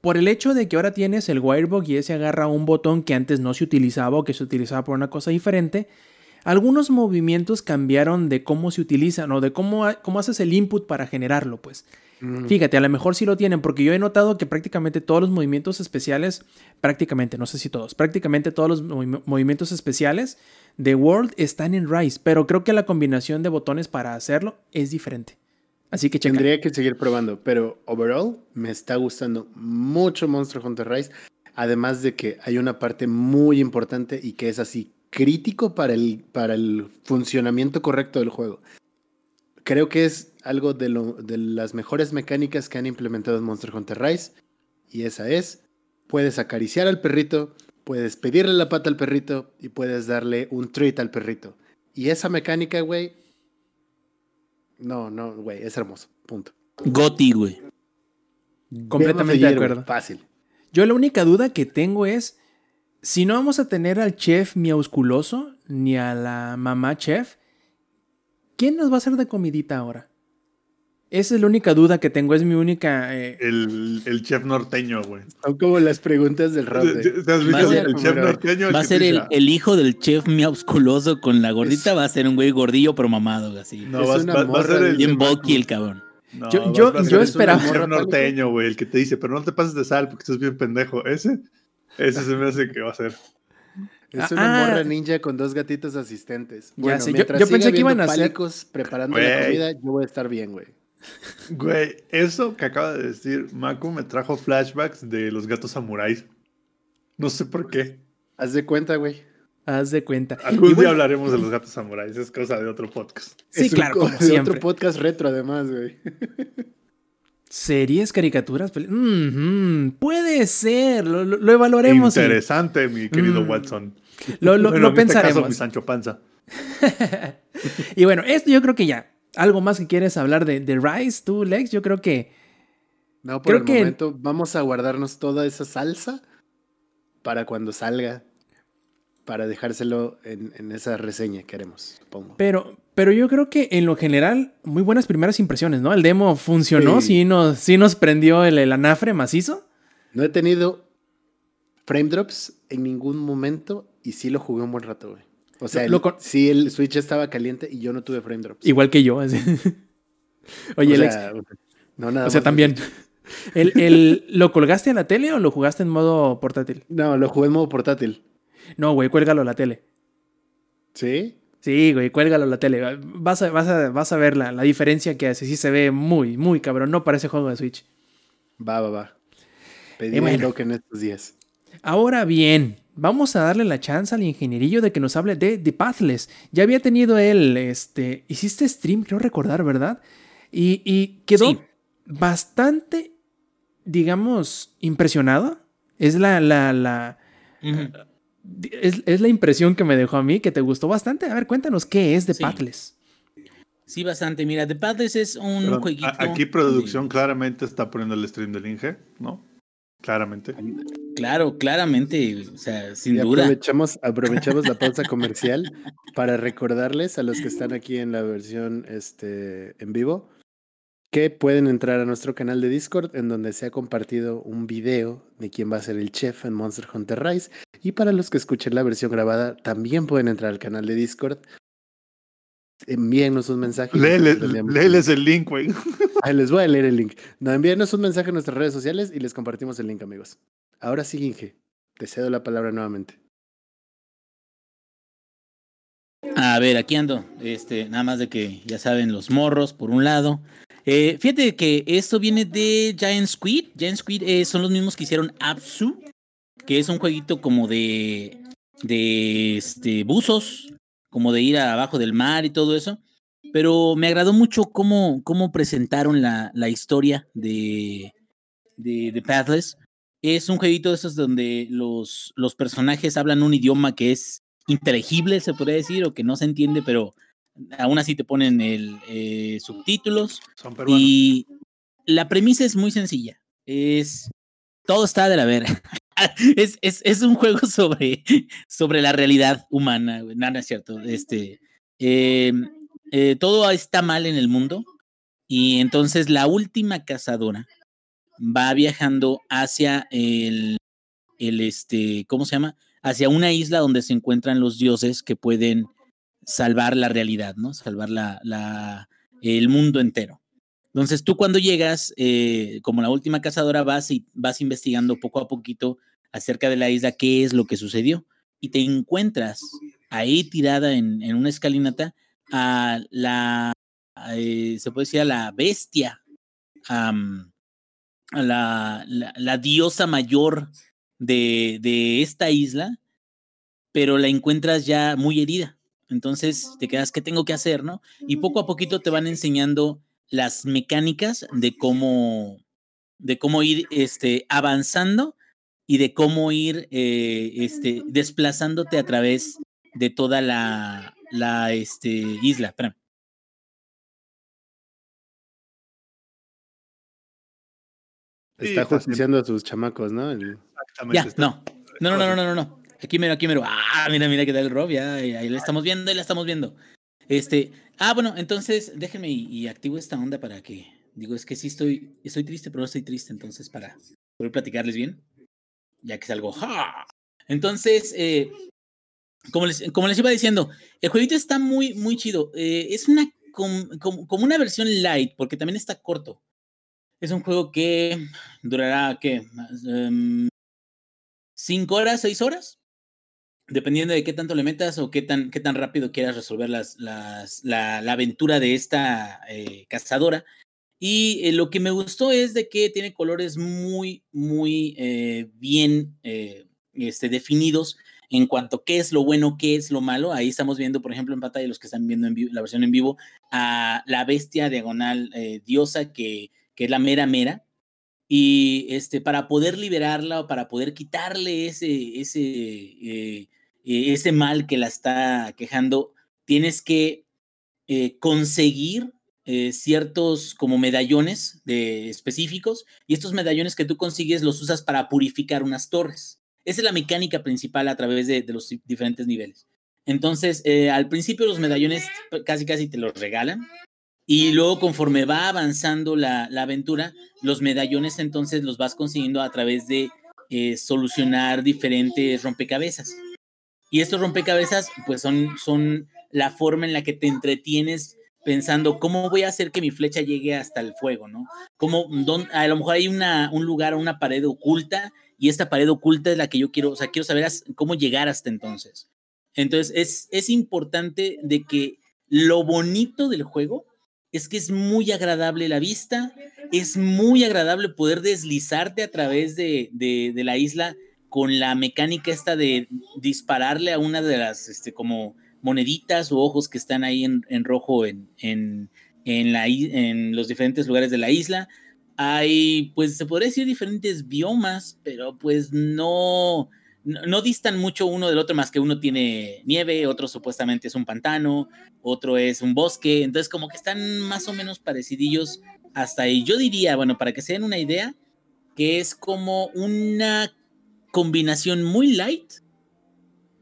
por el hecho de que ahora tienes el Wirebug y ese agarra un botón que antes no se utilizaba o que se utilizaba por una cosa diferente, algunos movimientos cambiaron de cómo se utilizan o de cómo, cómo haces el input para generarlo, pues. Mm. Fíjate, a lo mejor sí lo tienen, porque yo he notado que prácticamente todos los movimientos especiales, prácticamente, no sé si todos, prácticamente todos los movi- movimientos especiales de World están en Rise, pero creo que la combinación de botones para hacerlo es diferente. Así que checa. Tendría que seguir probando, pero overall me está gustando mucho Monster Hunter Rise. Además de que hay una parte muy importante y que es así crítico para el, para el funcionamiento correcto del juego. Creo que es algo de, lo, de las mejores mecánicas que han implementado en Monster Hunter Rise. Y esa es, puedes acariciar al perrito, puedes pedirle la pata al perrito y puedes darle un treat al perrito. Y esa mecánica, güey, no, no, güey, es hermoso. Punto. Goti, güey. Completamente de acuerdo. Fácil. Yo la única duda que tengo es si no vamos a tener al chef miausculoso ni a la mamá chef, ¿quién nos va a hacer de comidita ahora? Esa es la única duda que tengo, es mi única... eh, El, el chef norteño, güey. Son como las preguntas del rap. de- ¿Te has visto Va a ser el chef norteño? el Va a ser el, hijo del chef miausculoso con la gordita, va a ser un güey gordillo pero mamado, así. No, Es va, a ser el, Bien el cabrón. no, Yo- va- yo- va a ser yo el esperaba- chef norteño, güey, el que te dice, pero no te pases de sal porque estás bien pendejo. Ese, ese se me hace que va a ser. Es una Ah. morra ninja con dos gatitos asistentes. Ya Bueno, sé, yo- mientras yo siga pensé que iban a ser- preparando la comida, yo voy a estar bien, güey. Güey, eso que acaba de decir Maku me trajo flashbacks de los gatos samuráis. No sé por qué. Haz de cuenta, güey. Haz de cuenta. Algún Y día bueno, hablaremos de los gatos samuráis, es cosa de otro podcast. Sí, Es claro, co- como de siempre. otro podcast retro, además, güey. Series, caricaturas, puede ser, lo, lo- lo evaluaremos. y- Interesante, mi querido Mm. Watson. Lo, lo- Bueno, lo en este caso, pensaremos. mi Sancho Panza. y bueno, esto yo creo que ya. ¿Algo más que quieres hablar de, de Rise, tú, Lex? Yo creo que. No, por Creo el que- momento vamos a guardarnos toda esa salsa para cuando salga, para dejárselo en, en esa reseña que haremos, supongo. Pero, pero yo creo que en lo general, muy buenas primeras impresiones, ¿no? El demo funcionó, sí, Sí. nos, sí nos prendió el, el anafre macizo. No he tenido frame drops en ningún momento y sí lo jugué un buen rato, güey. O sea, Lo- lo sí el Switch estaba caliente y yo no tuve frame drops. Igual que yo. así. Oye, o Lex, sea, no nada o sea, también. El, el- ¿Lo colgaste a la tele o lo jugaste en modo portátil? No, lo jugué en modo portátil. No, güey, cuélgalo a la tele. ¿Sí? Sí, güey, cuélgalo a la tele. Vas a, vas a, vas a ver la, la diferencia que hace. Sí se ve muy, muy cabrón. No parece juego de Switch. Va, va, va. Pedí Y bueno. en estos días. Ahora bien, vamos a darle la chance al ingenierillo de que nos hable de The Pathless. Ya había tenido él, este, hiciste stream, creo recordar, ¿verdad? Y, y quedó Sí. bastante, digamos, impresionado. Es la, la, la, Ujú. es, es la impresión que me dejó a mí, que te gustó bastante. A ver, cuéntanos qué es The Sí. Pathless. Sí, bastante. Mira, The Pathless es un Perdón, jueguito. aquí producción claramente está poniendo el stream del Inge, ¿no? Claramente. Claro, claramente. O sea, sin Y duda. aprovechamos, aprovechamos la pausa comercial para recordarles a los que están aquí en la versión este, en vivo que pueden entrar a nuestro canal de Discord en donde se ha compartido un video de quién va a ser el chef en Monster Hunter Rise. Y para los que escuchen la versión grabada, también pueden entrar al canal de Discord. Envíennos un mensaje. Léeles, el link, güey. Les voy a leer el link. No, envíenos un mensaje en nuestras redes sociales y les compartimos el link, amigos. Ahora sí, Inge, te cedo la palabra nuevamente. A ver, aquí ando. Este, nada más de que ya saben, los morros, por un lado. Eh, fíjate que esto viene de Giant Squid. Giant Squid eh, son los mismos que hicieron Apsu, que es un jueguito como de. de este, buzos, como de ir abajo del mar y todo eso. Pero me agradó mucho cómo, cómo presentaron la, la historia de, de, de Pathless. Es un jueguito de esos donde los, los personajes hablan un idioma que es inteligible, se podría decir, o que no se entiende, pero aún así te ponen el eh, subtítulos. Son peruanos. Y la premisa es muy sencilla. Es. Todo está de la verga. es, es, es un juego sobre, sobre la realidad humana. No, no es cierto. Este. eh, eh, todo está mal en el mundo. Y entonces la última cazadora va viajando hacia el. el este. ¿Cómo se llama? Hacia una isla donde se encuentran los dioses que pueden salvar la realidad, ¿no? Salvar la, el mundo entero. Entonces tú cuando llegas, eh, como la última cazadora, vas y vas investigando poco a poquito acerca de la isla, qué es lo que sucedió. Y te encuentras ahí tirada en, en una escalinata a la, eh, se puede decir, a la bestia, la, la, diosa mayor de, de esta isla, pero la encuentras ya muy herida. Entonces te quedas, ¿qué tengo que hacer? ¿no? Y poco a poquito te van enseñando las mecánicas de cómo, de cómo ir este, avanzando y de cómo ir eh, este, desplazándote a través de toda la, la este, isla. Está juiciando a sus chamacos, ¿no? El- Exactamente. Ya, está- no. No, no, no, no, no, no, no. Aquí mero, aquí mero. Ah, mira, mira qué tal el Rob. Ya, ahí la estamos viendo, ahí la estamos viendo. Este, ah, bueno, entonces déjenme y, y activo esta onda para que, digo, es que sí estoy, estoy triste, pero no estoy triste, entonces para poder platicarles bien, ya que salgo, ¡ja! Entonces, eh, como, les, como les iba diciendo, el jueguito está muy, muy chido. Eh, es una, com- com- como una versión light, porque también está corto. Es un juego que durará, ¿qué? Em, ¿Cinco horas, seis horas? dependiendo de qué tanto le metas o qué tan, qué tan rápido quieras resolver la, la aventura de esta eh, cazadora. Y eh, lo que me gustó es de que tiene colores muy, muy eh, bien este, definidos en cuanto a qué es lo bueno, qué es lo malo. Ahí estamos viendo, por ejemplo, en pantalla, los que están viendo en vivo- la versión en vivo, a la bestia diagonal diosa, que, que es la mera mera. Y este, para poder liberarla o para poder quitarle ese, ese, eh, eh, ese mal que la está quejando, tienes que eh, conseguir eh, ciertos como medallones de específicos y estos medallones que tú consigues los usas para purificar unas torres. Esa es la mecánica principal a través de, de los di- diferentes niveles. Entonces, al principio los medallones casi casi te los regalan y luego conforme va avanzando la, la aventura, los medallones entonces los vas consiguiendo a través de eh, solucionar diferentes rompecabezas. Y estos rompecabezas pues son, son la forma en la que te entretienes pensando cómo voy a hacer que mi flecha llegue hasta el fuego, ¿no? Cómo, dón- a lo mejor hay una, un lugar, una pared oculta y esta pared oculta es la que yo quiero, o sea, quiero saber cómo llegar hasta entonces. Entonces, es, es importante de que lo bonito del juego es que es muy agradable la vista, es muy agradable poder deslizarte a través de, de- la isla con la mecánica esta de dispararle a una de las, este, como moneditas o ojos que están ahí en, en rojo en, en, en la, en los diferentes lugares de la isla. Hay, pues se podría decir diferentes biomas, pero pues no, no, no distan mucho uno del otro, más que uno tiene nieve, otro supuestamente es un pantano, otro es un bosque, entonces como que están más o menos parecidillos hasta ahí. Yo diría, bueno, para que se den una idea, que es como una combinación muy light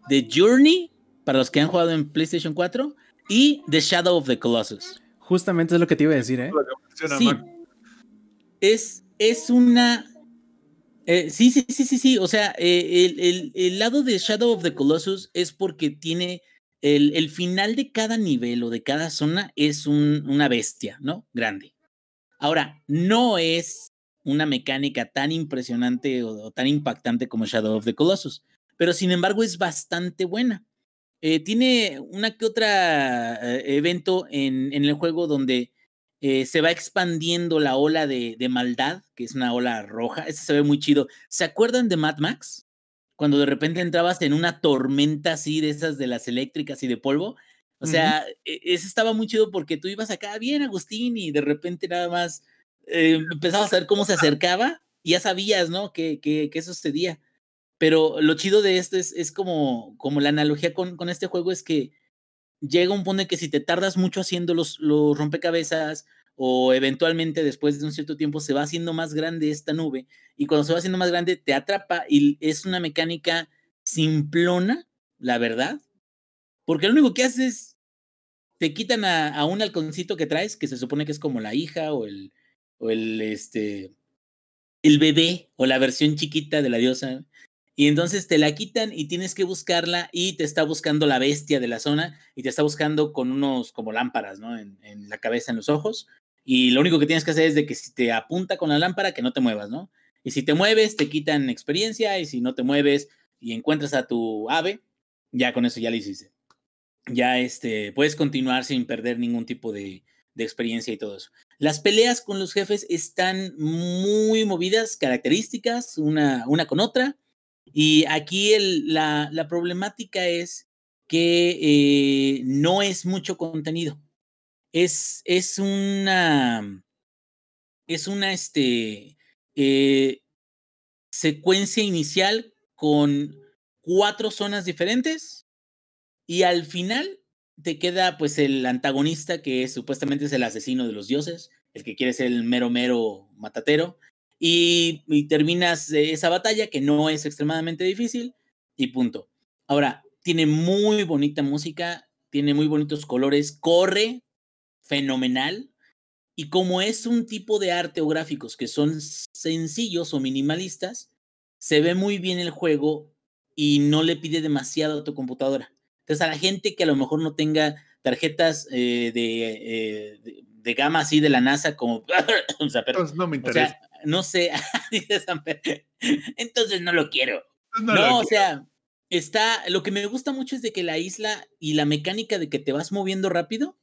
de Journey, para los que han jugado en PlayStation 4, y The Shadow of the Colossus. Justamente es lo que te iba a decir, ¿eh? Sí, es, es una... eh, sí, sí, sí, sí, sí. O sea, eh, el, el- lado de Shadow of the Colossus es porque tiene el, el final de cada nivel o de cada zona es un- una bestia, ¿no? Grande. Ahora, no es una mecánica tan impresionante o, tan impactante como Shadow of the Colossus, pero sin embargo es bastante buena. Eh, tiene una que otra eh, evento en, en el juego donde eh, se va expandiendo la ola de, de maldad, que es una ola roja. Ese se ve muy chido. ¿Se acuerdan de Mad Max? Cuando de repente entrabas en una tormenta así de esas de las eléctricas y de polvo. O sea, e- ese estaba muy chido porque tú ibas acá bien, Agustín, y de repente nada más eh, empezabas a ver cómo se acercaba y ya sabías, ¿no? Que, que, que eso sucedía. Pero lo chido de esto es, es como, como la analogía con, con este juego es que llega un punto en que si te tardas mucho haciendo los, rompecabezas o eventualmente después de un cierto tiempo se va haciendo más grande esta nube y cuando se va haciendo más grande te atrapa y es una mecánica simplona, la verdad, porque lo único que haces es te quitan a, a un halconcito que traes, que se supone que es como la hija o el, o el, este, el bebé o la versión chiquita de la diosa. Y entonces te la quitan y tienes que buscarla y te está buscando la bestia de la zona y te está buscando con unos como lámparas, ¿no? En, la cabeza, en los ojos. Y lo único que tienes que hacer es de que si te apunta con la lámpara, que no te muevas, ¿no? Y si te mueves, te quitan experiencia y si no te mueves y encuentras a tu ave, ya con eso ya lo hiciste. Ya este, puedes continuar sin perder ningún tipo de, de experiencia y todo eso. Las peleas con los jefes están muy movidas, características, una, una con otra. Y aquí la, problemática es que eh, no es mucho contenido. Es, es una. Es una este, eh, secuencia inicial con cuatro zonas diferentes. Y al final te queda pues el antagonista que es, supuestamente es el asesino de los dioses, el que quiere ser el mero mero matatero. Y, y terminas esa batalla que no es extremadamente difícil y punto. Ahora, tiene muy bonita música, tiene muy bonitos colores, corre fenomenal. Y como es un tipo de arte o gráficos que son sencillos o minimalistas, se ve muy bien el juego y no le pide demasiado a tu computadora. Entonces, a la gente que a lo mejor no tenga tarjetas eh, de, eh, de, de, gama así de la NASA, como. o sea, pero, Entonces no me interesa. O sea, no sé, dice Samper. Entonces no lo quiero. No, no lo o quiero. sea, está, lo que me gusta mucho es de que la isla y la mecánica de que te vas moviendo rápido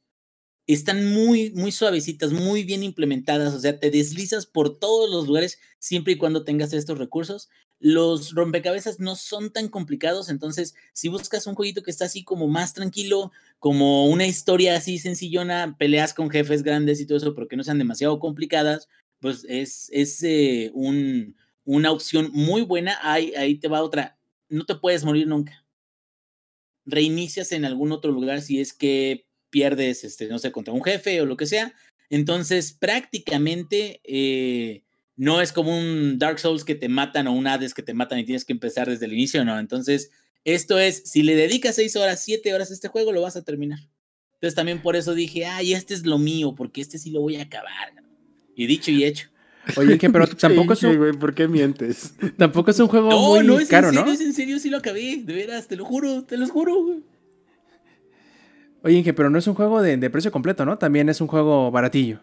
están muy, muy suavecitas, muy bien implementadas, o sea, te deslizas por todos los lugares siempre y cuando tengas estos recursos. Los rompecabezas no son tan complicados, entonces si buscas un jueguito que está así como más tranquilo, como una historia así sencillona, peleas con jefes grandes y todo eso, pero que no sean demasiado complicadas, pues es, es eh, un, una opción muy buena. Ahí, ahí te va otra, no te puedes morir nunca. Reinicias en algún otro lugar si es que pierdes, este, no sé, contra un jefe o lo que sea. Entonces, prácticamente eh, no es como un Dark Souls que te matan o un Hades que te matan y tienes que empezar desde el inicio, no. Entonces, esto es, si le dedicas seis horas, siete horas a este juego, lo vas a terminar. Entonces, también por eso dije, ay, este es lo mío, porque este sí lo voy a acabar. Y dicho y hecho. Oye, que pero tampoco es un, güey, ¿por qué mientes? tampoco es un juego No, muy no es caro, en serio, ¿no? es en serio, sí lo acabé, de veras, te lo juro, te lo juro. güey. Oye, que pero no es un juego de, de precio completo, ¿no? También es un juego baratillo.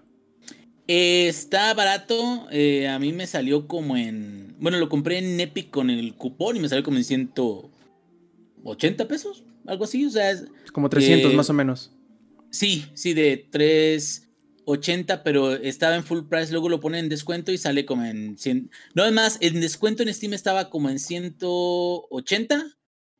Eh, está barato, eh, a mí me salió como en, bueno, lo compré en Epic con el cupón y me salió como en 180 pesos, algo así, o sea, es- como 300 Eh, más o menos. Sí, sí, de 380, pero estaba en full price, luego lo ponen en descuento y sale como en 100. No, además, el descuento en Steam estaba como en 180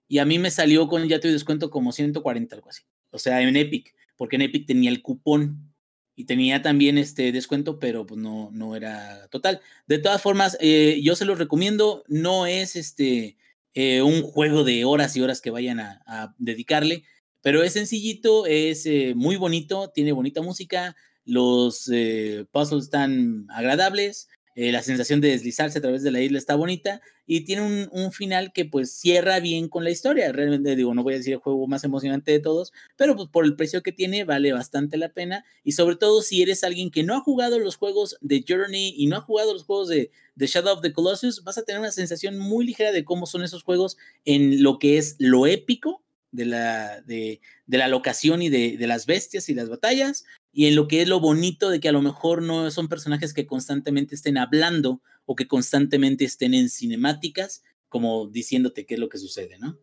y a mí me salió con ya tu descuento como 140, algo así. O sea, en Epic, porque en Epic tenía el cupón y tenía también este descuento, pero pues no, no era total. De todas formas, eh, yo se los recomiendo, no es este eh, un juego de horas y horas que vayan a, a dedicarle, pero es sencillito, es eh, muy bonito, tiene bonita música, los eh, puzzles están agradables, eh, la sensación de deslizarse a través de la isla está bonita y tiene un, final que pues cierra bien con la historia. Realmente digo, no voy a decir el juego más emocionante de todos, pero pues por el precio que tiene vale bastante la pena y sobre todo si eres alguien que no ha jugado los juegos de Journey y no ha jugado los juegos de, Shadow of the Colossus, vas a tener una sensación muy ligera de cómo son esos juegos en lo que es lo épico de la, de, la locación y de, las bestias y las batallas, y en lo que es lo bonito de que a lo mejor no son personajes que constantemente estén hablando o que constantemente estén en cinemáticas, como diciéndote qué es lo que sucede, ¿no?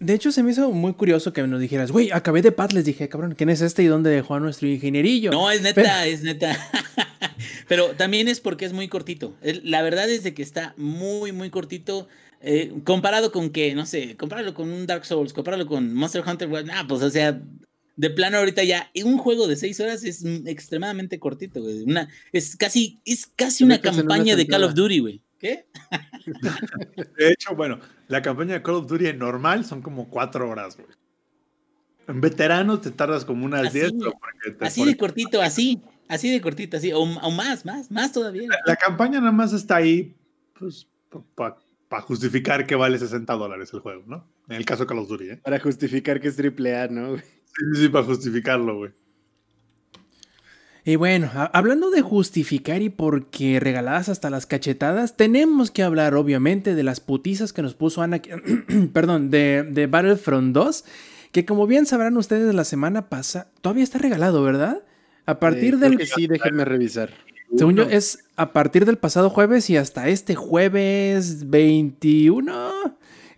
De hecho, se me hizo muy curioso que nos dijeras, güey, acabé de paz, les dije, cabrón, ¿quién es este y dónde dejó a nuestro ingenierillo? No, es neta, Pero... es neta. Pero también es porque es muy cortito. La verdad es de que está muy, muy cortito. Eh, comparado con que, no sé, compararlo con un Dark Souls, compararlo con Monster Hunter, nah, pues o sea, de plano ahorita ya un juego de seis horas es extremadamente cortito, güey. Una, es casi, es casi una campaña una de Call of Duty, güey. ¿Qué? De hecho, bueno, la campaña de Call of Duty en normal son como cuatro horas, güey. En veterano te tardas como unas 10. Así de cortito, así, así de cortito, así, o, o más, más, más todavía. La, la, campaña nada más está ahí, pues, para pa justificar que vale 60 dólares el juego, ¿no? En el caso de Call of Duty, ¿eh? Para justificar que es triple A, ¿no? Sí, sí, sí, para justificarlo, güey. Y bueno, hablando de justificar y porque regaladas hasta las cachetadas, tenemos que hablar obviamente de las putizas que nos puso Ana, perdón, de, de Battlefront 2, que como bien sabrán ustedes la semana pasada, todavía está regalado, ¿verdad? A partir eh, del... que sí, déjenme revisar. Según yo, es a partir del pasado jueves y hasta este jueves 21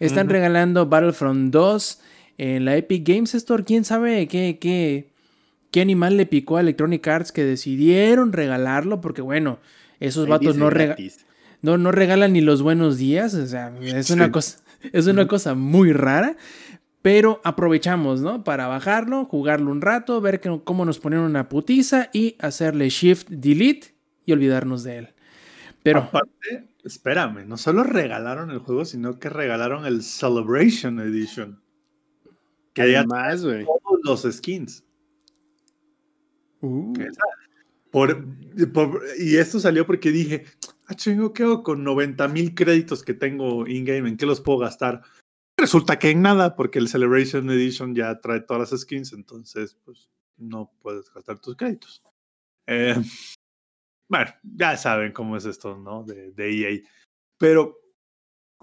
están uh -huh. regalando Battlefront 2 en la Epic Games Store. ¿Quién sabe qué, qué, qué animal le picó a Electronic Arts que decidieron regalarlo? Porque bueno, esos Ahí vatos no, rega no, no regalan ni los buenos días. O sea, es Sí. una cosa, es una cosa muy rara. Pero aprovechamos, ¿no? Para bajarlo, jugarlo un rato, ver que- cómo nos ponen una putiza y hacerle shift delete y olvidarnos de él. Pero Aparte, espérame, no solo regalaron el juego, sino que regalaron el Celebration Edition. Que ya Además, güey. todos los skins. uh, por- y esto salió porque dije, ah, chingo, ¿qué hago con 90 mil créditos que tengo in-game? ¿En qué los puedo gastar? Resulta que en nada, porque el Celebration Edition ya trae todas las skins, entonces, pues, no puedes gastar tus créditos. Eh, bueno, ya saben cómo es esto, ¿no? De, de EA. Pero,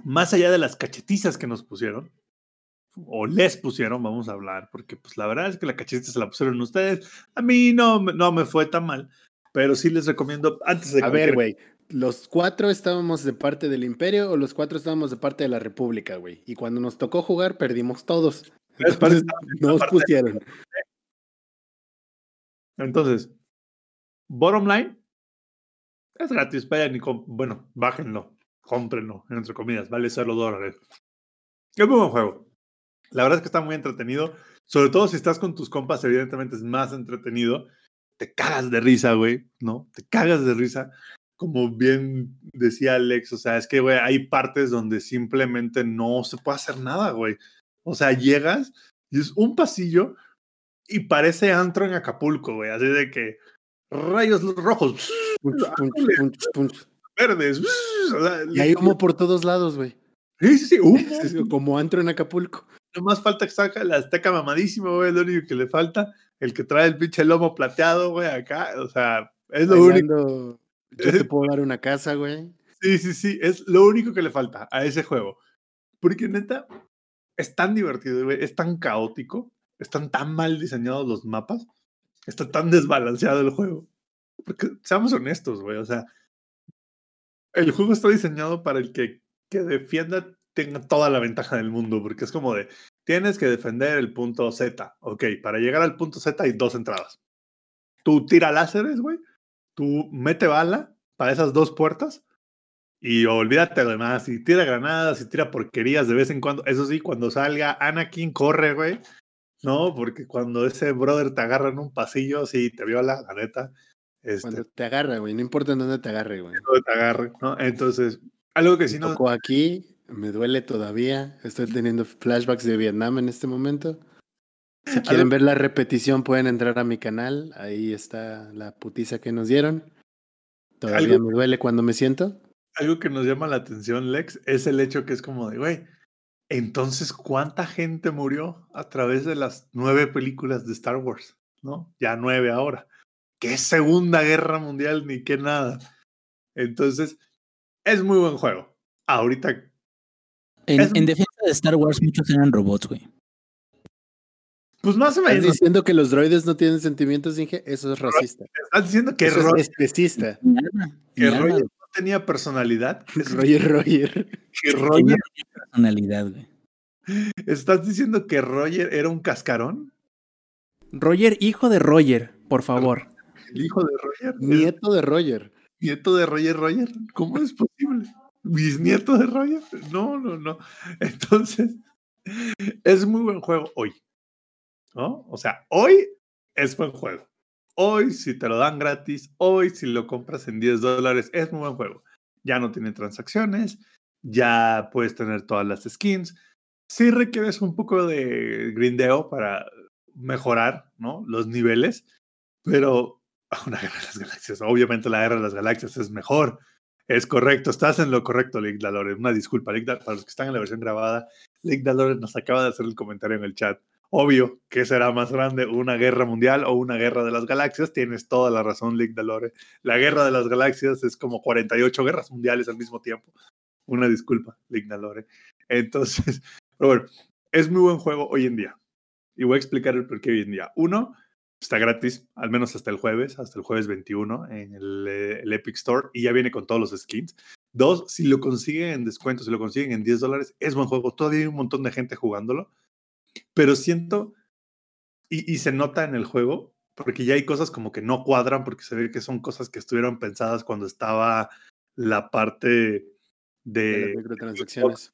más allá de las cachetizas que nos pusieron, o les pusieron, vamos a hablar, porque pues la verdad es que la cachetita se la pusieron ustedes. A mí no, me- no me fue tan mal, pero sí les recomiendo, antes de A ver, cualquier- güey. los cuatro estábamos de parte del Imperio o los cuatro estábamos de parte de la República, güey. Y cuando nos tocó jugar, perdimos todos. Entonces, nos pusieron. Entonces, bottom line, es gratis, vayan y bueno, bájenlo, cómprenlo, entre comillas, vale solo dólares. Es muy buen juego. La verdad es que está muy entretenido, sobre todo si estás con tus compas, evidentemente es más entretenido. Te cagas de risa, güey, ¿no? Te cagas de risa. Como bien decía Alex, o sea, es que, güey, hay partes donde simplemente no se puede hacer nada, güey. O sea, llegas y es un pasillo y parece antro en Acapulco, güey. Así de que rayos rojos, Punch, punch, punch, punch. verdes. Y hay humo por todos lados, güey. Sí, sí, sí, humo. Como antro en Acapulco. No más falta que saca la azteca mamadísima, güey. Lo único que le falta. El que trae el pinche lomo plateado, güey, acá. O sea, es lo único. Yo te puedo dar una casa, güey. Sí, sí, sí. Es lo único que le falta a ese juego. Porque neta, es tan divertido, güey. Es tan caótico. Están tan mal diseñados los mapas. Está tan desbalanceado el juego. Porque seamos honestos, güey. O sea, el juego está diseñado para el que, que defienda tenga toda la ventaja del mundo. Porque es como de, tienes que defender el punto Z. Ok, para llegar al punto Z hay dos entradas. Tú tira láseres, güey. Tú mete bala para esas dos puertas. Y olvídate de demás. Y tira granadas y tira porquerías de vez en cuando. Eso sí, cuando salga Anakin, corre, güey. No, porque cuando ese brother te agarra en un pasillo, sí, te viola, la neta. Este, Cuando te agarra, güey. No importa en dónde te agarre, güey. cuando te agarre, ¿no? Entonces, algo que sí no. Tocó aquí, me duele todavía. Estoy teniendo flashbacks de Vietnam en este momento. Si quieren ver la repetición, pueden entrar a mi canal. Ahí está la putiza que nos dieron. Todavía Algo- me duele cuando me siento. Algo que nos llama la atención, Lex, es el hecho que es como de, güey, entonces, ¿cuánta gente murió a través de las nueve películas de Star Wars? ¿No? Ya nueve ahora. ¿Qué Segunda Guerra Mundial ni qué nada? Entonces, es muy buen juego. Ahorita, En, Es- en defensa de Star Wars, muchos eran robots, güey. pues más o ¿Estás menos, diciendo que los droides no tienen sentimientos, Inge? Eso es racista. estás diciendo que, Eso es especista. Que tenía personalidad. Roger, Roger. Que Tenía Roger, personalidad, güey. ¿Estás diciendo que Roger era un cascarón? Roger, hijo de Roger, por favor. El hijo de Roger. Nieto de Roger. nieto de Roger Roger. ¿Cómo es posible? ¿Bisnieto de Roger? No, no, no. Entonces, es muy buen juego hoy. ¿No? O sea, hoy es buen juego. Hoy, si te lo dan gratis, hoy, si lo compras en 10 dólares, es muy buen juego. Ya no tiene transacciones, ya puedes tener todas las skins. Sí requieres un poco de grindeo para mejorar, ¿no? Los niveles, pero una guerra de las galaxias. Obviamente la guerra de las galaxias es mejor. Es correcto, estás en lo correcto, Lick Dalore. Una disculpa, Lick para los que están en la versión grabada, Lick Dalore nos acaba de hacer el comentario en el chat. Obvio, ¿qué será más grande? ¿Una guerra mundial o una guerra de las galaxias? Tienes toda la razón, Lick Dalore. La guerra de las galaxias es como 48 guerras mundiales al mismo tiempo. Una disculpa, Lick Dalore. Entonces, pero es muy buen juego hoy en día. Y voy a explicar el por qué hoy en día. Uno, está gratis, al menos hasta el jueves, hasta el jueves 21 en el, eh, el Epic Store y ya viene con todos los skins. Dos, si lo consiguen en descuento, si lo consiguen en 10 dólares, es buen juego. Todavía hay un montón de gente jugándolo, pero siento y, y se nota en el juego porque ya hay cosas como que no cuadran porque se ve que son cosas que estuvieron pensadas cuando estaba la parte De de microtransacciones.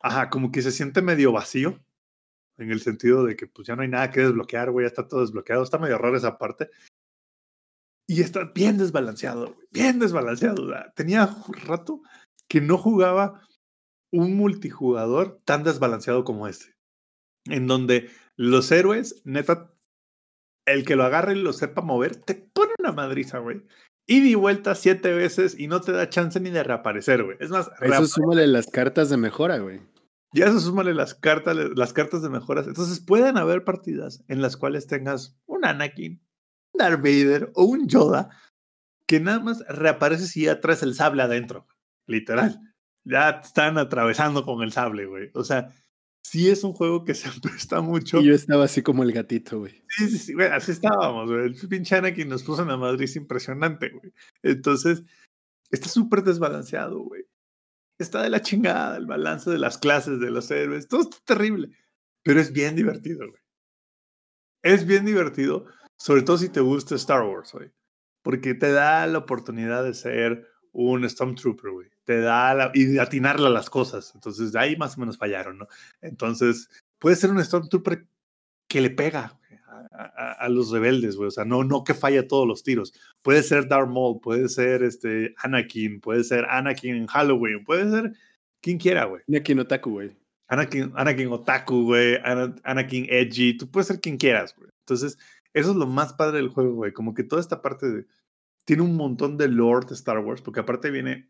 Ajá, como que se siente medio vacío, en el sentido de que pues ya no hay nada que desbloquear, güey, ya está todo desbloqueado, está medio raro esa parte. Y está bien desbalanceado, güey, bien desbalanceado. tenía ju- rato que no jugaba un multijugador tan desbalanceado como este, en donde los héroes, neta, el que lo agarre y lo sepa mover, te pone una madriza, güey. Y di vuelta siete veces y no te da chance ni de reaparecer, güey. Es más, Eso súmale las cartas de mejora, güey. ya eso súmale las cartas, las cartas de mejoras. Entonces pueden haber partidas en las cuales tengas un Anakin, un Darth Vader o un Yoda que nada más reaparece si ya traes el sable adentro. Literal. Ya te están atravesando con el sable, güey. O sea, sí es un juego que se presta mucho. Y yo estaba así como el gatito, güey. Sí, sí, sí, güey, así estábamos, güey. El pinche Anakin nos puso una madriz impresionante, güey. Entonces, está súper desbalanceado, güey. Está de la chingada el balance de las clases de los héroes. Todo está terrible. Pero es bien divertido, güey. Es bien divertido, sobre todo si te gusta Star Wars, güey. Porque te da la oportunidad de ser un Stormtrooper, güey. Te da la, y de atinarle a las cosas. Entonces, de ahí más o menos fallaron, ¿no? Entonces, puede ser un Stormtrooper que le pega a, a- a los rebeldes, güey. O sea, no, no que falla todos los tiros. Puede ser Darth Maul, puede ser este Anakin, puede ser Anakin en Halloween, puede ser quien quiera, güey. En Otaku, güey. Anakin, Anakin Otaku, güey, Ana- Anakin Edgy, tú puedes ser quien quieras, güey. Entonces, eso es lo más padre del juego, güey. Como que toda esta parte de... Tiene un montón de lore de Star Wars, porque aparte viene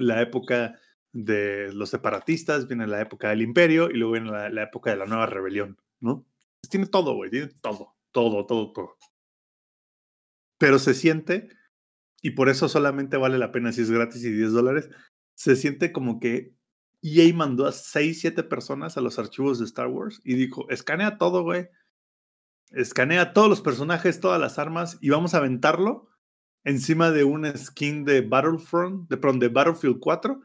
la época de los separatistas, viene la época del imperio y luego viene la, época de la nueva rebelión, ¿no? Pues tiene todo, güey, tiene todo, todo, todo, todo. Pero se siente, y por eso solamente vale la pena si es gratis y 10 dólares, se siente como que EA mandó a 6, 7 personas a los archivos de Star Wars y dijo, escanea todo, güey. Escanea todos los personajes, todas las armas y vamos a aventarlo encima de una skin de Battlefield 4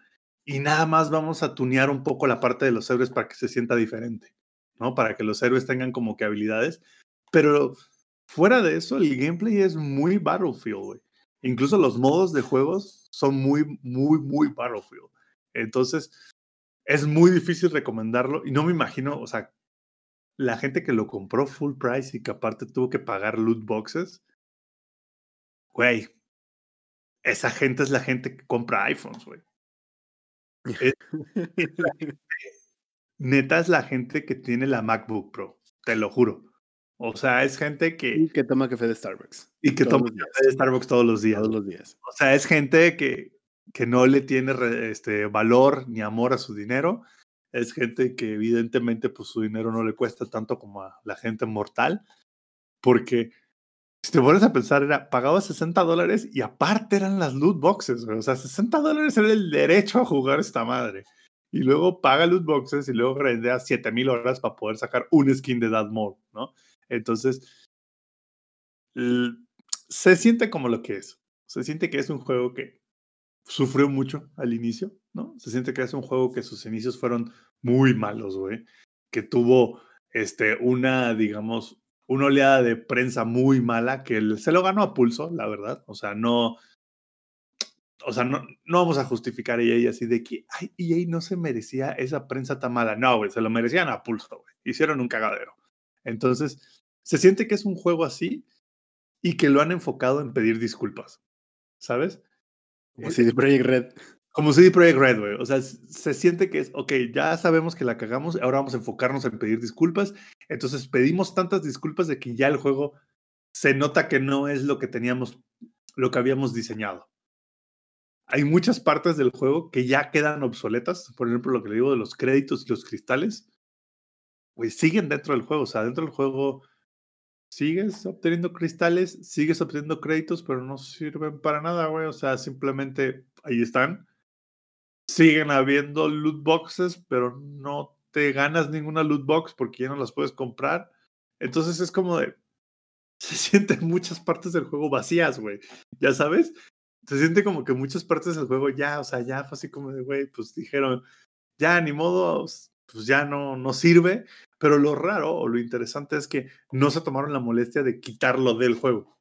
y nada más vamos a tunear un poco la parte de los héroes para que se sienta diferente, ¿no? Para que los héroes tengan como que habilidades. Pero fuera de eso, el gameplay es muy Battlefield. Incluso los modos de juegos son muy, muy, muy Battlefield. Entonces, es muy difícil recomendarlo y no me imagino, o sea, la gente que lo compró full price y que aparte tuvo que pagar loot boxes, güey, esa gente es la gente que compra iPhones, güey. Es- es la gente- neta es la gente que tiene la MacBook Pro, te lo juro. O sea, es gente Y que, que toma café de Starbucks. y que toma café de Starbucks todos los días. Todos los días. O sea, es gente que, que no le tiene este, valor ni amor a su dinero. Es gente que evidentemente pues su dinero no le cuesta tanto como a la gente mortal. Porque si te pones a pensar, era, pagaba 60 dólares y aparte eran las loot boxes. güey. O sea, 60 dólares era el derecho a jugar esta madre. Y luego paga loot boxes y luego grindea 7000 horas para poder sacar un skin de Darth Maul, ¿no? Entonces, se siente como lo que es. Se siente que es un juego que sufrió mucho al inicio, ¿no? Se siente que es un juego que sus inicios fueron muy malos, güey. Que tuvo este, una, digamos, una oleada de prensa muy mala que el- se lo ganó a pulso, la verdad. O sea, no. O sea, no, no vamos a justificar a EA así de que, ay, EA no se merecía esa prensa tan mala. No, güey, se lo merecían a pulso, güey. Hicieron un cagadero. Entonces, se siente que es un juego así y que lo han enfocado en pedir disculpas, ¿sabes? Como CD Projekt Red. Como CD Projekt Red, güey. O sea, se siente que es, ok, ya sabemos que la cagamos, ahora vamos a enfocarnos en pedir disculpas. Entonces pedimos tantas disculpas de que ya el juego se nota que no es lo que teníamos, lo que habíamos diseñado. Hay muchas partes del juego que ya quedan obsoletas. Por ejemplo, lo que le digo de los créditos y los cristales. Güey, siguen dentro del juego. O sea, dentro del juego sigues obteniendo cristales, sigues obteniendo créditos, pero no sirven para nada, güey. O sea, simplemente ahí están. Siguen habiendo loot boxes, pero no te ganas ninguna loot box porque ya no las puedes comprar. Entonces es como de. Se sienten muchas partes del juego vacías, güey. Ya sabes. Se siente como que muchas partes del juego ya, o sea, ya fue así como de, güey, pues dijeron, ya ni modo, pues ya no, no sirve. Pero lo raro o lo interesante es que no se tomaron la molestia de quitarlo del juego.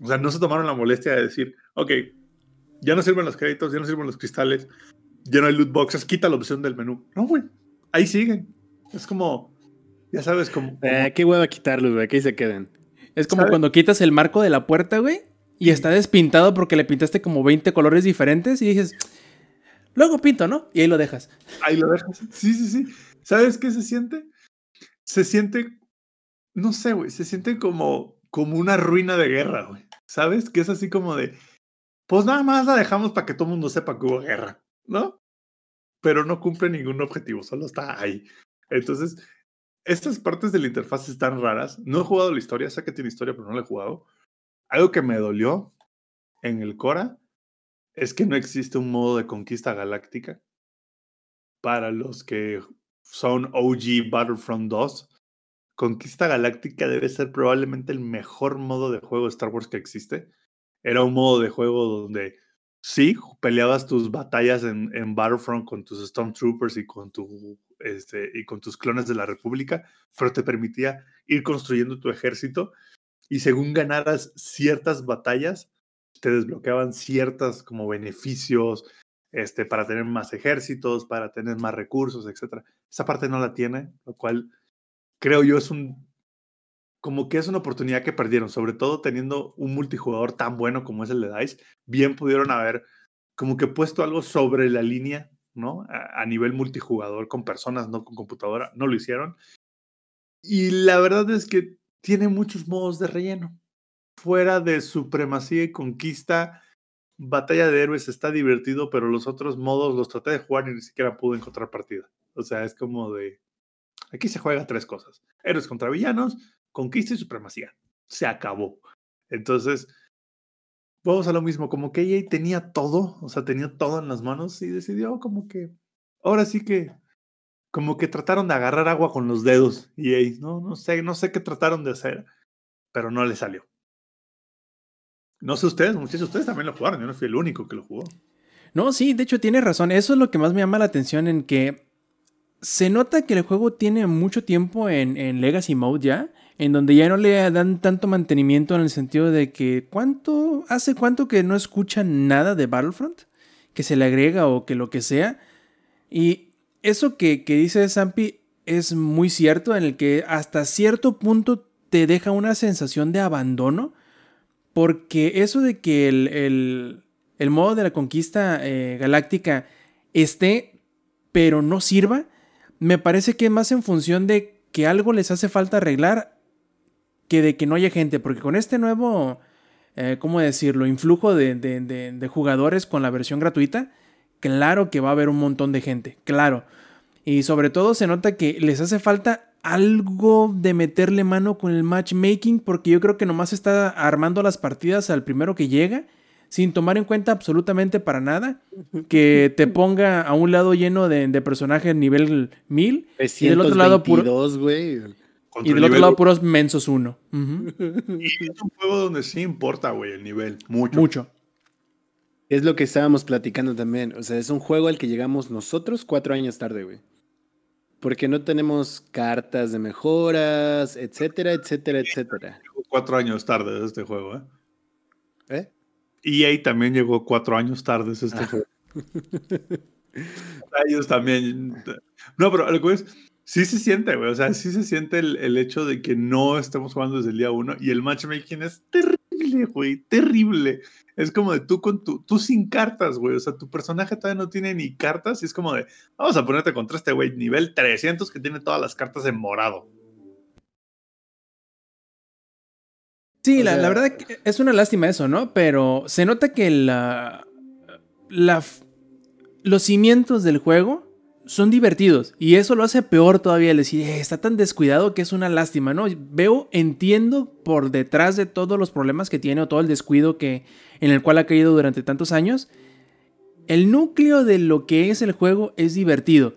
O sea, no se tomaron la molestia de decir, ok, ya no sirven los créditos, ya no sirven los cristales, ya no hay loot boxes, quita la opción del menú. No, güey, ahí siguen. Es como, ya sabes, como... como- Eh, qué hueva quitarlos, güey. Que ahí se queden. Es como cuando quitas el marco de la puerta, güey, y está despintado porque le pintaste como 20 colores diferentes y dices, luego pinto, ¿no? Y ahí lo dejas. Ahí lo dejas. Sí, sí, sí. ¿Sabes qué se siente? Se siente, no sé, güey, se siente como, como una ruina de guerra, güey. ¿Sabes? Que es así como de, pues nada más la dejamos para que todo el mundo sepa que hubo guerra, ¿no? Pero no cumple ningún objetivo, solo está ahí. Entonces, estas partes de la interfaz están raras. No he jugado la historia, sé que tiene historia, pero no la he jugado. Algo que me dolió en el Cora es que no existe un modo de conquista galáctica para los que son OG Battlefront 2. Conquista Galáctica debe ser probablemente el mejor modo de juego de Star Wars que existe. Era un modo de juego donde sí, peleabas tus batallas en, en Battlefront con tus Stormtroopers y con, tu, este, y con tus clones de la República, pero te permitía ir construyendo tu ejército y según ganaras ciertas batallas, te desbloqueaban ciertas como beneficios este, para tener más ejércitos, para tener más recursos, etc. Esa parte no la tiene, lo cual creo yo es un como que es una oportunidad que perdieron, sobre todo teniendo un multijugador tan bueno como es el de DICE, bien pudieron haber como que puesto algo sobre la línea, ¿no? A, nivel multijugador con personas, no con computadora, no lo hicieron. Y la verdad es que tiene muchos modos de relleno. Fuera de supremacía y conquista, batalla de héroes está divertido, pero los otros modos los traté de jugar y ni siquiera pude encontrar partida. O sea, es como de... Aquí se juega tres cosas. Héroes contra villanos, conquista y supremacía. Se acabó. Entonces, vamos a lo mismo, como que ella tenía todo, o sea, tenía todo en las manos y decidió como que, ahora sí que, como que trataron de agarrar agua con los dedos y no, no sé, no sé qué trataron de hacer, pero no le salió. No sé ustedes, de ustedes también lo jugaron, yo no fui el único que lo jugó. No, sí, de hecho tiene razón, eso es lo que más me llama la atención en que se nota que el juego tiene mucho tiempo en, en Legacy Mode ya en donde ya no le dan tanto mantenimiento en el sentido de que cuánto hace cuánto que no escuchan nada de Battlefront que se le agrega o que lo que sea. Y eso que, que dice Zampi es muy cierto en el que hasta cierto punto te deja una sensación de abandono porque eso de que el, el, modo de la conquista eh, galáctica esté pero no sirva me parece que es más en función de que algo les hace falta arreglar que de que no haya gente, porque con este nuevo, eh, ¿cómo decirlo?, influjo de, de, jugadores con la versión gratuita, claro que va a haber un montón de gente, claro. Y sobre todo se nota que les hace falta algo de meterle mano con el matchmaking, porque yo creo que nomás está armando las partidas al primero que llega, sin tomar en cuenta absolutamente para nada que te ponga a un lado lleno de, personajes nivel 1000 y del otro lado puro. y del otro lado, puros mensos uno. Y es un juego donde sí importa, güey, el nivel. Mucho. Mucho. Es lo que estábamos platicando también. O sea, es un juego al que llegamos nosotros cuatro años tarde, güey. Porque no tenemos cartas de mejoras, etcétera, etcétera, etcétera. Llegó cuatro años tarde este juego, ¿eh? ¿Eh? EA también llegó cuatro años tarde este juego. Ellos también. No, pero lo que es Sí se siente, güey. O sea, sí se siente el, hecho de que no estemos jugando desde el día uno. Y el matchmaking es terrible, güey. Terrible. Es como de tú con tu, tú sin cartas, güey. O sea, tu personaje todavía no tiene ni cartas. Y es como de, vamos a ponerte contra este güey nivel 300 que tiene todas las cartas en morado. Sí, la, la, verdad es una lástima eso, ¿no? Pero se nota que la, la, los cimientos del juego son divertidos y eso lo hace peor todavía el decir, eh, está tan descuidado que es una lástima, ¿no? Veo, entiendo por detrás de todos los problemas que tiene o todo el descuido que, en el cual ha caído durante tantos años, el núcleo de lo que es el juego es divertido.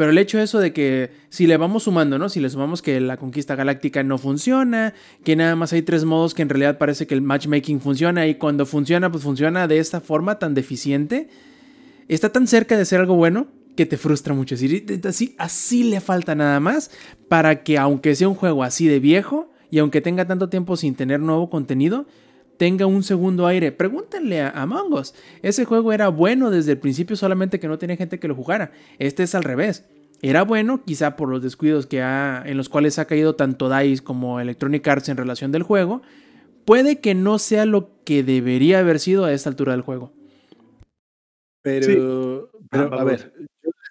Pero el hecho de eso de que si le vamos sumando, ¿no? Si le sumamos que la conquista galáctica no funciona, que nada más hay tres modos que en realidad parece que el matchmaking funciona y cuando funciona, pues funciona de esta forma tan deficiente, está tan cerca de ser algo bueno que te frustra mucho. así, así le falta nada más para que aunque sea un juego así de viejo y aunque tenga tanto tiempo sin tener nuevo contenido, tenga un segundo aire. Pregúntenle a Among Us. Ese juego era bueno desde el principio, solamente que no tenía gente que lo jugara. Este es al revés. Era bueno, quizá por los descuidos que ha, en los cuales ha caído tanto DICE como Electronic Arts en relación del juego. Puede que no sea lo que debería haber sido a esta altura del juego. Pero, pero a ver,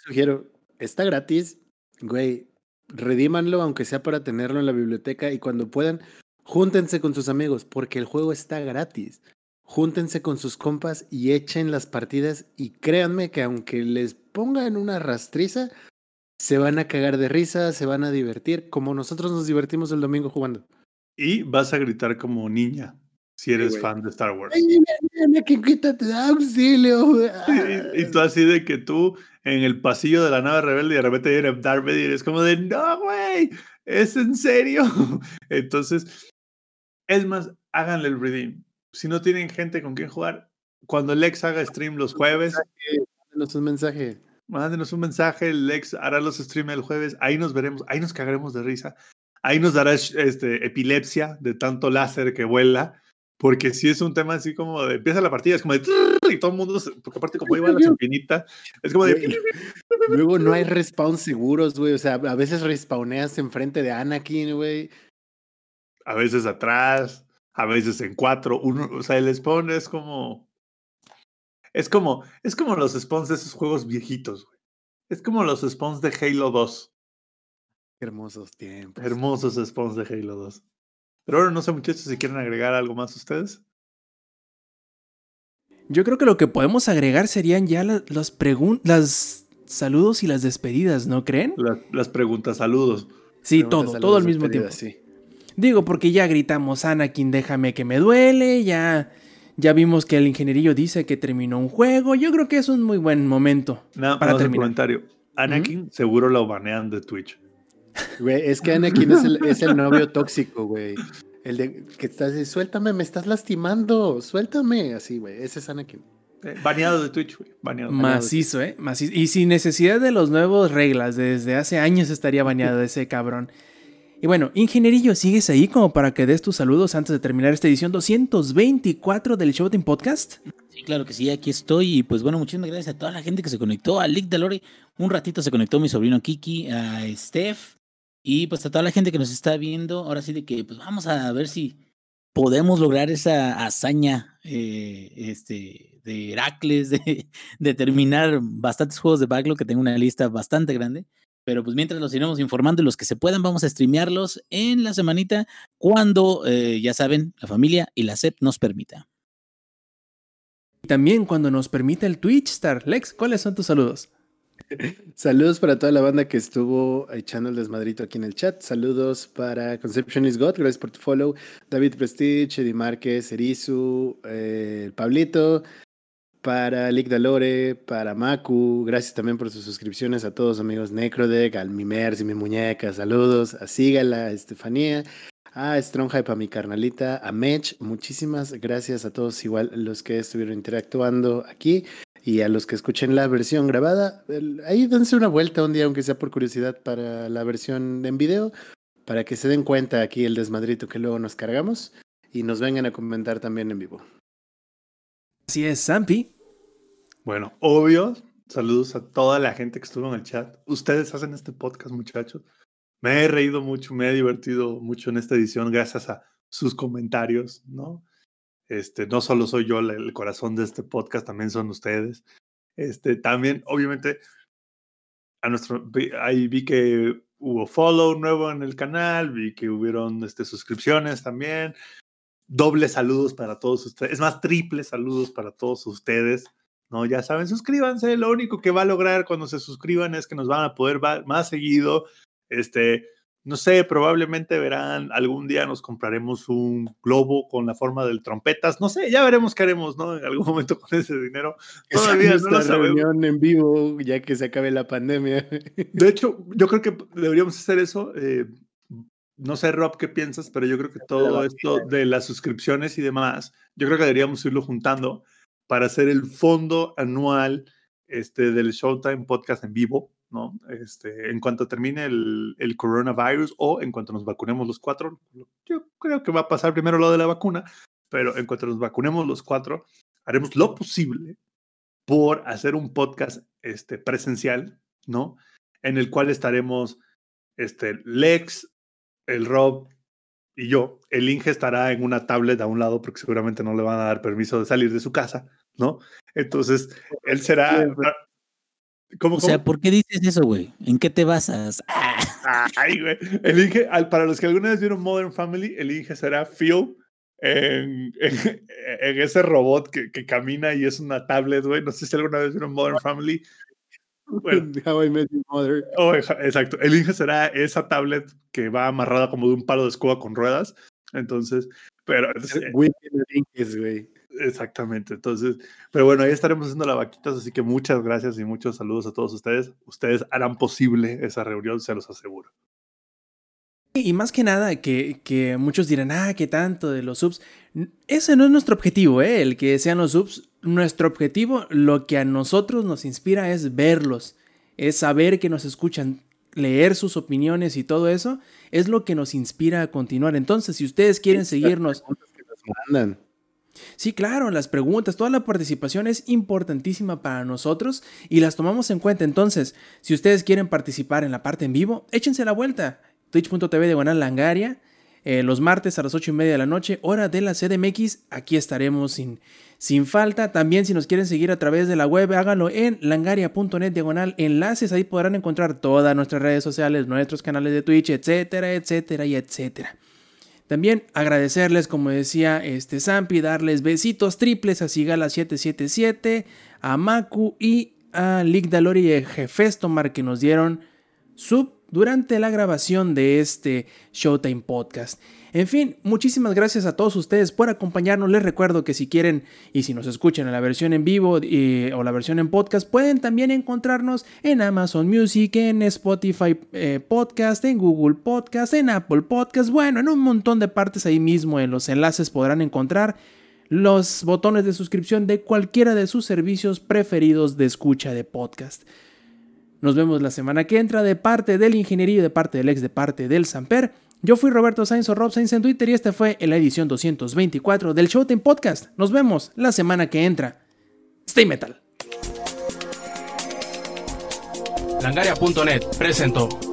sugiero, está gratis, güey, redímanlo aunque sea para tenerlo en la biblioteca y cuando puedan, júntense con sus amigos porque el juego está gratis. Júntense con sus compas y echen las partidas y créanme que aunque les pongan una rastriza, se van a cagar de risa, se van a divertir como nosotros nos divertimos el domingo jugando. Y vas a gritar como niña si eres fan de Star Wars. Ay, que quítate auxilio. Y, y, tú así de que tú en el pasillo de la nave rebelde y de repente viene Darth Vader y es como de, no, güey, es en serio. Entonces, es más, háganle el redeem. Si no tienen gente con quien jugar, cuando el ex haga stream los jueves, Mándenos un mensaje. mándenos un mensaje, el ex hará los streams el jueves, ahí nos veremos, ahí nos cagaremos de risa, ahí nos dará este, epilepsia de tanto láser que vuela, porque si es un tema así como de, empieza la partida, es como de, y todo el mundo, se- porque aparte como iba la infinita, es como de, Luego no hay respawns seguros, güey. O sea, a veces respawneas enfrente de Anakin, güey. A veces atrás, a veces en cuatro, uno, o sea, el spawn es como, es como, es como los spawns de esos juegos viejitos, güey. Es como los spawns de Halo 2. Qué hermosos tiempos. Hermosos spawns de Halo 2. Pero ahora no sé, muchachos, si quieren agregar algo más ustedes. Yo creo que lo que podemos agregar serían ya la- las preguntas, las saludos y las despedidas, ¿no creen? Las, las preguntas, saludos. Sí, Preguntas, todo, saludos, todo al mismo tiempo. Sí. Digo, porque ya gritamos, Anakin, déjame que me duele, ya, ya vimos que el ingenierillo dice que terminó un juego. Yo creo que es un muy buen momento. Nada Para más un terminar. comentario. Anakin seguro lo banean de Twitch. Güey, es que Anakin es el, es el novio tóxico, güey. El de que estás de, suéltame, me estás lastimando, suéltame. Así, güey. Ese es Anakin. Eh, baneado de Twitch, güey. Baneado. Macizo, ¿eh? Macizo. Y sin necesidad de los nuevos reglas, desde hace años estaría baneado ese cabrón. Y bueno, ingenierillo, ¿sigues ahí como para que des tus saludos antes de terminar esta edición 224 del Showtime Podcast? Sí, claro que sí, aquí estoy. Y pues bueno, muchísimas gracias a toda la gente que se conectó, a Lick Dalore. Un ratito se conectó mi sobrino Kiki, a Steph. Y pues a toda la gente que nos está viendo. Ahora sí de que pues vamos a ver si podemos lograr esa hazaña eh, este, de Heracles, de, de terminar bastantes juegos de backlog, que tengo una lista bastante grande. Pero pues mientras los iremos informando y los que se puedan, vamos a streamearlos en la semanita cuando, eh, ya saben, la familia y la SEP nos permita. Y también cuando nos permita el Twitch Star. Lex, ¿cuáles son tus saludos? Saludos para toda la banda que estuvo echando el desmadrito aquí en el chat. Saludos para Conception is God, gracias por tu follow. David Prestige, Eddie Márquez, Erizu, eh, Pablito. Para Lick Dalore, para Maku, gracias también por sus suscripciones a todos amigos Necrodeck, al Mimers y mi muñeca, saludos, a Sígala, a Estefanía, a Stronghype, a mi carnalita, a Mech, muchísimas gracias a todos igual los que estuvieron interactuando aquí y a los que escuchen la versión grabada, ahí dense una vuelta un día, aunque sea por curiosidad, para la versión en video, para que se den cuenta aquí el desmadrito que luego nos cargamos y nos vengan a comentar también en vivo. Así es, Zampi. Bueno, obvio, saludos a toda la gente que estuvo en el chat. Ustedes hacen este podcast, muchachos. Me he reído mucho, me he divertido mucho en esta edición gracias a sus comentarios, ¿no? Este, no solo soy yo el, corazón de este podcast, también son ustedes. Este, también, obviamente, a nuestro, ahí vi que hubo follow nuevo en el canal, vi que hubieron este, suscripciones también. Dobles saludos para todos ustedes, es más, triples saludos para todos ustedes. No, ya saben, suscríbanse. Lo único que va a lograr cuando se suscriban es que nos van a poder más seguido. Este, no sé, probablemente verán, algún día nos compraremos un globo con la forma del trompetas. No sé, ya veremos qué haremos, ¿no? En algún momento con ese dinero. Todavía no lo sabemos. reunión en vivo, ya que se acabe la pandemia. De hecho, yo creo que deberíamos hacer eso. eh, no sé, Rob, qué piensas, pero yo creo que todo esto de las suscripciones y demás, yo creo que deberíamos irlo juntando para hacer el fondo anual este, del Showtime Podcast en vivo, ¿no? Este, en cuanto termine el, el coronavirus o en cuanto nos vacunemos los cuatro, yo creo que va a pasar primero lo de la vacuna, pero en cuanto nos vacunemos los cuatro, haremos lo posible por hacer un podcast este, presencial, ¿no? En el cual estaremos este, Lex, el Rob y yo. El Inge estará en una tablet a un lado porque seguramente no le van a dar permiso de salir de su casa, ¿no? Entonces, él será... Siempre. ¿Cómo, O sea, cómo? ¿por qué dices eso, güey? ¿En qué te basas? Ah, Ay, güey. El Inge, para los que alguna vez vieron Modern Family, el Inge será Phil en, en- en ese robot que, que camina y es una tablet, güey. No sé si alguna vez vieron Modern Family. Bueno, How I Met Your Mother. oh, exacto. El Inge será esa tablet que va amarrada como de un palo de escoba con ruedas. Entonces, pero eh, Güey, exactamente. Entonces, pero bueno, ahí estaremos haciendo la vaquitas, así que muchas gracias y muchos saludos a todos ustedes. Ustedes harán posible esa reunión, se los aseguro. Y más que nada, que, que muchos dirán, ah, qué tanto de los subs. Ese no es nuestro objetivo, ¿eh? El que sean los subs. Nuestro objetivo, lo que a nosotros nos inspira es verlos, es saber que nos escuchan, leer sus opiniones y todo eso, es lo que nos inspira a continuar. Entonces, si ustedes quieren seguirnos... Sí, claro, las preguntas, toda la participación es importantísima para nosotros y las tomamos en cuenta. Entonces, si ustedes quieren participar en la parte en vivo, échense la vuelta. Twitch.tv de Langaria. Eh, los martes a las 8 y media de la noche, hora de la CDMX. Aquí estaremos sin, sin falta. También si nos quieren seguir a través de la web, háganlo en langaria.net diagonal enlaces. Ahí podrán encontrar todas nuestras redes sociales, nuestros canales de Twitch, etcétera, etcétera y etcétera. También agradecerles, como decía este Zampi, darles besitos triples a Sigala777, a Maku y a Ligdalori y Jefestomar que nos dieron sub durante la grabación de este Showtime Podcast. En fin, muchísimas gracias a todos ustedes por acompañarnos. Les recuerdo que si quieren y si nos escuchan en la versión en vivo o la versión en podcast, pueden también encontrarnos en Amazon Music, en Spotify eh, Podcast, en Google Podcast, en Apple Podcast. Bueno, en un montón de partes ahí mismo en los enlaces podrán encontrar los botones de suscripción de cualquiera de sus servicios preferidos de escucha de podcast. Nos vemos la semana que entra de parte del ingeniería, de parte del ex, de parte del Samper. Yo fui Roberto Sainz o Rob Sainz en Twitter y esta fue la edición 224 del Showtime Podcast. Nos vemos la semana que entra. Stay Metal. Langaria.net presentó.